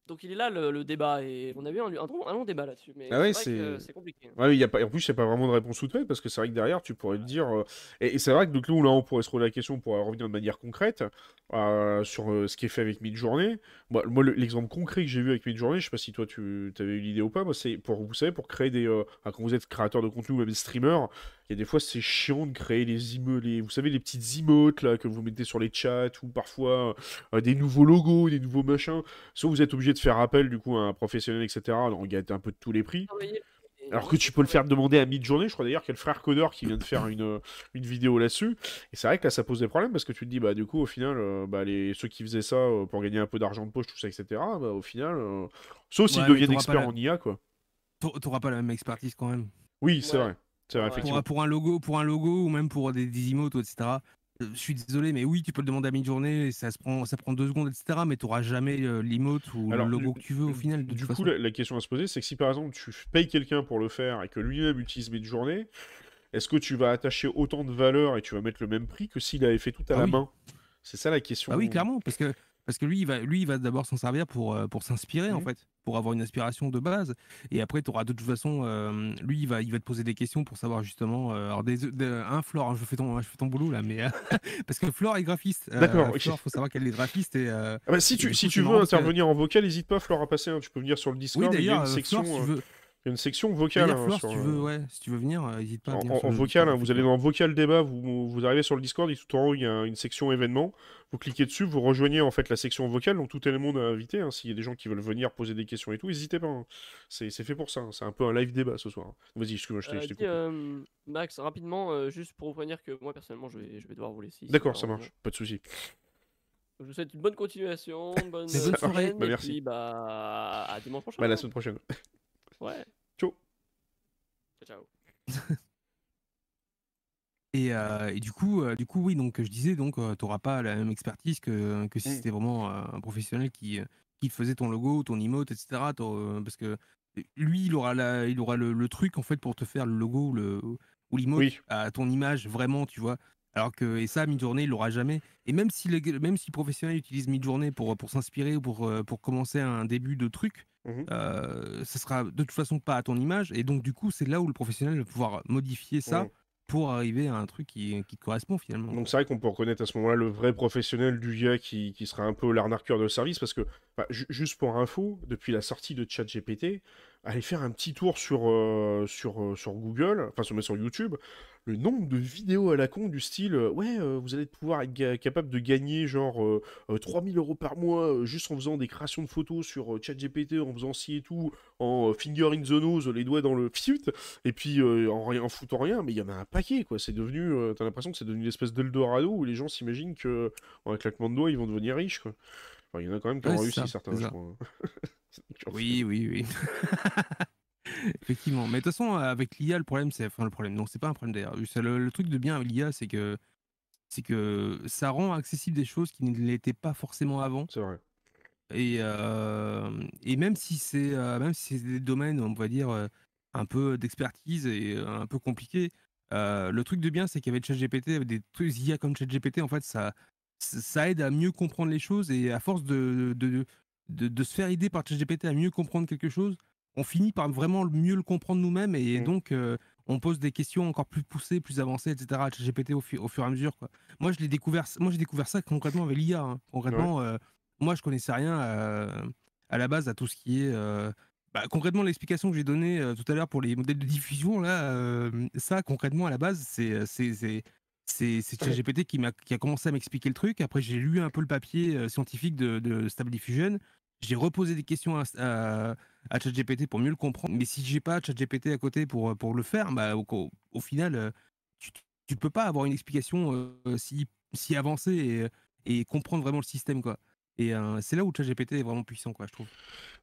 Donc il est là le, le débat et on a eu un, un long, un long débat là-dessus. Mais Ah ouais, c'est compliqué. Ouais, y a pas... En plus, il n'y a pas vraiment de réponse toute faite parce que c'est vrai que derrière, tu pourrais te dire. euh, Et, et c'est vrai que donc, nous, là, on pourrait se poser la question, on pourrait revenir de manière concrète sur euh, ce qui est fait avec Midjourney. Moi, moi, le- l'exemple concret que j'ai vu avec Midjourney, je sais pas si toi tu avais eu l'idée ou pas, c'est pour, vous savez, pour créer des. euh, quand vous êtes créateur de contenu ou même streamer, il y a des fois, c'est chiant de créer les emo... les, vous savez, les petites emotes là, que vous mettez sur les chats ou parfois euh, des nouveaux logos, des nouveaux machins. Soit vous êtes obligé de faire appel du coup à un professionnel, etc. Donc, il y a un peu de tous les prix. Alors que tu peux le faire demander à Midjourney, je crois d'ailleurs qu'il y a le frère codeur qui vient de faire une, euh, une vidéo là-dessus. Et c'est vrai que là, ça pose des problèmes parce que tu te dis, bah, du coup, au final, euh, bah, les, ceux qui faisaient ça euh, pour gagner un peu d'argent de poche, tout ça, etc., bah, au final, euh, sauf s'ils Ouais, deviennent experts la- en IA, quoi. T'au- T'auras pas la même expertise quand même. Oui, c'est Ouais. vrai. C'est vrai, Ouais. effectivement. Pour, pour un logo, pour un logo ou même pour des, des emotes, etc. euh, Je suis désolé, mais oui, tu peux le demander à mi-journée, ça se prend, ça prend deux secondes, etc. Mais tu n'auras jamais euh, l'emote ou Alors, le logo que tu veux au final. De Du toute coup, façon. la, la question à se poser, c'est que si par exemple tu payes quelqu'un pour le faire et que lui-même utilise Midjourney, est-ce que tu vas attacher autant de valeur et tu vas mettre le même prix que s'il avait fait tout à Ah la oui. main? C'est ça la question. Bah oui, clairement, parce que, parce que lui, il va, lui, il va d'abord s'en servir pour, euh, pour s'inspirer, en Mhm. fait, pour avoir une inspiration de base. Et après, tu auras de toute façon, euh, lui, il va, il va te poser des questions pour savoir justement. euh, alors, des, des- un Flore, hein, je fais ton, je fais ton boulot là, mais. euh, parce que Flore est graphiste. D'accord, ok. Flore, faut savoir qu'elle est graphiste et. Ah bah, si tu, du si coup, tu c'est veux marrant intervenir en vocal, n'hésite pas, Flore, à passer. hein. Tu peux venir sur le Discord. Oui, d'ailleurs, une section, Flore, si tu veux. Il y a une section vocale. Hein, Flore, sur, si tu euh, veux, ouais, si tu veux venir, euh, n'hésite pas à En, venir. en- en vocal, hein, vous allez dans vocal débat, vous, vous arrivez sur le Discord et tout en haut il y a une section événements. Vous cliquez dessus, vous rejoignez en fait la section vocale, donc tout est le monde à inviter. hein. S'il y a des gens qui veulent venir poser des questions et tout, n'hésitez pas. hein. C'est fait pour ça. hein. C'est un peu un live débat ce soir. Vas-y, excuse-moi, je t'ai Euh, coupé. euh, Max, rapidement, euh, juste pour vous prévenir que moi personnellement je vais, je vais devoir vous laisser. D'accord, ça marche, pas de souci. Je vous souhaite une bonne continuation, bonne, bonne euh, soirée. semaine, Bah, et merci. puis, bah, à dimanche prochain. Bah, la semaine prochaine. Ouais. Ciao. Ciao, ciao. Et, euh, et du coup, euh, du coup, oui, donc je disais, donc tu n'auras pas la même expertise que, que si Mm. c'était vraiment euh, un professionnel qui, euh, qui faisait ton logo, ton emote, etc. Euh, parce que lui, il aura, la, il aura le, le truc en fait pour te faire le logo le, ou l'emote Oui. à ton image vraiment, tu vois. Alors que et ça, Midjourney, il l'aura jamais. Et même si le, même si le professionnel utilise Midjourney pour pour s'inspirer ou pour euh, pour commencer un début de truc, Mhm. euh, ça sera de toute façon pas à ton image. Et donc du coup, c'est là où le professionnel va pouvoir modifier ça Mhm. pour arriver à un truc qui, qui correspond finalement. Donc c'est vrai qu'on peut reconnaître à ce moment-là le vrai professionnel du gars qui, qui sera un peu l'arnaqueur de service parce que, ju- juste pour info, depuis la sortie de ChatGPT, allez faire un petit tour sur, euh, sur, euh, sur Google, enfin sur, sur YouTube, le nombre de vidéos à la con du style euh, ouais, euh, vous allez pouvoir être capable de gagner genre euh, euh, 3000 euros par mois juste en faisant des créations de photos sur ChatGPT, en faisant ci et tout, en finger in the nose, les doigts dans le fiut, et puis en, rien, en foutant rien, mais il y en a un paquet quoi. C'est devenu, t'as l'impression que c'est devenu une espèce d'Eldorado où les gens s'imaginent que en un claquement de doigts ils vont devenir riches quoi. Enfin, il y en a quand même qui ont Ouais, réussi ça, certains, je crois. Fait- Oui, oui, oui. Effectivement. Mais de toute façon, avec l'IA, le problème, c'est. Enfin, le problème, non, c'est pas un problème d'ailleurs. Le, le truc de bien avec l'IA, c'est que. C'est que ça rend accessible des choses qui ne l'étaient pas forcément avant. C'est vrai. Et, euh, et même si c'est euh, même si c'est des domaines, on va dire, euh, un peu d'expertise et un peu compliqués, euh, le truc de bien, c'est qu'avec ChatGPT, avec des trucs IA comme ChatGPT, en fait, ça, ça ça aide à mieux comprendre les choses et à force de, de, de, de se faire aider par ChatGPT à mieux comprendre quelque chose, on finit par vraiment mieux le comprendre nous-mêmes et Mm. donc euh, on pose des questions encore plus poussées, plus avancées, etc. à ChatGPT au, fu- au fur et à mesure. Quoi. Moi, je l'ai découvert, moi, j'ai découvert ça concrètement avec l'IA. hein. Concrètement, euh, moi, je connaissais rien euh, à la base à tout ce qui est. bah, concrètement, l'explication que j'ai donnée euh, tout à l'heure pour les modèles de diffusion, là, euh, ça, concrètement, à la base, c'est ChatGPT qui, a commencé à m'expliquer le truc. Après, j'ai lu un peu le papier euh, scientifique de, de Stable Diffusion. J'ai reposé des questions à, à, ChatGPT pour mieux le comprendre. Mais si j'ai pas ChatGPT à côté pour, pour le faire, bah, au final, euh, tu, tu peux pas avoir une explication euh, si, si avancée et, et comprendre vraiment le système. Quoi. Et euh, c'est là où ChatGPT est vraiment puissant, quoi, je trouve.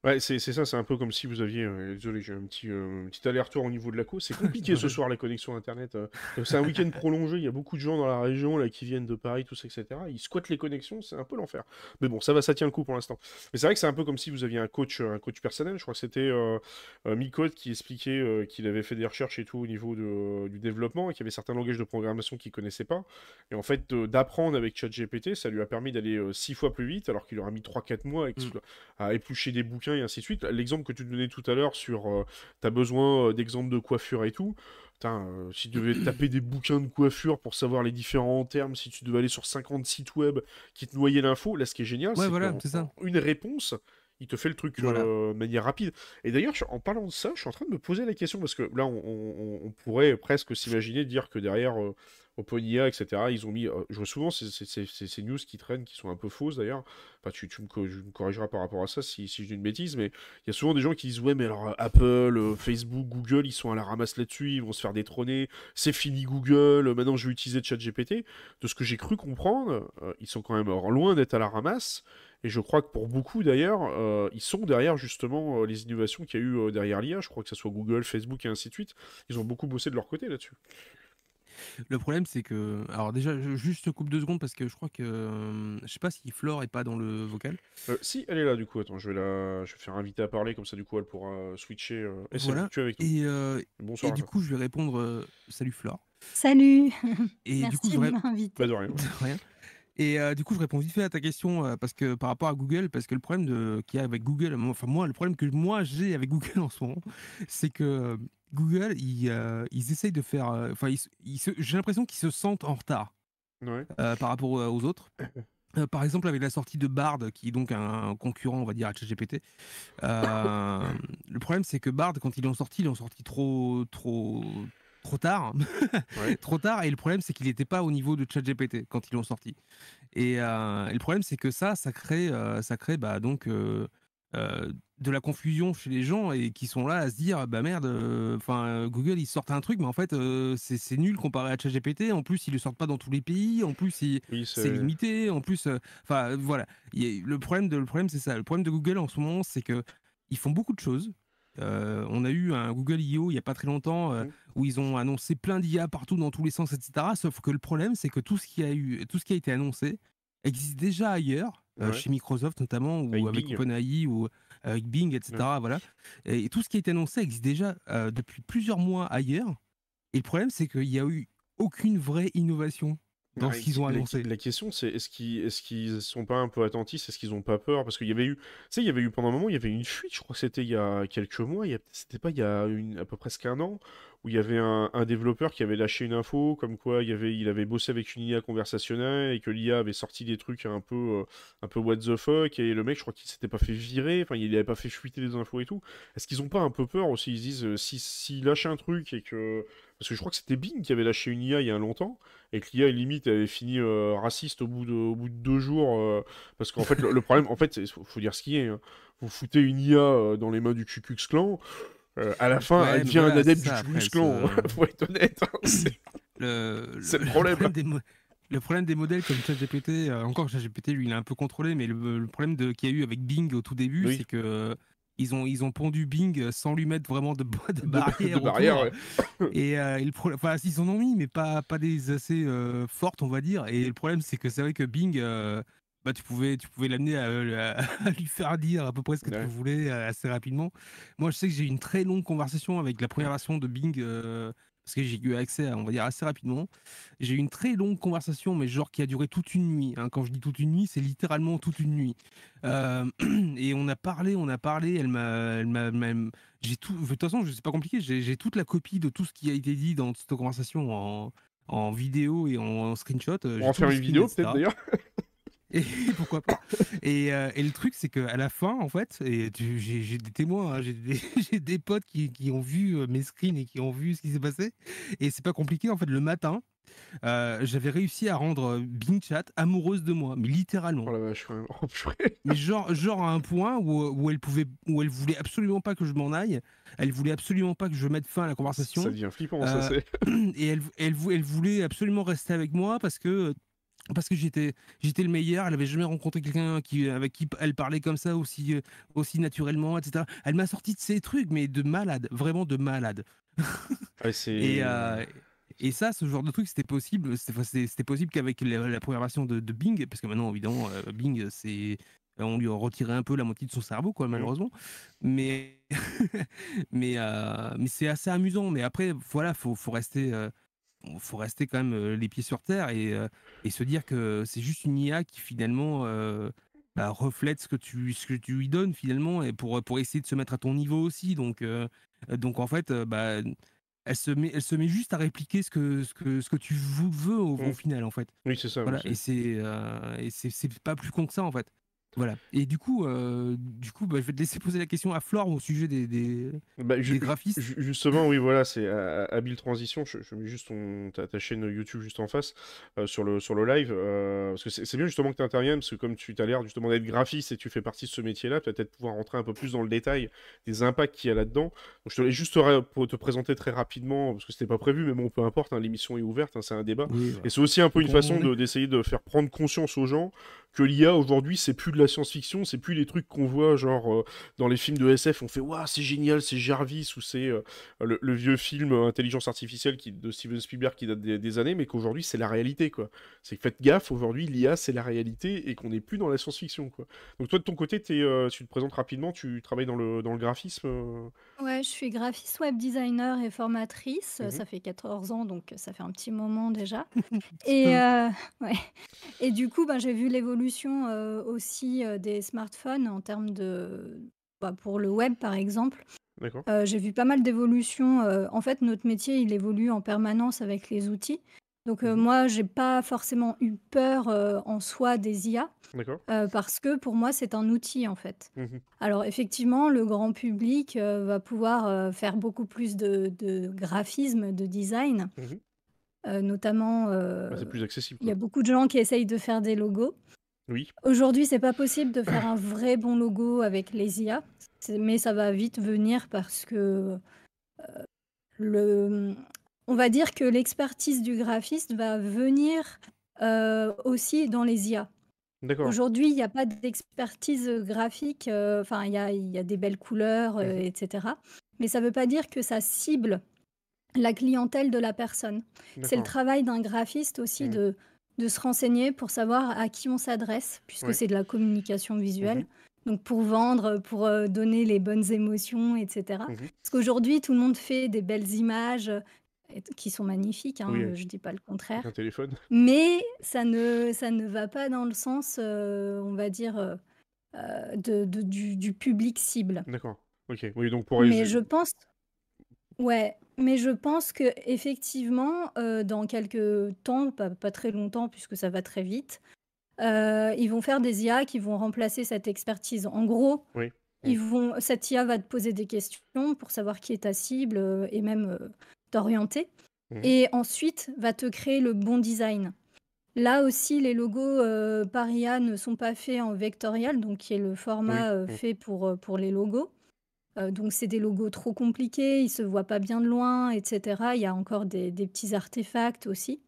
Ouais, c'est ça, c'est un peu comme si vous aviez. euh, désolé, j'ai un petit, euh, petit aller-retour au niveau de la cause. C'est compliqué ce soir la connexion internet. euh. C'est un week-end prolongé. Il y a beaucoup de gens dans la région là qui viennent de Paris, tout ça, etc. Ils squattent les connexions, c'est un peu l'enfer. Mais bon, ça va, ça tient le coup pour l'instant. Mais c'est vrai que c'est un peu comme si vous aviez un coach, un coach personnel. Je crois que c'était Micode qui expliquait qu'il avait fait des recherches et tout au niveau de- du développement et qu'il y avait certains langages de programmation qu'il connaissait pas. Et en fait, d'apprendre avec ChatGPT, ça lui a permis d'aller six fois plus vite, alors qu'il aurait mis 3-4 mois à, explo- à éplucher des bouquins et ainsi de suite. L'exemple que tu donnais tout à l'heure sur euh, t'as besoin euh, d'exemples de coiffure et tout. Putain, euh, si tu devais taper des bouquins de coiffure pour savoir les différents termes, si tu devais aller sur 50 sites web qui te noyaient l'info, là ce qui est génial, Ouais, c'est voilà, une réponse, il te fait le truc Voilà. euh, de manière rapide. Et d'ailleurs, en parlant de ça, je suis en train de me poser la question, parce que là, on, on- on pourrait presque s'imaginer dire que derrière euh, OpenIA, etc., ils ont mis... euh, je vois souvent ces, news qui traînent, qui sont un peu fausses d'ailleurs. Enfin, tu, me, corrigeras par rapport à ça si, si je dis une bêtise, mais il y a souvent des gens qui disent Ouais, mais alors euh, Apple, euh, Facebook, Google, ils sont à la ramasse là-dessus, ils vont se faire détrôner, c'est fini Google, maintenant je vais utiliser ChatGPT. De ce que j'ai cru comprendre, ils sont quand même loin d'être à la ramasse. Et je crois que pour beaucoup d'ailleurs, ils sont derrière justement les innovations qu'il y a eu derrière l'IA. Je crois que ce soit Google, Facebook et ainsi de suite. Ils ont beaucoup bossé de leur côté là-dessus. Le problème, c'est que. Alors, déjà, je, juste te coupe deux secondes parce que je crois que. euh, je sais pas si Flore est pas dans le vocal. Euh, si, elle est là du coup. Attends, je vais la, je vais faire inviter à parler comme ça du coup elle pourra euh, switcher. euh, Et Voilà. avec nous. Et, euh, Bonsoir. et à du coup, je vais répondre. euh, Salut Flore. Salut, Et du coup, merci je de ré- m'inviter. Pas de rien. De rien. Et euh, du coup, je réponds vite fait à ta question euh, parce que par rapport à Google, parce que le problème de- qu'il y a avec Google, moi- enfin moi, le problème que moi j'ai avec Google en ce moment, c'est que euh, Google, ils, euh, ils essayent de faire, euh, enfin, j'ai l'impression qu'ils se sentent en retard Ouais. euh, par rapport aux, autres. Euh, par exemple, avec la sortie de Bard, qui est donc un concurrent, on va dire, à ChatGPT, euh, le problème c'est que Bard, quand ils l'ont sorti, ils l'ont sorti trop, trop, trop tard. Ouais. trop tard. Et le problème, c'est qu'il n'était pas au niveau de ChatGPT quand ils l'ont sorti. Et, euh, et le problème, c'est que ça, ça crée, ça crée bah, donc euh, euh, de la confusion chez les gens et qui sont là à se dire bah merde, enfin Google ils sortent un truc, mais en fait euh, c'est c'est nul comparé à ChatGPT. En plus, ils le sortent pas dans tous les pays. En plus, Oui, c'est limité. En plus, euh, enfin voilà. Il y a- le problème de le problème c'est ça. Le problème de Google en ce moment, c'est que ils font beaucoup de choses. Euh, on a eu un Google I.O. il y a pas très longtemps euh, Mhm. où ils ont annoncé plein d'IA partout dans tous les sens, etc. Sauf que le problème, c'est que tout ce qui a eu, tout ce qui a été annoncé existe déjà ailleurs, euh, Ouais. chez Microsoft notamment, ou Avec avec, Bing. OpenAI, ou avec Bing, etc. Voilà. Et, tout ce qui a été annoncé existe déjà euh, depuis plusieurs mois ailleurs. Et le problème, c'est qu'il n'y a eu aucune vraie innovation dans Ouais, ce qu'ils ont annoncé. La question, c'est est-ce qu'ils est-ce qu'ils sont pas un peu attentifs Est-ce qu'ils ont pas peur? Parce qu'il y avait eu, tu sais, il y avait eu pendant un moment, il y avait une fuite, je crois que c'était il y a quelques mois, c'était pas il y a une, à peu près un an, où il y avait un, développeur qui avait lâché une info, comme quoi il, avait, il avait bossé avec une IA conversationnelle et que l'IA avait sorti des trucs un peu, euh, un peu what the fuck, et le mec, je crois qu'il s'était pas fait virer, enfin, il avait pas fait fuiter les infos et tout. Est-ce qu'ils ont pas un peu peur aussi? Ils se disent, euh, si un truc et que. Parce que je crois que c'était Bing qui avait lâché une IA il y a longtemps, et que l'IA, limite, avait fini euh, raciste au bout, de, au bout de deux jours, euh, parce qu'en fait, le, problème, en fait, faut, faut dire ce qui est. hein. Vous foutez une IA dans les mains du Ku Klan, euh, à la fin, Ouais, elle devient voilà, un adepte du c'est, euh, faut être honnête. hein, c'est- le, problème. des mo- le problème des modèles comme ChatGPT, euh, encore ChatGPT, lui, il est un peu contrôlé, mais le, problème de- qu'il y a eu avec Bing au tout début, Oui. c'est que euh, ils ont, ils ont pondu Bing sans lui mettre vraiment de, de de barrière. de barrière, ouais. Et, euh, enfin, ils en ont mis, mais pas, pas des assez euh, fortes, on va dire. Et le problème, c'est que c'est vrai que Bing, euh, bah, tu pouvais, tu pouvais l'amener à, à- à lui faire dire à peu près ce que Ouais. tu voulais euh, assez rapidement. Moi, je sais que j'ai eu une très longue conversation avec la première version de Bing, euh, parce que j'ai eu accès, à, on va dire, assez rapidement. J'ai eu une très longue conversation, mais genre qui a duré toute une nuit. hein. Quand je dis toute une nuit, c'est littéralement toute une nuit. Euh, et on a parlé, on a parlé. Elle m'a, elle m'a, même- j'ai tout. De toute façon, c'est pas compliqué. J'ai, toute la copie de tout ce qui a été dit dans cette conversation en, en vidéo et en, en screenshot. On va en faire une vidéo, peut-être d'ailleurs. Et pourquoi pas et, euh, et le truc, c'est qu'à la fin, en fait, et j'ai des témoins, hein, j'ai des, potes qui, qui ont vu euh, mes screens et qui ont vu ce qui s'est passé. Et c'est pas compliqué, en fait, le matin, euh, j'avais réussi à rendre Bing Chat amoureuse de moi, mais littéralement. Oh la vache, quand même. Mais genre, genre à un point où, où elle pouvait, où elle voulait absolument pas que je m'en aille, elle voulait absolument pas que je mette fin à la conversation. Ça devient flippant, ça, c'est. et elle, elle voulait absolument rester avec moi parce que parce que j'étais j'étais le meilleur. Elle avait jamais rencontré quelqu'un qui avec qui elle parlait comme ça aussi euh, aussi naturellement, etc. Elle m'a sorti de ces trucs, mais de malade, vraiment de malade. Ouais. Et, euh, et ça, ce genre de truc, c'était possible. C'était possible qu'avec la, la version de, de Bing, parce que maintenant, évidemment, euh, Bing, c'est on lui a retiré un peu la moitié de son cerveau, quoi, Mhm. malheureusement. Mais mais euh, mais c'est assez amusant. Mais après, voilà, faut faut rester faut rester quand même euh, les pieds sur terre et, euh, et se dire que c'est juste une IA qui finalement euh, bah, reflète ce que tu ce que tu lui donnes finalement et pour pour essayer de se mettre à ton niveau aussi. Donc euh, donc en fait, euh, bah elle se met elle se met juste à répliquer ce que ce que ce que tu veux au, au Mm. final en fait. Oui, c'est ça. Voilà et c'est euh, et c'est c'est pas plus con que ça en fait. Voilà. Et du coup euh, du coup bah, je vais te laisser poser la question à Flore au sujet des des, Bah, des graphistes. ju- justement, oui, voilà, c'est à- habile transition. Je, je mets juste ton, ta, ta chaîne YouTube juste en face euh, sur le, sur le live. euh, parce que c'est bien justement que tu interviennes, parce que comme tu as l'air justement d'être graphiste et tu fais partie de ce métier-là, tu vas peut-être pouvoir rentrer un peu plus dans le détail des impacts qu'il y a là-dedans. Donc, je te laisse juste pour te présenter très rapidement, parce que c'était pas prévu, mais bon, peu importe, hein, l'émission est ouverte, hein, c'est un débat. Oui, voilà. Et c'est aussi un peu une Bon, façon de- d'essayer de faire prendre conscience aux gens que l'IA aujourd'hui, c'est plus de la science-fiction, c'est plus les trucs qu'on voit genre euh, dans les films de SF, on fait waouh, c'est génial, c'est Jarvis ou c'est euh, le, vieux film euh, Intelligence artificielle de Steven Spielberg qui date des, années, mais qu'aujourd'hui c'est la réalité quoi. C'est que faites gaffe, aujourd'hui l'IA c'est la réalité et qu'on n'est plus dans la science-fiction. Donc toi de ton côté, tu te présentes rapidement, tu travailles dans le, dans le graphisme. Ouais, je suis graphiste web designer et formatrice. Mhm. Ça fait 14 ans, donc ça fait un petit moment déjà. Et, euh, ouais. et du coup, ben, j'ai vu l'évolution euh, aussi euh, des smartphones en termes de... bah, pour le web, par exemple. J'ai vu pas mal d'évolutions. en fait, notre métier, il évolue en permanence avec les outils. Donc euh, Mhm. moi, j'ai pas forcément eu peur euh, en soi des IA. D'accord. euh, parce que pour moi, c'est un outil en fait. Mhm. Alors effectivement, le grand public euh, va pouvoir faire beaucoup plus de, de graphisme, de design, Mhm. notamment. Bah, c'est plus accessible. il y a beaucoup de gens qui essayent de faire des logos. Oui. Aujourd'hui, c'est pas possible de faire un vrai bon logo avec les IA, c'est- mais ça va vite venir parce que le, on va dire que l'expertise du graphiste va venir euh, aussi dans les IA. D'accord. Aujourd'hui, il n'y a pas d'expertise graphique, euh, enfin, il y a, il y a des belles couleurs, euh, etc. Mais ça ne veut pas dire que ça cible la clientèle de la personne. C'est le travail d'un graphiste aussi Mhm. de, de se renseigner pour savoir à qui on s'adresse, puisque c'est de la communication visuelle. Mhm. Donc pour vendre, pour donner les bonnes émotions, etc. Mhm. Parce qu'aujourd'hui, tout le monde fait des belles images et- qui sont magnifiques, hein, Oui, euh, je ne dis pas le contraire. Avec un téléphone. Mais ça ne, ça ne va pas dans le sens, euh, on va dire, euh, euh, de, de- du, du public cible. D'accord. Ok. Oui, donc pour Mais résumer- je pense, ouais, mais je pense que effectivement, euh, dans quelques temps, pas, pas très longtemps puisque ça va très vite, euh, ils vont faire des IA qui vont remplacer cette expertise. En gros, Oui. ils vont, cette IA va te poser des questions pour savoir qui est ta cible euh, et même t'orienter. Mhm. Et ensuite, va te créer le bon design. Là aussi, les logos euh, par IA ne sont pas faits en vectorial, donc qui est le format euh, Mhm. fait pour, euh, pour les logos. Euh, donc, c'est des logos trop compliqués, ils se voient pas bien de loin, etc. Il y a encore des, des petits artefacts aussi.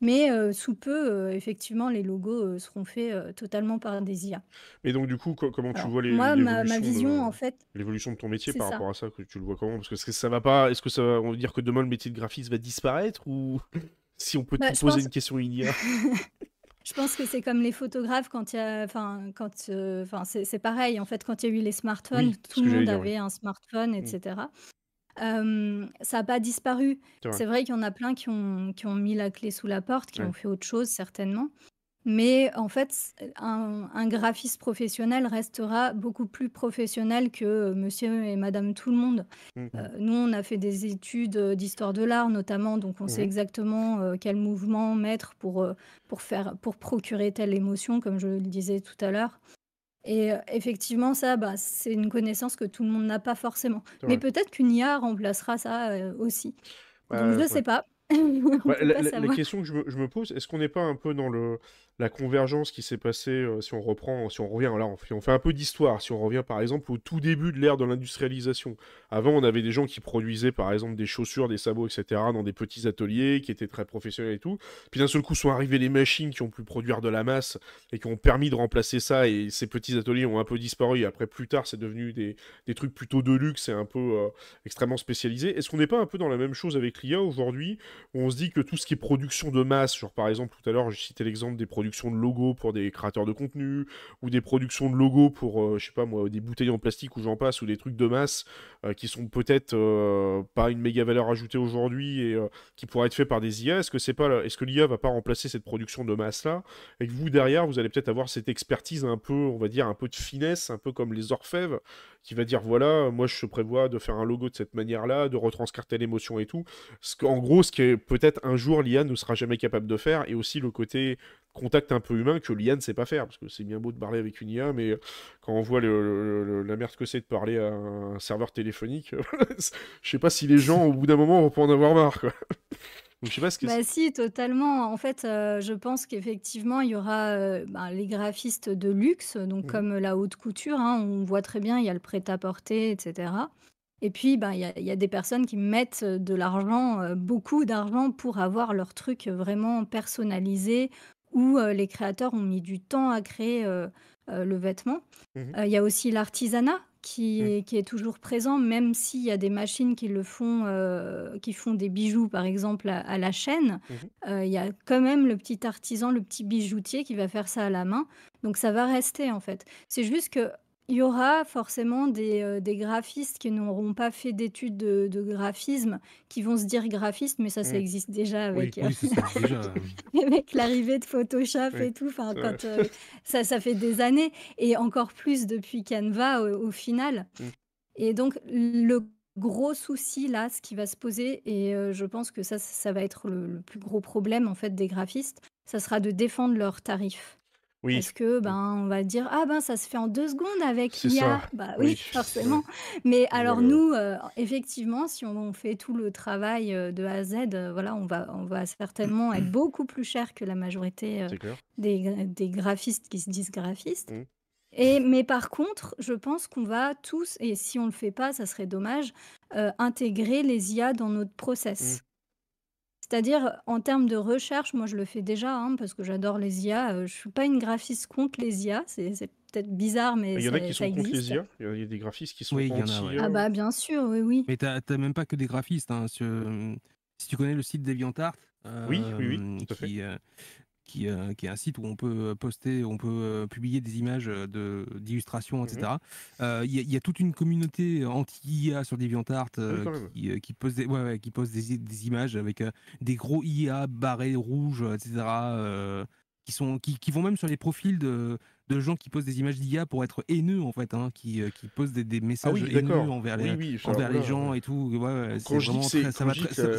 Mais euh, sous peu, euh, effectivement, les logos euh, seront faits totalement par des IA. Et donc, du coup, co- comment tu Alors, vois les, moi, ma, ma l'évolution vision, de- en fait, l'évolution de ton métier c'est par ça. rapport à ça que tu le vois comment? Parce que est-ce que ça va pas Est-ce que ça va- on veut dire que demain le métier de graphiste va disparaître ou si on peut Bah, te je poser pense- une question IA Je pense que c'est comme les photographes quand il y a, enfin, quand, enfin, c'est c'est pareil. En fait, quand il y a eu les smartphones, Oui, c'est ce tout que le j'allais monde dire, oui. avait un smartphone, etc. Euh, ça n'a pas disparu. C'est vrai. Qu'il y en a plein qui ont, qui ont mis la clé sous la porte, qui Ouais. ont fait autre chose certainement. Mais en fait, un, un graphiste professionnel restera beaucoup plus professionnel que euh, monsieur et madame tout le monde. Mhm. Euh, nous, on a fait des études euh, d'histoire de l'art notamment, donc on sait exactement euh, quel mouvement mettre pour, pour, faire, pour procurer telle émotion, comme je le disais tout à l'heure. Et euh, effectivement, ça, bah, c'est une connaissance que tout le monde n'a pas forcément. Mais peut-être qu'une IA remplacera ça euh, aussi. Bah, Donc je ne ouais. sais pas. peut la, pas la- la question que je me, je me pose, est-ce qu'on n'est pas un peu dans le la convergence qui s'est passée, euh, si on reprend, si on revient, là, on fait, on fait un peu d'histoire, si on revient par exemple au tout début de l'ère de l'industrialisation. Avant, on avait des gens qui produisaient par exemple des chaussures, des sabots, etc., dans des petits ateliers, qui étaient très professionnels et tout. Puis d'un seul coup sont arrivées les machines qui ont pu produire de la masse et qui ont permis de remplacer ça, et ces petits ateliers ont un peu disparu, après plus tard c'est devenu des, trucs plutôt de luxe et un peu euh, extrêmement spécialisés. Est-ce qu'on n'est pas un peu dans la même chose avec l'IA aujourd'hui, où on se dit que tout ce qui est production de masse, genre par exemple tout à l'heure je citais l'exemple des productions de logos pour des créateurs de contenu, ou des productions de logos pour, euh, je sais pas moi, des bouteilles en plastique ou j'en passe, ou des trucs de masse euh, qui sont peut-être euh, pas une méga valeur ajoutée aujourd'hui et qui pourraient être faits par des IA. Est-ce que c'est pas, est-ce que l'IA va pas remplacer cette production de masse là, et que vous derrière vous allez peut-être avoir cette expertise un peu, on va dire un peu de finesse, un peu comme les orfèvres, qui va dire voilà, moi je prévois de faire un logo de cette manière-là, de retranscrire telle émotion et tout. Ce en gros, ce que peut-être un jour l'IA ne sera jamais capable de faire, et aussi le côté contact un peu humain que l'IA ne sait pas faire, parce que c'est bien beau de parler avec une IA, mais quand on voit la merde que c'est de parler à un serveur téléphonique, je sais pas si les gens au bout d'un moment vont pas en avoir marre. Quoi. je sais pas ce que bah si, totalement. En fait, euh, je pense qu'effectivement, il y aura euh, bah, les graphistes de luxe, donc mmh. comme la haute couture, hein, on voit très bien, il y a le prêt-à-porter, etc. Et puis, ben, il y a, des personnes qui mettent de l'argent, euh, beaucoup d'argent pour avoir leur truc vraiment personnalisé, où les créateurs ont mis du temps à créer le vêtement. Mmh il y a aussi l'artisanat qui, mmh. est, qui est toujours présent, même s'il y a des machines qui le font, qui font des bijoux, par exemple, à, la chaîne. Mmh il y a quand même le petit artisan, le petit bijoutier qui va faire ça à la main. Donc ça va rester en fait. C'est juste que il y aura forcément des, euh, des graphistes qui n'auront pas fait d'études de, graphisme, qui vont se dire graphistes, mais ça, ça mmh. existe déjà avec, euh, avec l'arrivée de Photoshop et tout. Enfin, quand, euh, ça, ça fait des années, et encore plus depuis Canva au, final. Mmh. Et donc, le gros souci là, ce qui va se poser, et je pense que ça, ça va être le, le, plus gros problème en fait des graphistes, ça sera de défendre leurs tarifs. Oui. Parce que, ben, on va dire, ah ben, ça se fait en deux secondes avec l'IA. Bah oui, forcément. Mais alors nous, euh, effectivement, si on fait tout le travail euh, de A à Z, euh, voilà, on va, on va certainement être beaucoup plus cher que la majorité des, des graphistes qui se disent graphistes. Mmh. Et, mais par contre, je pense qu'on va tous, et si on le fait pas, ça serait dommage, intégrer les IA dans notre process. C'est-à-dire, en termes de recherche, moi je le fais déjà, hein, parce que j'adore les IA. Je ne suis pas une graphiste contre les IA, c'est peut-être bizarre, mais Il y en a qui sont contre les IA. Il y a des graphistes qui sont Oui, anti-IA. Ah bah bien sûr, oui, oui. Mais tu n'as même pas que des graphistes. hein, Si tu connais le site DeviantArt, Oui, oui, oui, tout à fait. Euh, qui, est un site où on peut poster, on peut euh, publier des images de d'illustrations, etc. Mmh euh, il y, a toute une communauté anti-IA sur DeviantArt qui, qui pose, des, ouais, qui pose des, des, images avec des gros IA barrés rouges, etc. qui, sont, qui, qui, vont même sur les profils de, de gens qui posent des images d'IA pour être haineux en fait, hein, qui, euh, qui posent des, des ah messages haineux envers les, envers les gens et tout. Ouais, quand je dis que, ça va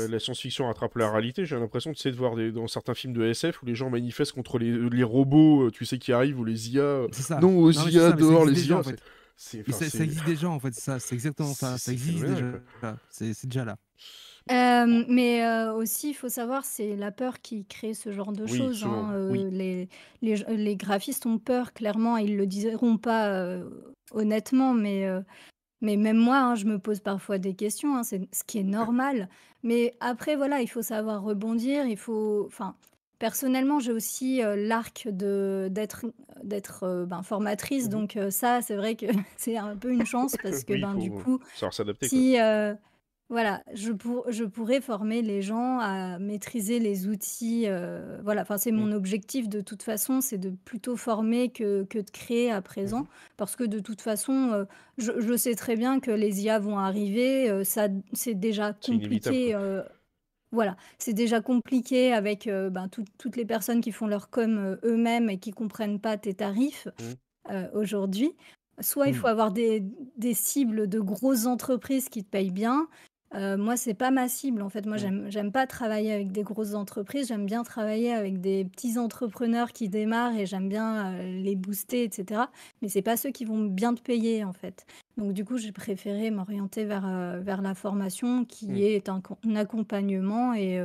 la, science-fiction rattrape la réalité, j'ai l'impression de voir des, dans certains films de SF où les gens manifestent contre les, les robots, euh, tu sais, qui arrivent, ou les IA. Non, aux IA, dehors, les IA. Ça, existe déjà en fait, ça, c'est exactement ça, ça existe déjà, c'est déjà là. Euh, mais aussi, il faut savoir, c'est la peur qui crée ce genre de choses, hein, les les graphistes ont peur, clairement, ils le diront pas, honnêtement, mais mais même moi, hein, je me pose parfois des questions, hein, c'est ce qui est normal. Mais après, voilà, il faut savoir rebondir, il faut enfin, personnellement, j'ai aussi, l'arc de d'être d'être, ben, formatrice, mmh donc ça, c'est vrai que c'est un peu une chance parce que, ben, du coup, si, voilà, je, je pourrais former les gens à maîtriser les outils. Euh, voilà, enfin, c'est mmh. mon objectif de toute façon, c'est de plutôt former que, que de créer à présent. Mmh parce que de toute façon, euh, je, je sais très bien que les IA vont arriver. Euh, ça, c'est déjà compliqué. voilà, c'est déjà compliqué avec ben, toutes les personnes qui font leur com eux-mêmes et qui comprennent pas tes tarifs mmh. aujourd'hui. Soit il faut avoir des, des cibles de grosses entreprises qui te payent bien, euh, moi, c'est pas ma cible, en fait. Moi, mmh. j'aime pas travailler avec des grosses entreprises. J'aime bien travailler avec des petits entrepreneurs qui démarrent et j'aime bien, euh, les booster etc. Mais c'est pas ceux qui vont bien te payer, en fait. Donc du coup, j'ai préféré m'orienter vers, euh, vers la formation qui mmh. est un accompagnement et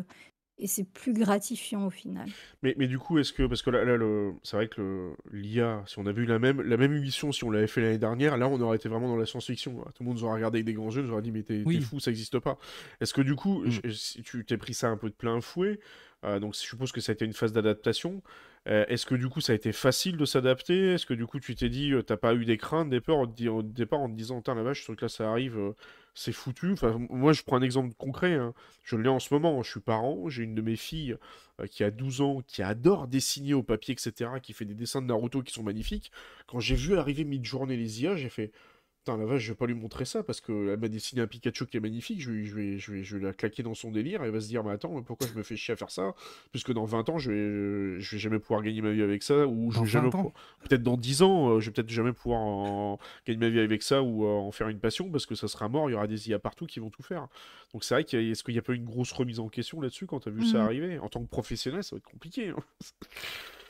et c'est plus gratifiant au final. Mais, mais du coup, est-ce que. Parce que là, là le... c'est vrai que l'IA, si on avait eu la même, la même émission, si on l'avait fait l'année dernière, là, on aurait été vraiment dans la science-fiction. Tout le monde nous aurait regardé avec des grands yeux, nous aurait dit, mais t'es fou, ça n'existe pas. Est-ce que du coup, mm. si tu t'es pris ça un peu de plein fouet, euh, donc je suppose que ça a été une phase d'adaptation. Euh, est-ce que du coup ça a été facile de s'adapter? Est-ce que du coup tu t'es dit, t'as pas eu des craintes, des peurs au, départ en te disant, la vache, ce truc-là ça arrive, c'est foutu. Enfin, moi, je prends un exemple concret. Hein. Je l'ai en ce moment. Je suis parent. J'ai une de mes filles qui a 12 ans, qui adore dessiner au papier, etc., qui fait des dessins de Naruto qui sont magnifiques. Quand j'ai vu arriver mid-journée les IA, j'ai fait Putain, la vache, je vais pas lui montrer ça parce qu'elle m'a dessiné un Pikachu qui est magnifique. Je vais, je, vais, je, vais, je vais la claquer dans son délire. Elle va se dire, mais attends, pourquoi je me fais chier à faire ça? Puisque dans 20 ans, je vais, je vais jamais pouvoir gagner ma vie avec ça. Ou je vais jamais Peut-être dans 10 ans, euh, je vais peut-être jamais pouvoir gagner ma vie avec ça ou euh, en faire une passion parce que ça sera mort. Il y aura des IA partout qui vont tout faire. Donc c'est vrai qu'il est-ce qu'il n'y a pas une grosse remise en question là-dessus quand tu as vu ça mmh. arriver? En tant que professionnel, ça va être compliqué. Hein.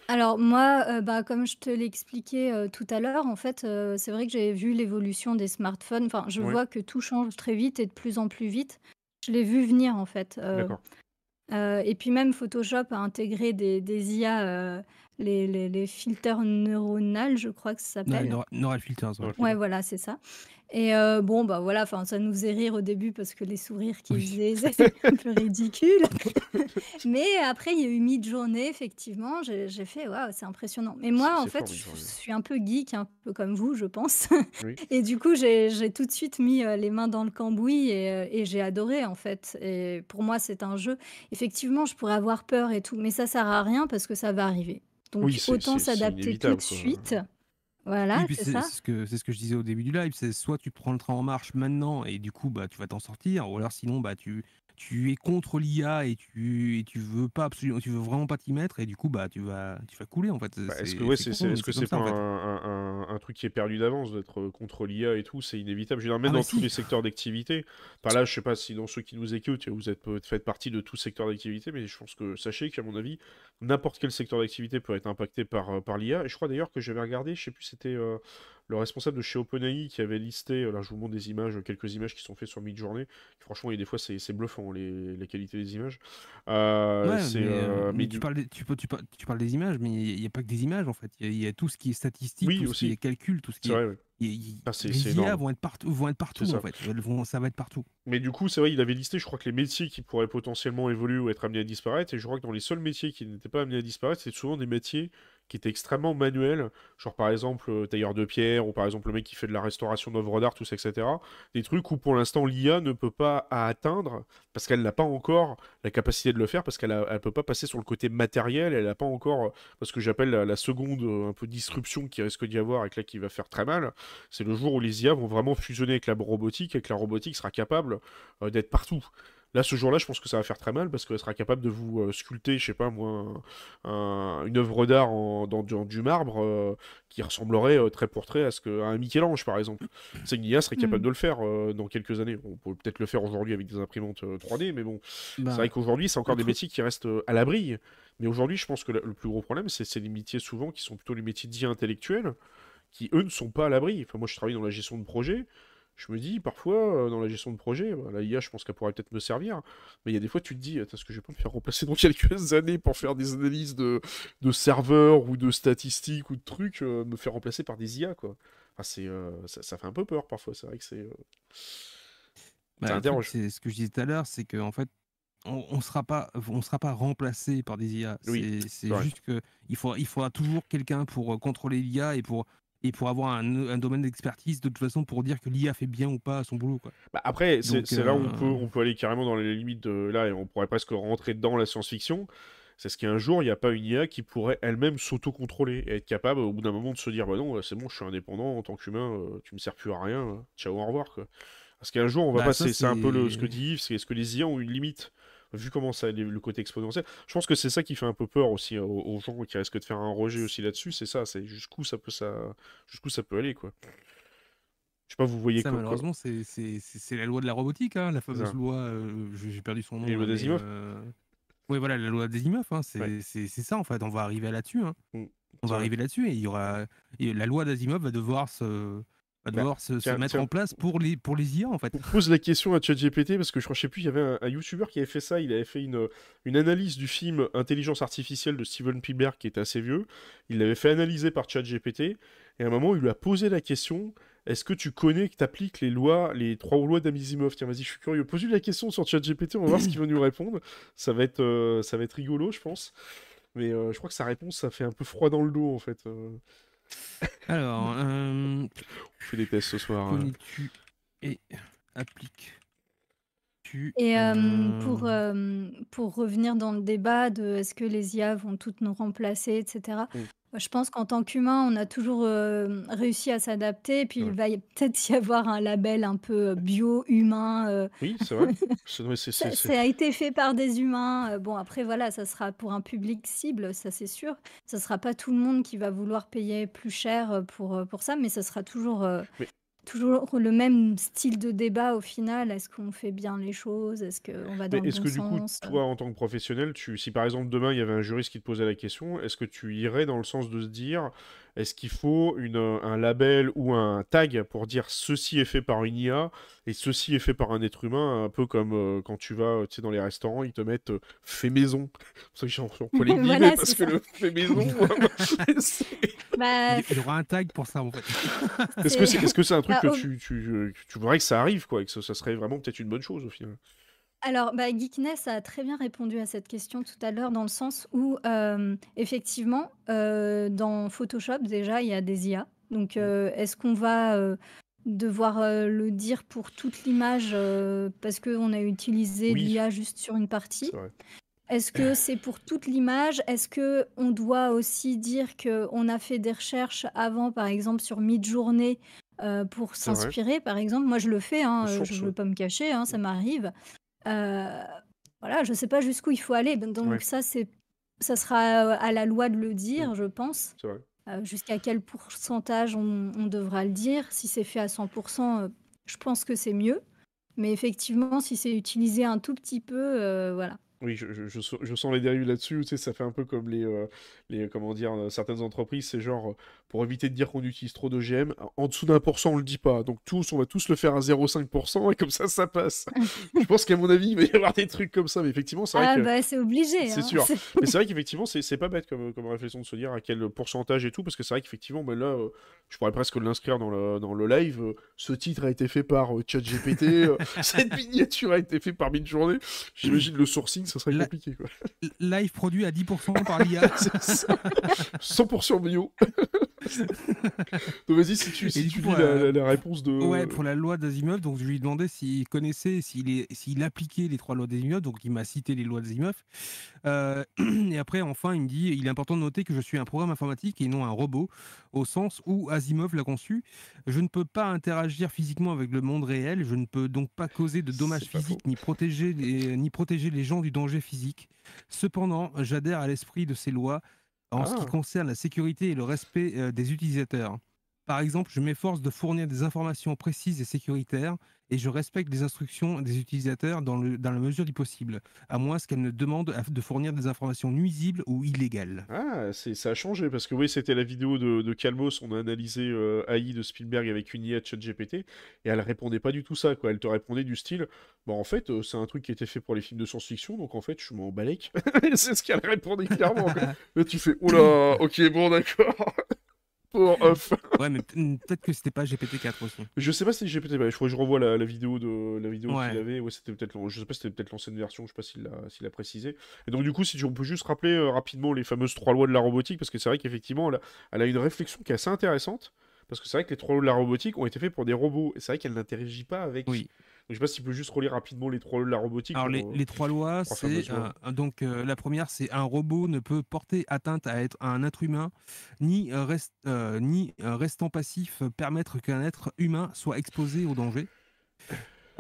Alors moi, euh, bah, comme je te l'expliquais, euh, tout à l'heure, en fait, euh, c'est vrai que j'ai vu l'évolution des smartphones. Enfin, je vois que tout change très vite et de plus en plus vite. Je l'ai vu venir, en fait, et puis même Photoshop a intégré des des IA, les les les filters neuronales, je crois que ça s'appelle. neural filters, ouais. voilà, c'est ça. Et bon, bah, voilà, enfin, ça nous faisait rire au début parce que les sourires qu'ils faisaient, c'était un peu ridicule. Mais après, il y a eu Mid-Journée, effectivement, j'ai fait: «Waouh, c'est impressionnant». Mais moi, en fait, je suis un peu geek, un peu comme vous, je pense. Et du coup, j'ai tout de suite mis, les mains dans le cambouis et j'ai adoré, en fait. Et pour moi, c'est un jeu effectivement, je pourrais avoir peur et tout, mais ça sert à rien parce que ça va arriver. Donc autant s'adapter tout de suite. Voilà, c'est ça. ce que c'est ce que je disais au début du live, c'est soit tu prends le train en marche maintenant et du coup bah tu vas t'en sortir, ou alors sinon bah tu tu es contre l'IA et tu et tu veux pas absolument tu veux vraiment pas t'y mettre et du coup bah tu vas tu vas couler en fait. Bah, est-ce que c'est est, -ce c'est pas un, un, truc qui est perdu d'avance d'être contre l'IA et tout, c'est inévitable. Je veux dire, même ah, dans tous les secteurs d'activité. Par là, je sais pas si dans ceux qui nous écoutent, vous êtes faites partie de tout secteur d'activité, mais je pense que sachez qu'à mon avis, n'importe quel secteur d'activité peut être impacté par par l'IA. Et je crois d'ailleurs que j'avais regardé, je sais plus c'était le responsable de chez OpenAI qui avait listé, euh, là je vous montre des images, quelques images qui sont faites sur Midjourney. Franchement, il y a des fois c'est bluffant les, les, qualités des images. Euh, euh, mais, tu, parles des, tu, tu, tu, parles des images, mais il n'y a, pas que des images en fait. Il y, a tout ce qui est statistique, tout ce qui est calcul, tout ce qui est. Ah, les IA vont être partout, vont être partout en fait. Vont, ça va être partout. Mais du coup, c'est vrai, il avait listé, je crois que les métiers qui pourraient potentiellement évoluer ou être amenés à disparaître, et je crois que dans les seuls métiers qui n'étaient pas amenés à disparaître, c'est souvent des métiers qui était extrêmement manuel, genre par exemple euh, tailleur de pierre, ou par exemple le mec qui fait de la restauration d'œuvres d'art, tout ça, etc. Des trucs où pour l'instant l'IA ne peut pas atteindre, parce qu'elle n'a pas encore la capacité de le faire, parce qu'elle ne peut pas passer sur le côté matériel, elle n'a pas encore, ce que j'appelle la, seconde euh, un peu disruption qui risque d'y avoir, et là qui va faire très mal, c'est le jour où les IA vont vraiment fusionner avec la robotique, et que la robotique sera capable euh, d'être partout. Là, ce jour-là, je pense que ça va faire très mal parce qu'elle sera capable de vous euh, sculpter, je sais pas moi, une œuvre d'art dans, du marbre euh, qui ressemblerait euh, très pour trait à, ce que, à un Michel-Ange, par exemple. Segnia serait capable mm. de le faire dans quelques années. On peut peut-être le faire aujourd'hui avec des imprimantes 3D, mais bon, c'est bah, vrai qu'aujourd'hui, c'est encore des métiers qui restent à l'abri. Mais aujourd'hui, je pense que le, plus gros problème, c'est les métiers souvent qui sont plutôt les métiers dits intellectuels, qui eux ne sont pas à l'abri. Enfin, moi, je travaille dans la gestion de projet je me dis parfois euh, dans la gestion de projet, bah, la IA je pense qu'elle pourrait peut-être me servir, mais il y a des fois tu te dis, est-ce que je vais pas me faire remplacer dans quelques années pour faire des analyses de, de serveurs ou de statistiques ou de trucs, euh, me faire remplacer par des IA quoi. c'est, euh, ça, fait un peu peur parfois, c'est vrai que c'est... Bah, c'est ce que je disais tout à l'heure, c'est qu'en en fait, on ne sera, pas, on sera pas remplacé par des IA. c'est juste qu'il faut, il faudra toujours quelqu'un pour contrôler l'IA et pour et pour avoir un, domaine d'expertise de toute façon pour dire que l'IA fait bien ou pas son boulot. Quoi. Bah, après, c'est là où on peut, euh, on peut aller carrément dans les limites de là et on pourrait presque rentrer dans la science-fiction. C'est ce qu'un jour, il n'y a pas une IA qui pourrait elle-même s'auto-contrôler et être capable au bout d'un moment de se dire bah non, c'est bon, je suis indépendant en tant qu'humain, euh, tu me sers plus à rien, ciao, au revoir. Quoi. Parce qu'un jour, on va bah, passer, c'est un peu le, ce que dit Yves, c'est est-ce que les IA ont une limite vu comment ça le côté exponentiel. Je pense que c'est ça qui fait un peu peur aussi aux, gens qui risquent de faire un rejet aussi là-dessus. C'est ça, c'est jusqu'où ça peut ça, jusqu'où ça peut aller quoi. Je sais pas, vous voyez ça, Malheureusement, c'est la loi de la robotique, hein, la fameuse loi. Euh, j'ai perdu son nom. La loi d'Asimov. Euh... Oui, voilà, la loi d'Asimov. Hein, c'est ça en fait. On va arriver là-dessus. Hein. Mm. On va arriver là-dessus et il y aura et la loi d'Asimov va devoir se va Bah, devoir se, se tiens, mettre tiens. en place pour les, pour les IA en fait. Pose la question à ChatGPT parce que je crois, je sais plus, il y avait un, un YouTuber qui avait fait ça. Il avait fait une, une analyse du film Intelligence artificielle de Steven Spielberg qui était assez vieux. Il l'avait fait analyser par ChatGPT et à un moment, il lui a posé la question est-ce que tu connais que tu appliques les lois, les trois lois d'Amisimov Tiens, vas-y, je suis curieux. Pose-lui la question sur ChatGPT, on va voir ce qu'il va nous répondre. Ça va être, euh, ça va être rigolo, je pense. Mais euh, je crois que sa réponse, ça fait un peu froid dans le dos en fait. Euh, Alors, euh, on fait des tests ce soir. hein. connais-tu et appliques-tu. Et euh, euh, pour, euh, pour revenir dans le débat de est-ce que les IA vont toutes nous remplacer, etc. Je pense qu'en tant qu'humain, on a toujours euh, réussi à s'adapter. Et puis, Ouais. il va y- peut-être y avoir un label un peu bio, humain. euh, Oui, c'est vrai. C'est- ça, c'est- c'est- ça a été fait par des humains. euh, Bon, après, voilà, ça sera pour un public cible, ça c'est sûr. Ça sera pas tout le monde qui va vouloir payer plus cher euh, pour, euh, pour ça, mais ça sera toujours, euh, Mais- toujours le même style de débat au final. Est-ce qu'on fait bien les choses? Est-ce qu'on va dans le est-ce bon que du coup, toi, en tant que professionnel, tu, si par exemple demain il y avait un juriste qui te posait la question, est-ce que tu irais dans le sens de se dire, est-ce qu'il faut une, euh, un label ou un tag pour dire ceci est fait par une IA et ceci est fait par un être humain, un peu comme euh, quand tu vas tu sais, dans les restaurants, ils te mettent euh, fait maison. C'est pour ça que j'en j'en les Voilà, guillemets, parce que le fait maison, Bah, Il y aura un tag pour ça en fait. est-ce que c'est est -ce c'est un truc Bah, tu, tu, que tu voudrais que ça arrive, quoi, et que ça, ça serait vraiment peut-être une bonne chose au final? Alors, bah, Geekness a très bien répondu à cette question tout à l'heure, dans le sens où, euh, effectivement, euh, dans Photoshop, déjà, il y a des IA. Donc, euh, est-ce qu'on va devoir le dire pour toute l'image parce qu'on a utilisé Oui. l'IA juste sur une partie. Est-ce que c'est pour toute l'image? Est-ce que on doit aussi dire qu'on a fait des recherches avant, par exemple, sur Midjourney euh, pour s'inspirer, par exemple Moi, je le fais, hein, je ne veux pas me cacher, hein, ça m'arrive. Euh, voilà, je ne sais pas jusqu'où il faut aller. Donc Ouais. ça, c'est, ça sera euh, à la loi de le dire, je pense. C'est vrai. Euh, jusqu'à quel pourcentage on, on devra le dire. Si c'est fait à 100%, euh, je pense que c'est mieux. Mais effectivement, si c'est utilisé un tout petit peu, euh, voilà. Oui, je, je- je sens les dérives là-dessus. Tu sais, ça fait un peu comme les, les comment dire, euh, certaines entreprises, c'est genre, euh, pour éviter de dire qu'on utilise trop d'OGM, en dessous d'un pour cent, on le dit pas. Donc tous, on va tous le faire à 0,5% et comme ça, ça passe. je pense qu'à mon avis, il va y avoir des trucs comme ça. Mais effectivement, c'est vrai Ah que... bah c'est obligé. C'est hein. sûr. Mais c'est vrai qu'effectivement, c'est c'est pas bête comme, comme réflexion de se dire à quel pourcentage et tout, parce que c'est vrai qu'effectivement, ben là, euh, je pourrais presque l'inscrire dans le, dans le live. euh, ce titre a été fait par euh, ChatGPT, euh, cette miniature a été faite par Midjourney. J'imagine le sourcing, ça serait compliqué, quoi. Live produit à 10% par l'IA. C'est ça. 100% bio. Donc vas-y, si tu, si tu lis euh, la, la- la réponse de... Ouais, pour la loi d'Asimov, donc je lui ai demandé s'il connaissait, s'il appliquait les trois lois d'Asimov, donc il m'a cité les lois d'Asimov. Euh, et après, enfin, il me dit il est important de noter que je suis un programme informatique et non un robot, au sens où Asimov l'a conçu. Je ne peux pas interagir physiquement avec le monde réel, je ne peux donc pas causer de dommages physiques ni protéger, les, ni protéger les gens du danger physique. Cependant, j'adhère à l'esprit de ces lois en ce qui Ah. concerne la sécurité et le respect euh, des utilisateurs. Par exemple, je m'efforce de fournir des informations précises et sécuritaires et je respecte les instructions des utilisateurs dans, le- dans la mesure du possible, à moins qu'elles ne demandent de fournir des informations nuisibles ou illégales. Ah, ça a changé, parce que oui, c'était la vidéo de, de Calmos, on a analysé euh, AI de Spielberg avec une IA de ChatGPT, et elle répondait pas du tout ça, quoi. Elle te répondait du style, bah en fait, euh, c'est un truc qui était fait pour les films de science-fiction, donc en fait, je m'en balèque. c'est ce qu'elle répondait clairement, quoi. Là, tu fais, oula, ok, bon, d'accord. Off. Ouais, mais peut- peut-être que c'était pas GPT-4 aussi. Je sais pas si GPT, bah, je crois que je revois la, la vidéo de la vidéo Ouais. qu'il avait. Ouais, c'était peut-être, je sais pas, si c'était peut-être l'ancienne version. Je sais pas s'il l'a, s'il a précisé. Et donc du coup, si tu, on peut juste rappeler euh, rapidement les fameuses trois lois de la robotique, parce que c'est vrai qu'effectivement, elle, a- elle a une réflexion qui est assez intéressante. Parce que c'est vrai que les trois lois de la robotique ont été faits pour des robots, et c'est vrai qu'elle n'interagit pas avec. Oui. Je sais pas si tu peux juste relire rapidement les trois lois de la robotique. Alors, les, euh, les trois lois, c'est. donc, euh, la première, c'est un robot ne peut porter atteinte à, être, à un être humain, ni, euh, ni restant passif permettre qu'un être humain soit exposé au danger.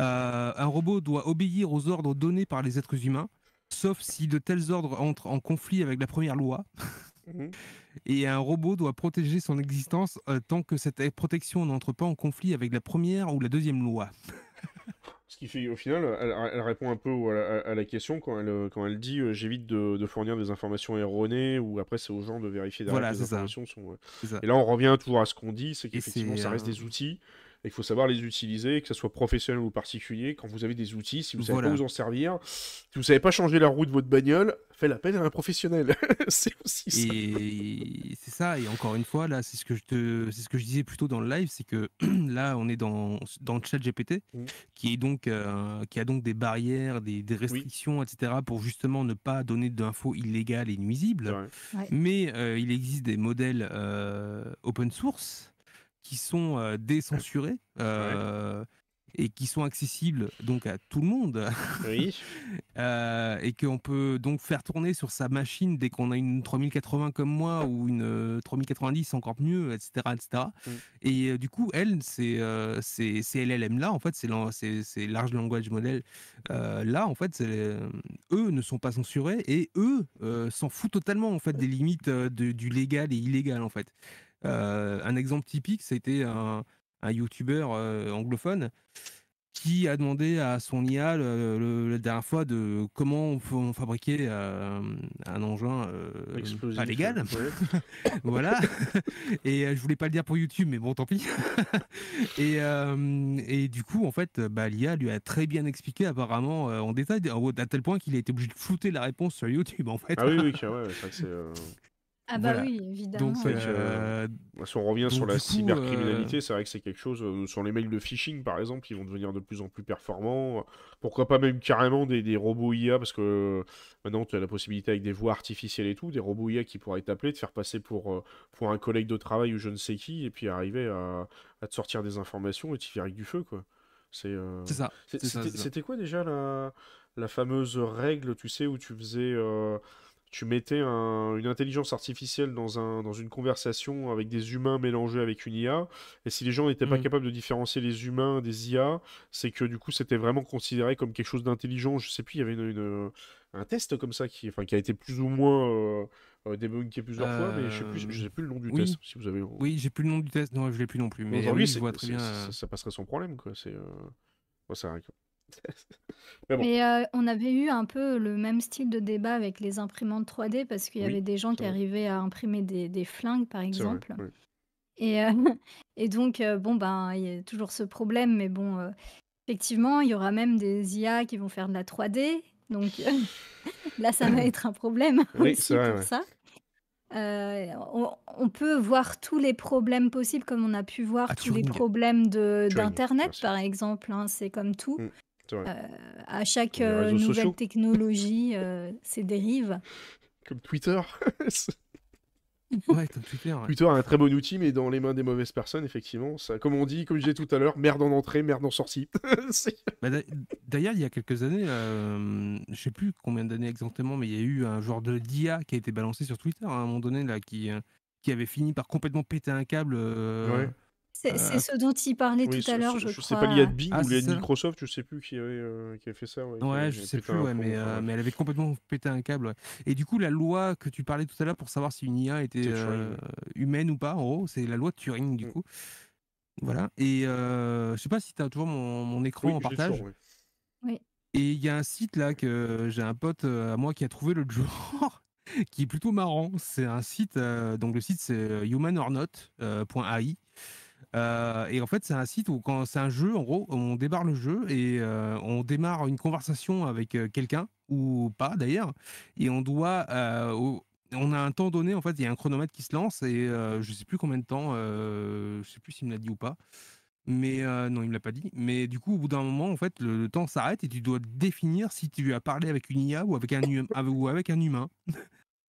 Euh, un robot doit obéir aux ordres donnés par les êtres humains, sauf si de tels ordres entrent en conflit avec la première loi. Mhm. Et un robot doit protéger son existence euh, tant que cette protection n'entre pas en conflit avec la première ou la deuxième loi. Ce qui fait, au final, elle, elle répond un peu à, la- à la question quand elle, euh, quand elle dit euh, j'évite de, de fournir des informations erronées ou après c'est aux gens de vérifier derrière Voilà, les ça. informations sont. C'est ça. Et là, on revient toujours à ce qu'on dit, c'est qu'effectivement, ça reste euh, des outils. Et il faut savoir les utiliser, que ce soit professionnel ou particulier. Quand vous avez des outils, si vous savez Voilà. pas vous en servir, si vous savez pas changer la roue de votre bagnole, faites appel à un professionnel. c'est aussi ça. Et c'est ça, et encore une fois, là, c'est ce que je te, c'est ce que je disais plus tôt dans le live, c'est que là, on est dans, dans le chat GPT, Mhm. qui est donc, euh, qui a donc des barrières, des, des restrictions, etc., pour justement ne pas donner d'infos illégales et nuisibles. Mais euh, il existe des modèles euh, open source qui sont euh, décensurés euh, et qui sont accessibles donc à tout le monde. Oui. Euh, et qu'on peut donc faire tourner sur sa machine dès qu'on a une 3080 comme moi ou une euh, 3090 encore mieux, etc. etc. Mm. Et euh, du coup, elle, c'est euh, ces ces LLM-là, en fait, c'est Large Language Model, là, en fait, eux ne sont pas censurés et eux euh, s'en foutent totalement, en fait, des limites de- du légal et illégal, en fait. Euh, un exemple typique, c'était un, un YouTuber euh, anglophone qui a demandé à son IA le- le- la dernière fois de comment on, fa- on fabriquait euh, un engin euh, pas légal. Voilà. et euh, je voulais pas le dire pour YouTube, mais bon, tant pis. et, et du coup, en fait, bah, l'IA lui a très bien expliqué apparemment en détail, à tel point qu'il a été obligé de flouter la réponse sur YouTube, en fait. Ah oui, oui, ouais, c'est euh, Ah bah Voilà. oui, évidemment. Donc, euh, Si on revient Donc, sur la coup, cybercriminalité, c'est vrai que c'est quelque chose. euh, sur les mails de phishing, par exemple, qui vont devenir de plus en plus performants. Pourquoi pas même carrément des, des robots IA, parce que euh, maintenant tu as la possibilité avec des voix artificielles et tout, des robots IA qui pourraient t'appeler, te faire passer pour, euh, pour un collègue de travail ou je ne sais qui, et puis arriver à, à te sortir des informations et t'y faire avec du feu, quoi. C'est euh, c'est ça. C'était c'est ça. c'était quoi déjà la, la fameuse règle, tu sais, où tu faisais, euh, tu mettais un- une intelligence artificielle dans un, dans une conversation avec des humains mélangés avec une IA, et si les gens n'étaient pas Mhm. capables de différencier les humains des IA, c'est que du coup c'était vraiment considéré comme quelque chose d'intelligent. Je sais plus, il y avait une, une- un test comme ça qui, enfin, qui a été plus ou moins euh, euh, débunké plusieurs fois, mais je sais plus, je sais plus le nom du oui. test. Si vous avez. Oui, j'ai plus le nom du test. Non, je l'ai plus non plus. Mais Aujourd'hui, oui, ça, euh, ça passerait sans problème, quoi. C'est. euh. Mais bon. Euh, on avait eu un peu le même style de débat avec les imprimantes 3D parce qu'il y Oui, avait des gens c'est qui vrai. arrivaient à imprimer des, des flingues, par C'est vrai. exemple. Et, euh, et donc, euh, bon, ben, il y a toujours ce problème, mais bon, euh, effectivement, il y aura même des IA qui vont faire de la 3D. Donc là, ça va être un problème Oui, aussi c'est vrai, pour ouais. ça. Euh, on, on peut voir tous les problèmes possibles, comme on a pu voir tous les Turing. problèmes de- Turing, d'Internet, par exemple. hein, c'est comme tout. Mm, c'est vrai. Euh, à chaque Les euh, réseaux nouvelle sociaux. technologie, euh, c'est dérive. Comme Twitter. Ouais, comme Twitter. ouais. Twitter a un très bon outil, mais dans les mains des mauvaises personnes, effectivement. Ça, comme on dit, comme je disais tout à l'heure, merde en entrée, merde en sortie. Bah, d'a- D'ailleurs, il y a quelques années, euh, je sais plus combien d'années exactement, mais il y a eu un genre de d'IA qui a été balancé sur Twitter à un moment donné là, qui, euh, qui avait fini par complètement péter un câble. euh, Ouais. C'est c'est Euh, ce dont il parlait Oui, tout à l'heure, ce- je sais crois. pas l'IA de Bing Ah, ou l'IA c'est de ça. Microsoft, je sais plus qui avait, euh, qui avait fait ça. Ouais, qui Ouais, avait- je sais pété plus, un ouais, plomb, mais, enfin, euh, bref. mais elle avait complètement pété un câble. ouais. Et du coup, la loi que tu parlais tout à l'heure pour savoir si une IA était C'est Turing, euh, ouais. humaine ou pas, en gros, c'est la loi de Turing, du Mm. coup. Voilà. Et euh, je sais pas si tu as toujours mon, mon écran Oui, en je l'ai partage. toujours, ouais. Et il y a un site là que j'ai un pote euh, à moi qui a trouvé l'autre jour, qui est plutôt marrant. C'est un site, euh, donc le site c'est euh, humanornot.ai. Euh, et en fait, c'est un site où quand c'est un jeu, en gros, on démarre le jeu et euh, on démarre une conversation avec euh, quelqu'un ou pas d'ailleurs, et on doit, on a un temps donné en fait, il y a un chronomètre qui se lance et je sais plus combien de temps, je sais plus s'il me l'a dit ou pas. Mais non, il me l'a pas dit. Mais du coup, au bout d'un moment, en fait, le, le temps s'arrête et tu dois définir si tu as parlé avec une IA ou avec un, hum- ou avec un humain.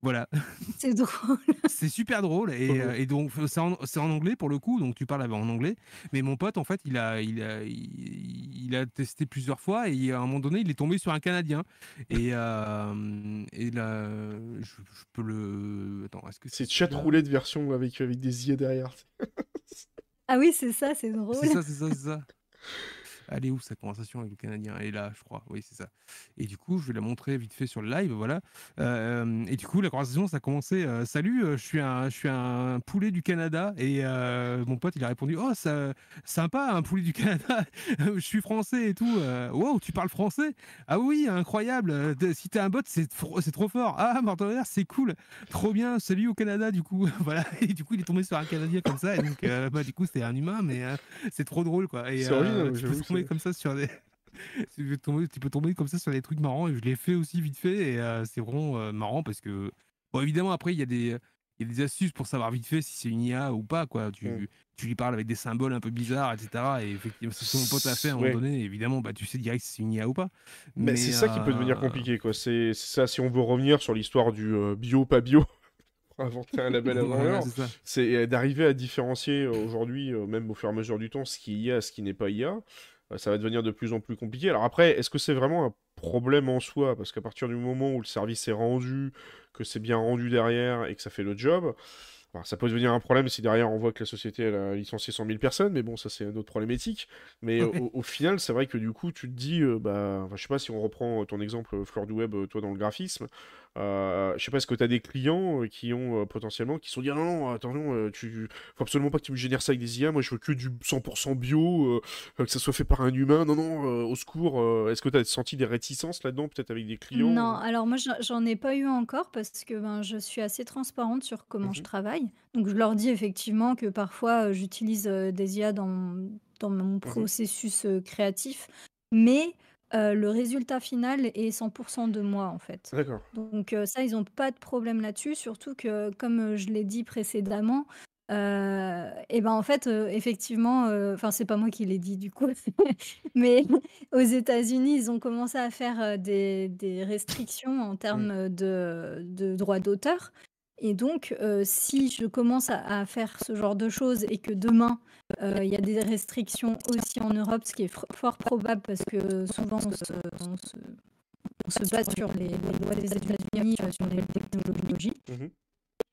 Voilà, C'est drôle. c'est super drôle et, euh, et donc c'est en, anglais pour le coup, donc tu parles en anglais. Mais mon pote, en fait, il a, il a, il, il a testé plusieurs fois et à un moment donné, il est tombé sur un Canadien. Et, euh, et là, je, je peux le. Attends, est-ce que C'est c'est chat roulette version avec, avec des IA derrière. Ah oui, c'est ça, c'est drôle. C'est ça, c'est ça, c'est ça. Elle est où sa conversation avec le Canadien Elle est là, je crois. Oui, c'est ça. Et du coup, je vais la montrer vite fait sur le live, voilà. Euh, et du coup, la conversation, ça a commencé. euh, Salut, euh, je suis un, je suis un poulet du Canada. Et mon pote, il a répondu, oh, ça, sympa, un poulet du Canada. je suis français et tout. Wow, tu parles français? Ah oui, incroyable. De- Si t'es un bot, c'est trop fort. Ah, Martin c'est cool. Trop bien. Salut au Canada, du coup. voilà. Et du coup, il est tombé sur un Canadien comme ça. Et donc, bah, du coup, c'est un humain, mais c'est trop drôle, quoi. Et Tomber comme ça sur des. tu, peux tomber, tu peux tomber comme ça sur des trucs marrants. Et je l'ai fait aussi vite fait. Et euh, c'est vraiment euh, marrant parce que. Bon, évidemment, après, il y a des. Il y a des astuces pour savoir vite fait si c'est une IA ou pas, quoi. Tu, Mm. tu lui parles avec des symboles un peu bizarres, etc. Et effectivement, c'est ce que mon pote a fait à un moment Ouais. donné. Évidemment, bah, tu sais direct si c'est une IA ou pas. Mais, c'est ça qui peut devenir euh, compliqué, quoi. C'est ça, si on veut revenir sur l'histoire du bio, pas bio, inventer un label avant l'heure, c'est d'arriver à différencier aujourd'hui, même au fur et à mesure du temps, ce qui est IA, ce qui n'est pas IA. Euh, ça va devenir de plus en plus compliqué. Alors après, est-ce que c'est vraiment un problème en soi? Parce qu'à partir du moment où le service est rendu, que c'est bien rendu derrière et que ça fait le job, alors, ça peut devenir un problème si derrière on voit que la société elle a licencié 100 000 personnes, mais bon, ça c'est une autre problématique. Mais au, au final, c'est vrai que du coup, tu te dis, euh, bah, je sais pas si on reprend ton exemple, euh, Fleur du Web, euh, toi dans le graphisme, euh, je sais pas, est-ce que tu as des clients euh, qui ont euh, potentiellement, qui sont dit, ah non, non, attention, euh, tu faut absolument pas que tu me génères ça avec des IA, moi je veux que du 100% bio, euh, que ça soit fait par un humain, non, non, au secours, est-ce que tu as senti des réticences là-dedans, peut-être avec des clients Non, alors moi j'en j'en ai pas eu encore parce que ben, je suis assez transparente sur comment je Mhm. travaille. Donc je leur dis effectivement que parfois euh, j'utilise euh, des IA dans, mon- dans mon processus euh, créatif, mais euh, le résultat final est 100% de moi en fait. D'accord. Donc euh, ça, ils n'ont pas de problème là-dessus, surtout que comme euh, je l'ai dit précédemment, euh, et ben en fait, effectivement, enfin c'est pas moi qui l'ai dit du coup, mais aux États-Unis, ils ont commencé à faire des, des restrictions en termes de, de droits d'auteur. Et donc, euh, si je commence à, faire ce genre de choses et que demain, euh, il y a des restrictions aussi en Europe, ce qui est fort probable parce que souvent on se, on se- base sur les, lois des États-Unis euh, sur les technologies. Mhm.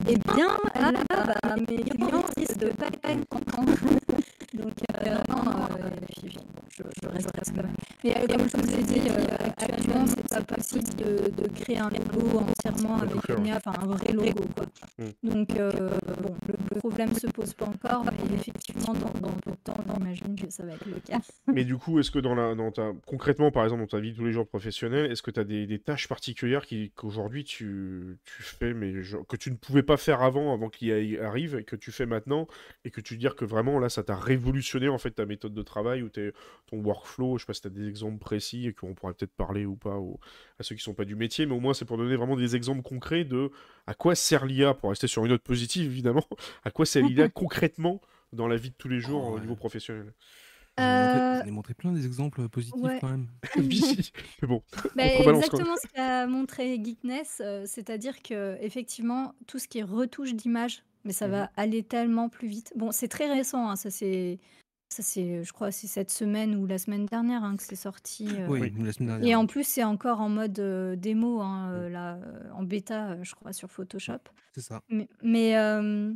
Eh bien, là, bah, mes clients risquent de pas être contents. Donc, euh, non, euh, puis, je, je reste quand même. Mais euh, comme je vous ai dit, euh, actuellement, c'est pas possible de, de créer un logo entièrement avec une. IA, enfin un vrai logo. Quoi. Mm. Donc, euh, bon, le problème se pose pas encore, mais effectivement, dans, dans peu de temps, j'imagine que ça va être le cas. Mais du coup, est-ce que dans la, dans ta, concrètement, par exemple, dans ta vie de tous les jours professionnelle, est-ce que tu as des, des tâches particulières qu'aujourd'hui tu, tu fais, mais que tu ne pouvais pas faire avant, avant qu'il y ait- arrive, et que tu fais maintenant, et que tu dire que vraiment là, ça t'a révolutionné en fait ta méthode de travail ou tes- ton workflow Je sais pas si tu as des exemples précis et qu'on pourrait peut-être parler ou pas aux- à ceux qui sont pas du métier, mais au moins c'est pour donner vraiment des exemples concrets de à quoi sert l'IA, pour rester sur une note positive évidemment, à quoi sert l'IA concrètement dans la vie de tous les jours Oh, au ouais. niveau professionnel? Montré- Euh, ai montré plein des exemples positifs ouais. quand même. Mais bon, Bah, contrebalance, quoi. exactement ce qu'a montré Geekness, euh, c'est-à-dire que effectivement tout ce qui est retouche d'image, mais ça Mhm. va aller tellement plus vite. Bon, c'est très récent, hein, ça c'est, ça c'est, je crois, c'est cette semaine ou la semaine dernière hein, que c'est sorti. euh, Oui, Oui. la semaine Et dernière. en plus, c'est encore en mode euh, démo, hein, euh, là, euh, en bêta, euh, je crois, sur Photoshop. C'est ça. Mais, mais, euh,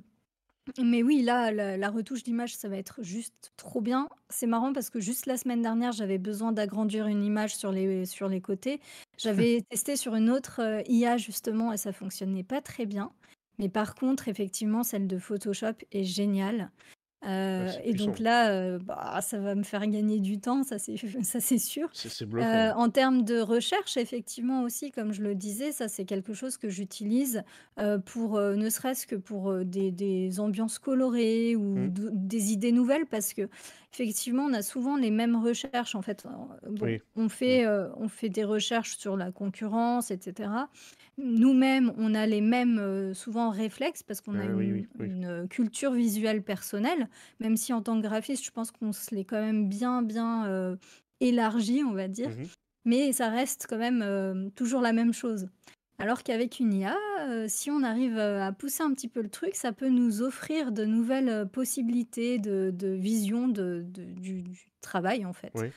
mais oui, là, la, la retouche d'image, ça va être juste trop bien. C'est marrant parce que juste la semaine dernière, j'avais besoin d'agrandir une image sur les, sur les côtés. J'avais testé sur une autre euh, IA justement et ça fonctionnait pas très bien. Mais par contre, effectivement, celle de Photoshop est géniale. Euh, c'est et donc puissant. là, euh, bah, ça va me faire gagner du temps, ça c'est ça c'est sûr. c'est c'est bluffant. Euh, en termes de recherche, effectivement aussi, comme je le disais, ça c'est quelque chose que j'utilise euh, pour euh, ne serait-ce que pour euh, des, des ambiances colorées ou Mm. d- des idées nouvelles, parce que effectivement, on a souvent les mêmes recherches. En fait, Euh, bon, Oui. on fait euh, on fait des recherches sur la concurrence, etc. Nous-mêmes, on a les mêmes euh, souvent réflexes parce qu'on a Ah oui, une, oui, oui. une culture visuelle personnelle, même si en tant que graphiste, je pense qu'on se l'est quand même bien bien euh, élargi, on va dire Mhm. mais ça reste quand même euh, toujours la même chose. Alors qu'avec une IA, euh, si on arrive euh, à pousser un petit peu le truc, ça peut nous offrir de nouvelles euh, possibilités de, de vision de, de- du, du travail en fait. Oui.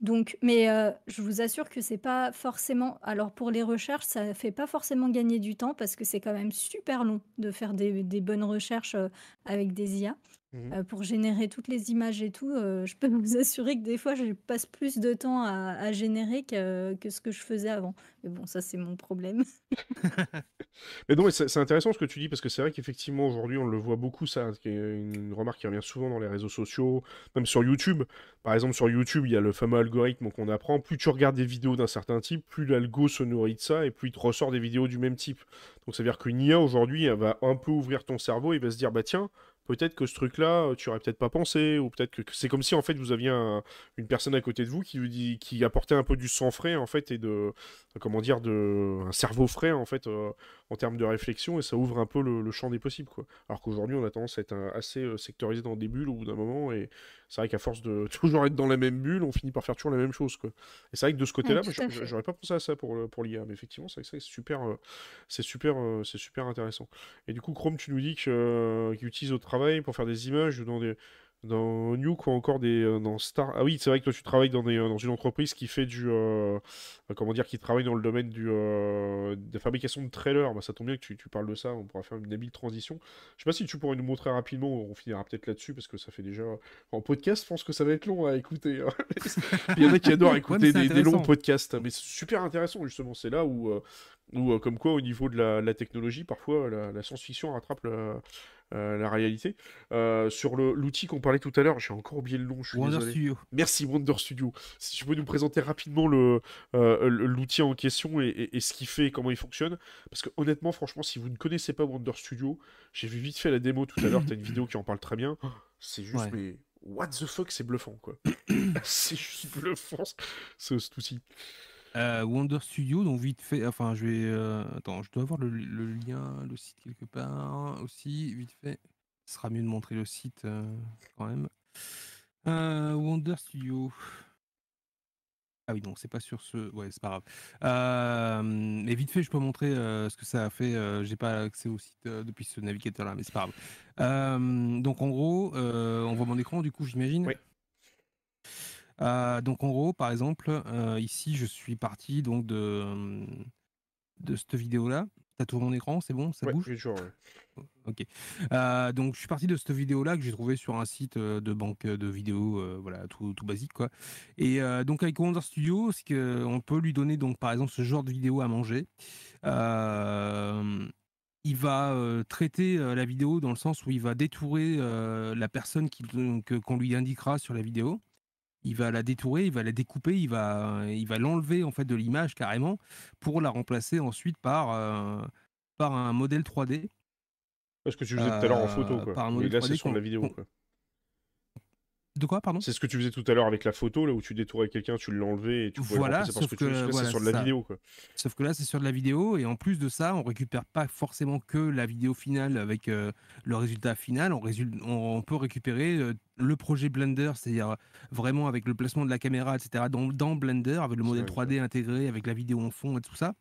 Donc, mais je vous assure que c'est pas forcément. Alors pour les recherches, ça fait pas forcément gagner du temps parce que c'est quand même super long de faire des, des bonnes recherches avec des IA. Mmh euh, pour générer toutes les images et tout, euh, je peux vous assurer que des fois, je passe plus de temps à, à générer que, que ce que je faisais avant. Mais bon, ça, c'est mon problème. Mais non, mais c'est c'est intéressant ce que tu dis, parce que c'est vrai qu'effectivement, aujourd'hui, on le voit beaucoup, ça, qui est une remarque qui revient souvent dans les réseaux sociaux, même sur YouTube. Par exemple, sur YouTube, il y a le fameux algorithme qu'on apprend. Plus tu regardes des vidéos d'un certain type, plus l'algo se nourrit de ça, et plus il te ressort des vidéos du même type. Donc ça veut dire qu'une IA, aujourd'hui, elle va un peu ouvrir ton cerveau, et va se dire, bah tiens, peut-être que ce truc-là, tu aurais peut-être pas pensé, ou peut-être que c'est comme si, en fait, vous aviez un- une personne à côté de vous qui vous dit, qui apportait un peu du sang frais, en fait, et de, comment dire, de, un cerveau frais, en fait, euh, en termes de réflexion et ça ouvre un peu le, champ des possibles quoi. Alors qu'aujourd'hui on a tendance à être un- assez euh, sectorisé dans des bulles au bout d'un moment et c'est vrai qu'à force de toujours être dans la même bulle, on finit par faire toujours la même chose quoi. Et c'est vrai que de ce Ouais, côté-là, fait. j'aurais pas pensé à ça pour, pour l'IA, mais effectivement c'est ça, c'est super, euh, c'est super, euh, c'est super intéressant. Et du coup Chrome, tu nous dis que euh, qu'il utilise au travail pour faire des images ou dans des dans Nuke ou encore des euh, dans Star. Ah oui, c'est vrai que toi tu travailles dans des, euh, dans une entreprise qui fait du euh, comment dire, qui travaille dans le domaine du, euh, de la fabrication de trailers. Bah, ça tombe bien que tu, tu parles de ça, on pourra faire une habile transition. Je sais pas si tu pourrais nous montrer rapidement, on finira peut-être là-dessus parce que ça fait déjà. En podcast, je pense que ça va être long à écouter. hein. Il y en a qui adorent écouter des, des longs podcasts, mais c'est super intéressant justement. C'est là où, où comme quoi, au niveau de la, la technologie, parfois la, la science-fiction rattrape la, euh, la réalité. Euh, sur l'outil qu'on parlait tout à l'heure, j'ai encore oublié le nom, je suis Wonder désolé. Studio. Merci Wonder Studio. Si tu peux nous présenter rapidement euh, l'outil en question et, et- et ce qu'il fait et comment il fonctionne. Parce que honnêtement, franchement, si vous ne connaissez pas Wonder Studio, j'ai vu vite fait la démo tout à l'heure, t'as une vidéo qui en parle très bien. C'est juste, Ouais. mais what the fuck, c'est bluffant quoi. c'est juste bluffant ce, cet outil. Euh, Wonder Studio, donc vite fait, enfin je vais... euh, attends, je dois avoir le, lien, le site quelque part aussi, vite fait. Ce sera mieux de montrer le site euh, quand même. Euh, Wonder Studio. Ah oui, non, c'est pas sur ce... Ouais, c'est pas grave. Mais vite fait, je peux montrer ce que ça a fait. J'ai pas accès au site depuis ce navigateur-là, mais c'est pas grave. Donc en gros, on voit mon écran du coup, j'imagine Oui. Euh, donc en gros, par exemple, euh, ici, je suis parti donc de, de cette vidéo-là. T'as tout mon écran, c'est bon, ça Ouais, bouge toujours, ouais. Ok. Euh, donc je suis parti de cette vidéo-là que j'ai trouvé sur un site de banque de vidéos, voilà, tout, tout basique quoi. Et donc avec Wonder Studio, c'est que on peut lui donner donc par exemple ce genre de vidéo à manger. Il va traiter la vidéo dans le sens où il va détourer la personne qu'on lui indiquera sur la vidéo. Il va la détourer, il va la découper, il va, il va l'enlever en fait de l'image carrément pour la remplacer ensuite par, euh, par un modèle 3D. Parce que tu faisais tout à l'heure en photo Euh, quoi. par un modèle là, c'est 3D sur la vidéo quoi. De quoi, pardon? C'est ce que tu faisais tout à l'heure avec la photo, là où tu détourais quelqu'un, tu l'enlevais et tu pouvais Voilà, le que tu que, voilà, c'est sur de la ça. vidéo quoi. Sauf que là, c'est sur de la vidéo, et en plus de ça, on récupère pas forcément que la vidéo finale avec euh, le résultat final. On, on, on peut récupérer euh, le projet Blender, c'est-à-dire vraiment avec le placement de la caméra, etc., dans, dans Blender, avec le modèle vrai, 3D intégré, avec la vidéo en fond et tout ça.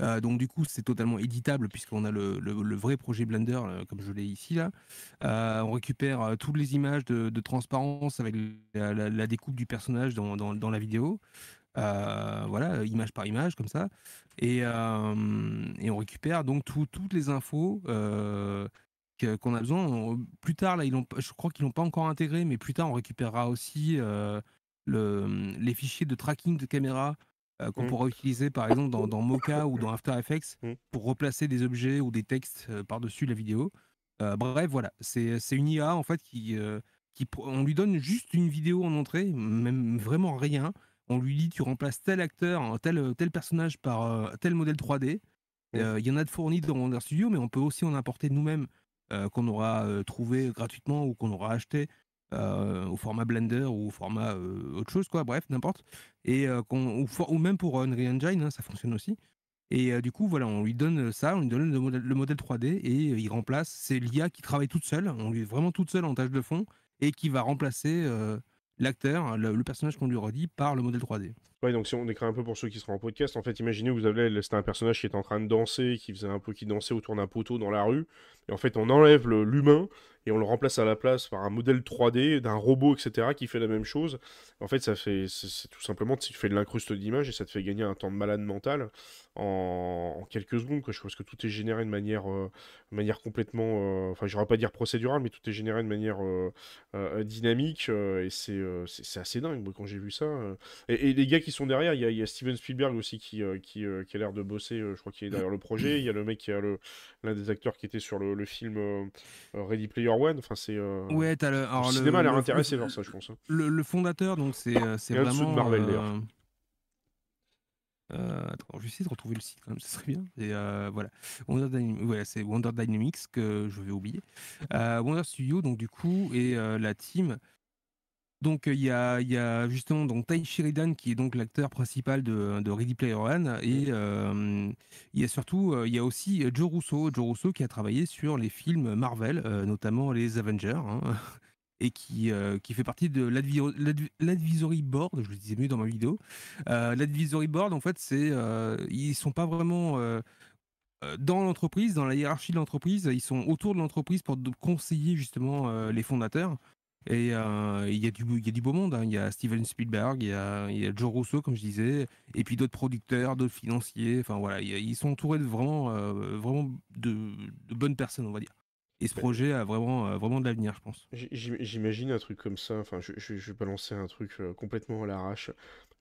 Euh, donc du coup, c'est totalement éditable puisqu'on a le, vrai projet Blender, euh, comme je l'ai ici là. Euh, on récupère toutes les images de, transparence avec la, découpe du personnage dans, la vidéo. Voilà, image par image comme ça. Et, on récupère donc tout- toutes les infos qu'on a besoin. Plus tard, là, ils pas- je crois qu'ils l'ont pas encore intégré, mais plus tard, on récupérera aussi le, les fichiers de tracking de caméra euh, qu'on Mm. pourra utiliser par exemple dans, dans Mocha ou dans After Effects Mm. pour replacer des objets ou des textes euh, par-dessus la vidéo. Euh, bref, voilà, c'est une IA en fait qui, On lui donne juste une vidéo en entrée, même vraiment rien. On lui dit tu remplaces tel acteur, un tel, tel personnage par tel modèle 3D. Mm. Il y en a de fournis dans Wonder Studio, mais on peut aussi en importer nous-mêmes, qu'on aura trouvé gratuitement ou qu'on aura acheté euh, au format Blender ou au format euh, autre chose, quoi. Bref, n'importe. Et euh, ou, même pour Unreal Engine, hein, ça fonctionne aussi. Et du coup, voilà, on lui donne ça, on lui donne le modèle, le modèle 3D et il remplace. C'est l'IA qui travaille toute seule, on lui est vraiment toute seule en tâche de fond et qui va remplacer l'acteur, le, personnage qu'on lui redit par le modèle 3D. Ouais, donc si on écrit un peu pour ceux qui seront en podcast, en fait, imaginez, vous avez, c'était un personnage qui était en train de danser, qui faisait un peu, qui dansait autour d'un poteau dans la rue, et en fait, on enlève l'humain et on le remplace à la place par un modèle 3D d'un robot, etc., qui fait la même chose. En fait, ça fait, c'est tout simplement, tu fais de l'incruste d'image et ça te fait gagner un temps de malade mental en, quelques secondes. Quoi. Je que tout est généré de manière, euh, manière complètement, euh, enfin, je pas dire procédurale, mais tout est généré de manière euh, dynamique et c'est c'est assez dingue moi, quand j'ai vu ça. Et, les gars qui sont derrière, il y, a Steven Spielberg aussi qui, qui, a l'air de bosser, je crois qu'il est derrière le projet. Il y a le mec a l'un des acteurs qui était sur le, le film Ready Player One. Enfin, c'est. Euh, ouais, t'as le. le cinéma a l'air intéressé par ça, je pense. Hein. Le, fondateur, donc c'est euh, c'est vraiment. De Marvel, euh, attends, je vais essayer de retrouver le site quand même, ça serait bien. Et voilà, Wonder c'est Wonder Dynamics que je vais oublier. Wonder Studio, donc du coup, et la team donc il y a, justement donc Ty Sheridan qui est donc l'acteur principal de, Ready Player One et il y a surtout il y a aussi Joe Russo, Joe Russo qui a travaillé sur les films Marvel, notamment les Avengers. Hein, et qui, qui fait partie de l'advisory board, je le disais mieux dans ma vidéo. l'advisory board, en fait, c'est ils sont pas vraiment dans l'entreprise, dans la hiérarchie de l'entreprise, ils sont autour de l'entreprise pour conseiller justement les fondateurs. Et il y, a du, y a du beau monde. Hein. Il y a Steven Spielberg, il y a, y a, Joe Russo, comme je disais, et puis d'autres producteurs, d'autres financiers. Enfin voilà, ils sont entourés de vraiment, vraiment de, bonnes personnes, on va dire. Et ce projet a vraiment, vraiment de l'avenir, je pense. J'imagine un truc comme ça. Enfin, je, je, je vais balancer un truc complètement à l'arrache.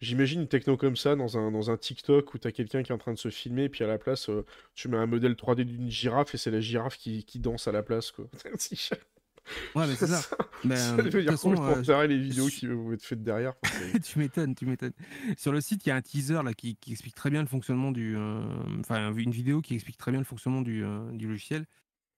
J'imagine une techno comme ça dans un, dans un TikTok où tu as quelqu'un qui est en train de se filmer, et puis à la place, tu mets un modèle 3D d'une girafe et c'est la girafe qui, qui danse à la place. Quoi. Ouais, mais c'est ça. Ben, ça veut dire façon, euh, les vidéos qui vont être faites derrière. tu m'étonnes, tu m'étonnes. Sur le site, il y a un teaser là qui, qui explique très bien le fonctionnement du. Euh, enfin, une vidéo qui explique très bien le fonctionnement du, euh, du logiciel.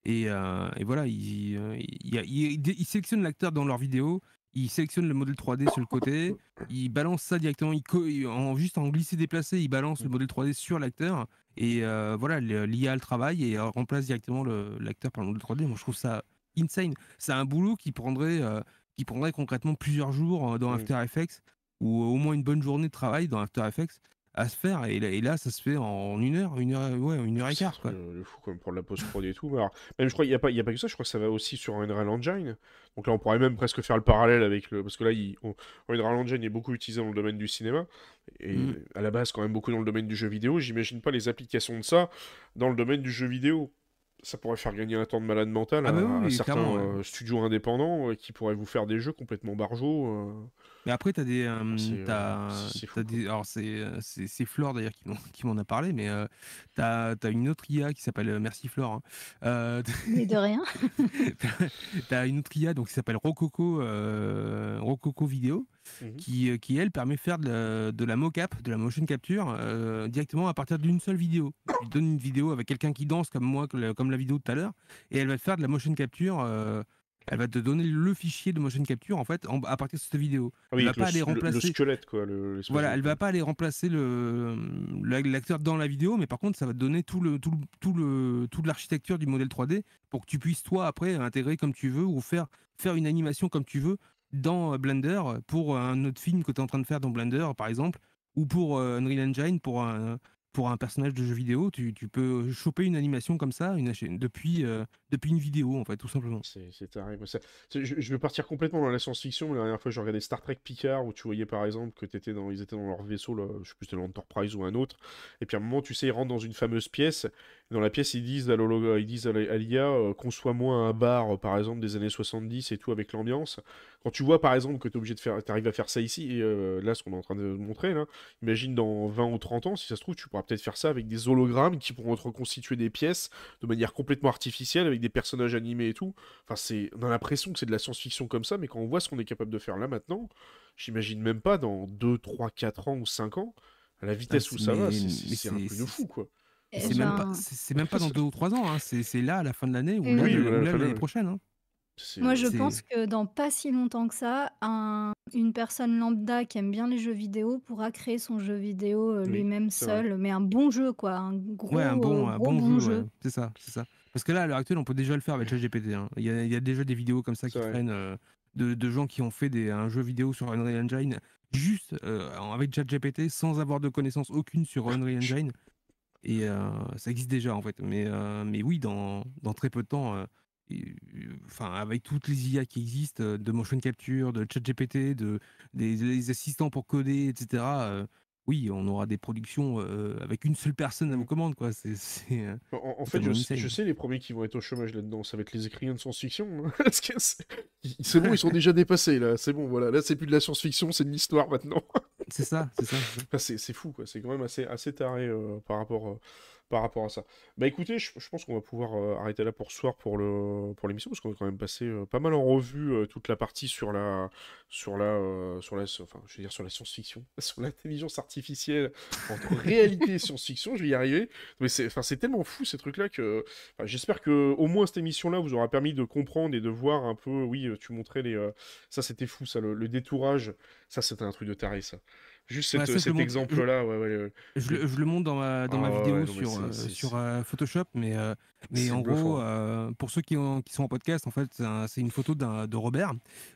Et, et voilà, il, il, il, sélectionne l'acteur dans leur vidéo, il sélectionne le modèle 3D sur le côté, il balance ça directement, il, en, juste en glisser déplacé, il balance le modèle 3D sur l'acteur. Et voilà, l'IA le travail et remplace directement l'acteur par le modèle 3D. Moi, je trouve ça insane. C'est un boulot qui prendrait, euh, qui prendrait concrètement plusieurs jours euh, dans mmh. After Effects ou au moins une bonne journée de travail dans After Effects à se faire et là, ça se fait en une heure une heure ouais une heure et quart quoi. le fou comme pour la post prod et tout alors, même je crois il y a pas il y a pas que ça je crois que ça va aussi sur Unreal Engine donc là on pourrait même presque faire le parallèle avec le parce que là il... Unreal Engine est beaucoup utilisé dans le domaine du cinéma et mmh. à la base quand même beaucoup dans le domaine du jeu vidéo j'imagine pas les applications de ça dans le domaine du jeu vidéo ça pourrait faire gagner un temps de malade mental ah bah à, certains euh, studios indépendants euh, qui pourraient vous faire des jeux complètement barjots. Euh. Mais après, tu as des. alors, c'est Flore d'ailleurs qui m'en a parlé, mais tu as, une autre IA qui s'appelle. Merci Flore. Hein. mais de rien. tu as une autre IA donc, qui s'appelle Rococo, Rococo Vidéo. Mmh qui, qui, elle, permet de faire de la, mocap, de la motion capture, directement à partir d'une seule vidéo. Tu donne une vidéo avec quelqu'un qui danse comme moi, comme la vidéo de tout à l'heure, et elle va faire de la motion capture elle va te donner le fichier de motion capture en fait à partir de cette vidéo. Ah oui, elle va pas aller remplacer le squelette quoi. Le, voilà, elle va pas aller remplacer le l'acteur dans la vidéo, mais par contre ça va te donner tout le tout le, tout le toute l'architecture du modèle 3D pour que tu puisses toi après intégrer comme tu veux ou faire faire une animation comme tu veux dans Blender pour un autre film que tu es en train de faire dans Blender par exemple ou pour Unreal Engine pour un pour un personnage de jeu vidéo, tu, tu peux choper une animation comme ça une, depuis, euh, depuis une vidéo, en fait, tout simplement. C'est terrible. Je, je, vais partir complètement dans la science-fiction. La dernière fois, j'ai regardé Star Trek Picard, où tu voyais par exemple que étais dans, ils étaient dans leur vaisseau, là, je sais plus, c'était l'Enterprise ou un autre. Et puis à un moment, tu sais, ils rentrent dans une fameuse pièce. Dans la pièce, ils disent à ils disent à l'IA, euh, conçois-moi un bar, par exemple, des années 70 et tout, avec l'ambiance. Quand tu vois, par exemple, que tu es obligé de faire, arrives à faire ça ici, et euh, là, ce qu'on est en train de montrer, là, imagine dans 20 ou 30 ans, si ça se trouve, tu pourras peut-être faire ça avec des hologrammes qui pourront reconstituer des pièces de manière complètement artificielle avec des personnages animés et tout. Enfin, c'est, on a l'impression que c'est de la science-fiction comme ça, mais quand on voit ce qu'on est capable de faire là maintenant, j'imagine même pas dans 2, 3, 4 ans ou 5 ans, à la vitesse ah, où ça va, c'est un peu de fou, quoi. C'est même, pas, même pas dans 2 ou 3 ans, hein. c'est là, à la fin de l'année, ou l'année prochaine. Hein. Moi, je pense que dans pas si longtemps que ça, un, une personne lambda qui aime bien les jeux vidéo pourra créer son jeu vidéo euh, lui-même seul, mais un bon jeu, quoi, un gros, ouais, un bon, un bon, jeu. C'est ça, c'est ça. Parce que là, à l'heure actuelle, on peut déjà le faire avec ChatGPT. Hein. Il, y a, il y a déjà des vidéos comme ça qui traînent euh, de, de, gens qui ont fait des, un jeu vidéo sur Unreal Engine juste euh, avec ChatGPT sans avoir de connaissances aucune sur Unreal Engine. Et euh, ça existe déjà en fait. Mais, euh, mais oui, dans, dans très peu de temps, euh, et, enfin, avec toutes les IA qui existent, de motion capture, de ChatGPT, de, des, des assistants pour coder, etc. oui, on aura des productions euh, avec une seule personne à vos commandes. Quoi. En, fait, je, sais- je insane. sais les premiers qui vont être au chômage là-dedans, ça va être les écrivains de science-fiction. hein, c'est bon, ils sont déjà dépassés là. C'est bon, voilà. Là, c'est plus de la science-fiction, c'est de l'histoire maintenant. C'est ça, c'est ça. c'est fou, quoi. C'est quand même assez, assez taré euh, par, rapport, euh, par rapport à ça. Bah écoutez, je, je pense qu'on va pouvoir euh, arrêter là pour ce soir pour le pour l'émission, parce qu'on a quand même passé euh, pas mal en revue euh, toute la partie sur la sur la sur la enfin je veux dire sur la science-fiction, sur l'intelligence artificielle entre réalité et science-fiction. Je vais y arriver. Mais c'est enfin c'est tellement fou ces trucs-là que enfin, j'espère que au moins cette émission-là vous aura permis de comprendre et de voir un peu. Oui, tu montrais les ça c'était fou ça le, le détourage. Ça c'était un truc de taré ça. Juste Ouais, cette- ça, je le cet exemple-là, ouais, ouais. Je, le- je le montre dans ma, dans Ah ma ouais, vidéo sur, euh, euh, Photoshop, mais, euh, mais en bluffant. gros, euh, pour ceux qui, ont- qui sont en podcast, en fait, c'est un- une photo d'un- de Robert,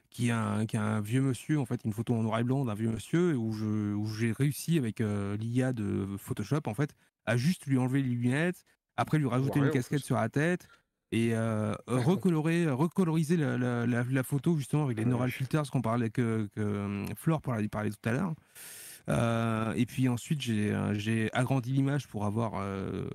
qui est, un, qui est un vieux monsieur, en fait, une photo en noir et blanc d'un vieux monsieur, où j'ai réussi avec euh, l'IA de Photoshop, en fait, à juste lui enlever les lunettes, après lui rajouter une casquette sur la tête, et recolorer, recoloriser la, la- la- la photo, justement, avec les Ouais. neural filters qu'on parlait, que, que Flore parlait, parlait tout à l'heure. Euh, et puis ensuite, j'ai euh, j'ai agrandi l'image pour avoir euh,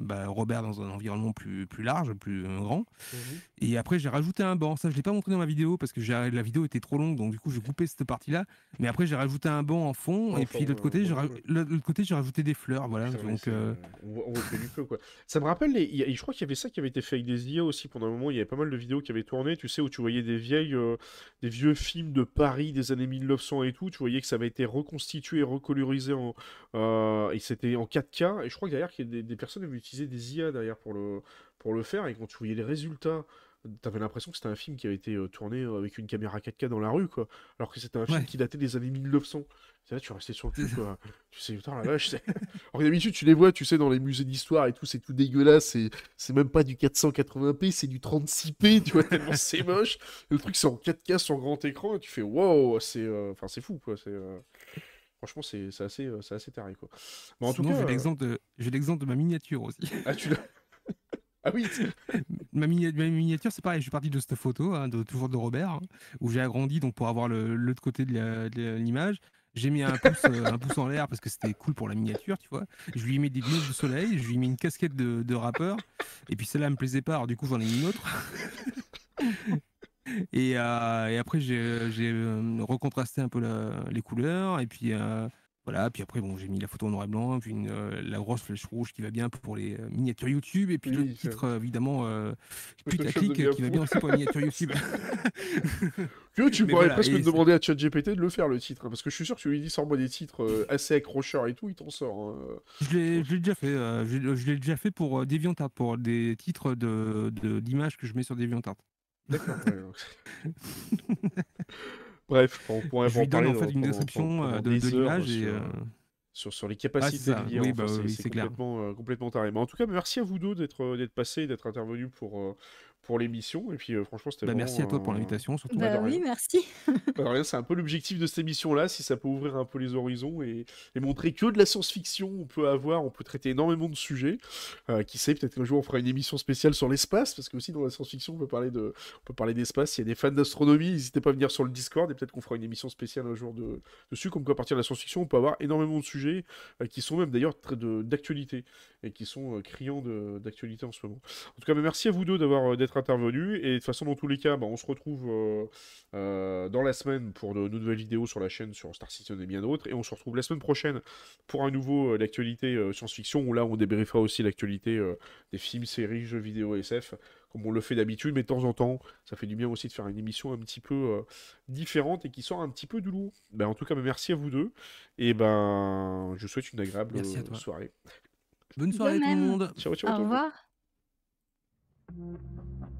bah, Robert dans un environnement plus, plus large, plus grand. Mhm. Et après, j'ai rajouté un banc. Ça, je ne l'ai pas montré dans ma vidéo parce que la vidéo était trop longue, donc du coup, j'ai coupé cette partie-là. Mais après, j'ai rajouté un banc en fond. Et puis, de l'autre côté, j'ai ouais. rajouté des fleurs. Voilà. Donc, euh, on, du peu, quoi. Ça me rappelle, les... il y a- je crois qu'il y avait ça qui avait été fait avec des IA aussi pendant un moment. Il y avait pas mal de vidéos qui avaient tourné, tu sais, où tu voyais des vieilles, des vieux films de Paris des années 1900 et tout. Tu voyais que ça avait été reconstitué, recolorisé en, euh, et c'était en 4K. Et je crois que derrière, qu'il y a des, des personnes avaient utilisé des IA derrière pour le, pour le faire. Et quand tu voyais les résultats, t'avais l'impression que c'était un film qui avait été euh, tourné euh, avec une caméra 4K dans la rue, quoi. Alors que c'était un film qui datait des années 1900. C'est là, tu restais sur le cul, quoi. Tu sais, putain, la vache, alors d'habitude, tu les vois, tu sais, dans les musées d'histoire et tout, c'est tout dégueulasse, c'est, c'est même pas du 480p, c'est du 36p, tu vois, tellement c'est moche. Et le truc, c'est en 4K sur grand écran, et tu fais, wow, c'est, euh, enfin, c'est fou, quoi. C'est, euh, Franchement, c'est, assez, euh, c'est assez taré, quoi. Bon, en tout cas, j'ai euh, l'exemple de, j'ai l'exemple de ma miniature aussi. ah, tu l'as. ah oui, ma, mini- ma miniature, c'est pareil. Je suis parti de cette photo, hein, de, toujours de Robert, hein, où j'ai agrandi donc pour avoir le- l'autre côté de l'image. J'ai mis un pouce, euh, un pouce en l'air parce que c'était cool pour la miniature, tu vois. Je lui ai mis des lunettes de soleil, je lui ai mis une casquette de, de rappeur, et puis celle-là me plaisait pas, alors du coup j'en ai mis une autre. Et, euh, et après j'ai j'ai, euh, recontrasté un peu la- les couleurs, et puis euh, voilà, puis après bon j'ai mis la photo en noir et blanc, puis une, euh, la grosse flèche rouge qui va bien pour les euh, miniatures YouTube, et puis Oui, le titre euh, évidemment euh, putaclic qui va bien aussi pour les miniatures YouTube. Tu tu pourrais voilà, presque demander à ChatGPT de le faire, le titre, parce que je suis sûr que tu lui dis, sors-moi des titres euh, assez accrocheurs et tout, il t'en sort. hein. Je l'ai déjà fait. euh, je l'ai- déjà fait pour euh, DeviantArt, pour des titres de de- d'images que je mets sur DeviantArt. D'accord. Bref, on pourrait Je en lui donne parler en fait dans- une description euh, de, l'image et sur- euh, sur, les capacités. Oui, enfin, bah c'est oui, complètement, euh, complètement taré. Mais en tout cas, merci à vous deux d'être euh, d'être passés, d'être intervenus pour, euh, pour l'émission. Et puis, euh, franchement, c'était bah, vraiment. merci à toi pour l'invitation surtout. Bah, Bah oui, merci. Rien, c'est un peu l'objectif de cette émission-là, si ça peut ouvrir un peu les horizons et, et montrer que de la science-fiction on peut avoir, on peut traiter énormément de sujets. Euh, qui sait, peut-être qu'un jour on fera une émission spéciale sur l'espace, parce que aussi dans la science-fiction on peut parler de, on peut parler d'espace. S'il y a des fans d'astronomie, n'hésitez pas à venir sur le Discord et peut-être qu'on fera une émission spéciale un jour de, dessus. Comme quoi, à partir de la science-fiction, on peut avoir énormément de sujets euh, qui sont même d'ailleurs très de- d'actualité et qui sont euh, criants de- d'actualité en ce moment. En tout cas, bah, merci à vous deux d'avoir euh, d'être intervenus. Et de toute façon, dans tous les cas, bah, on se retrouve euh, euh, dans la semaine pour de, de nouvelles vidéos sur la chaîne, sur Star Citizen et bien d'autres. Et on se retrouve la semaine prochaine pour un nouveau euh, l'actualité euh, science-fiction, où là, on débriefera aussi l'actualité euh, des films, séries, jeux vidéo SF, comme on le fait d'habitude. Mais de temps en temps, ça fait du bien aussi de faire une émission un petit peu euh, différente et qui sort un petit peu du lot. Ben, en tout cas, bah, merci à vous deux. Et ben, je vous souhaite une agréable Merci à toi. soirée. Bonne soirée tout le monde. Ciao, ciao. Au revoir. Thank you.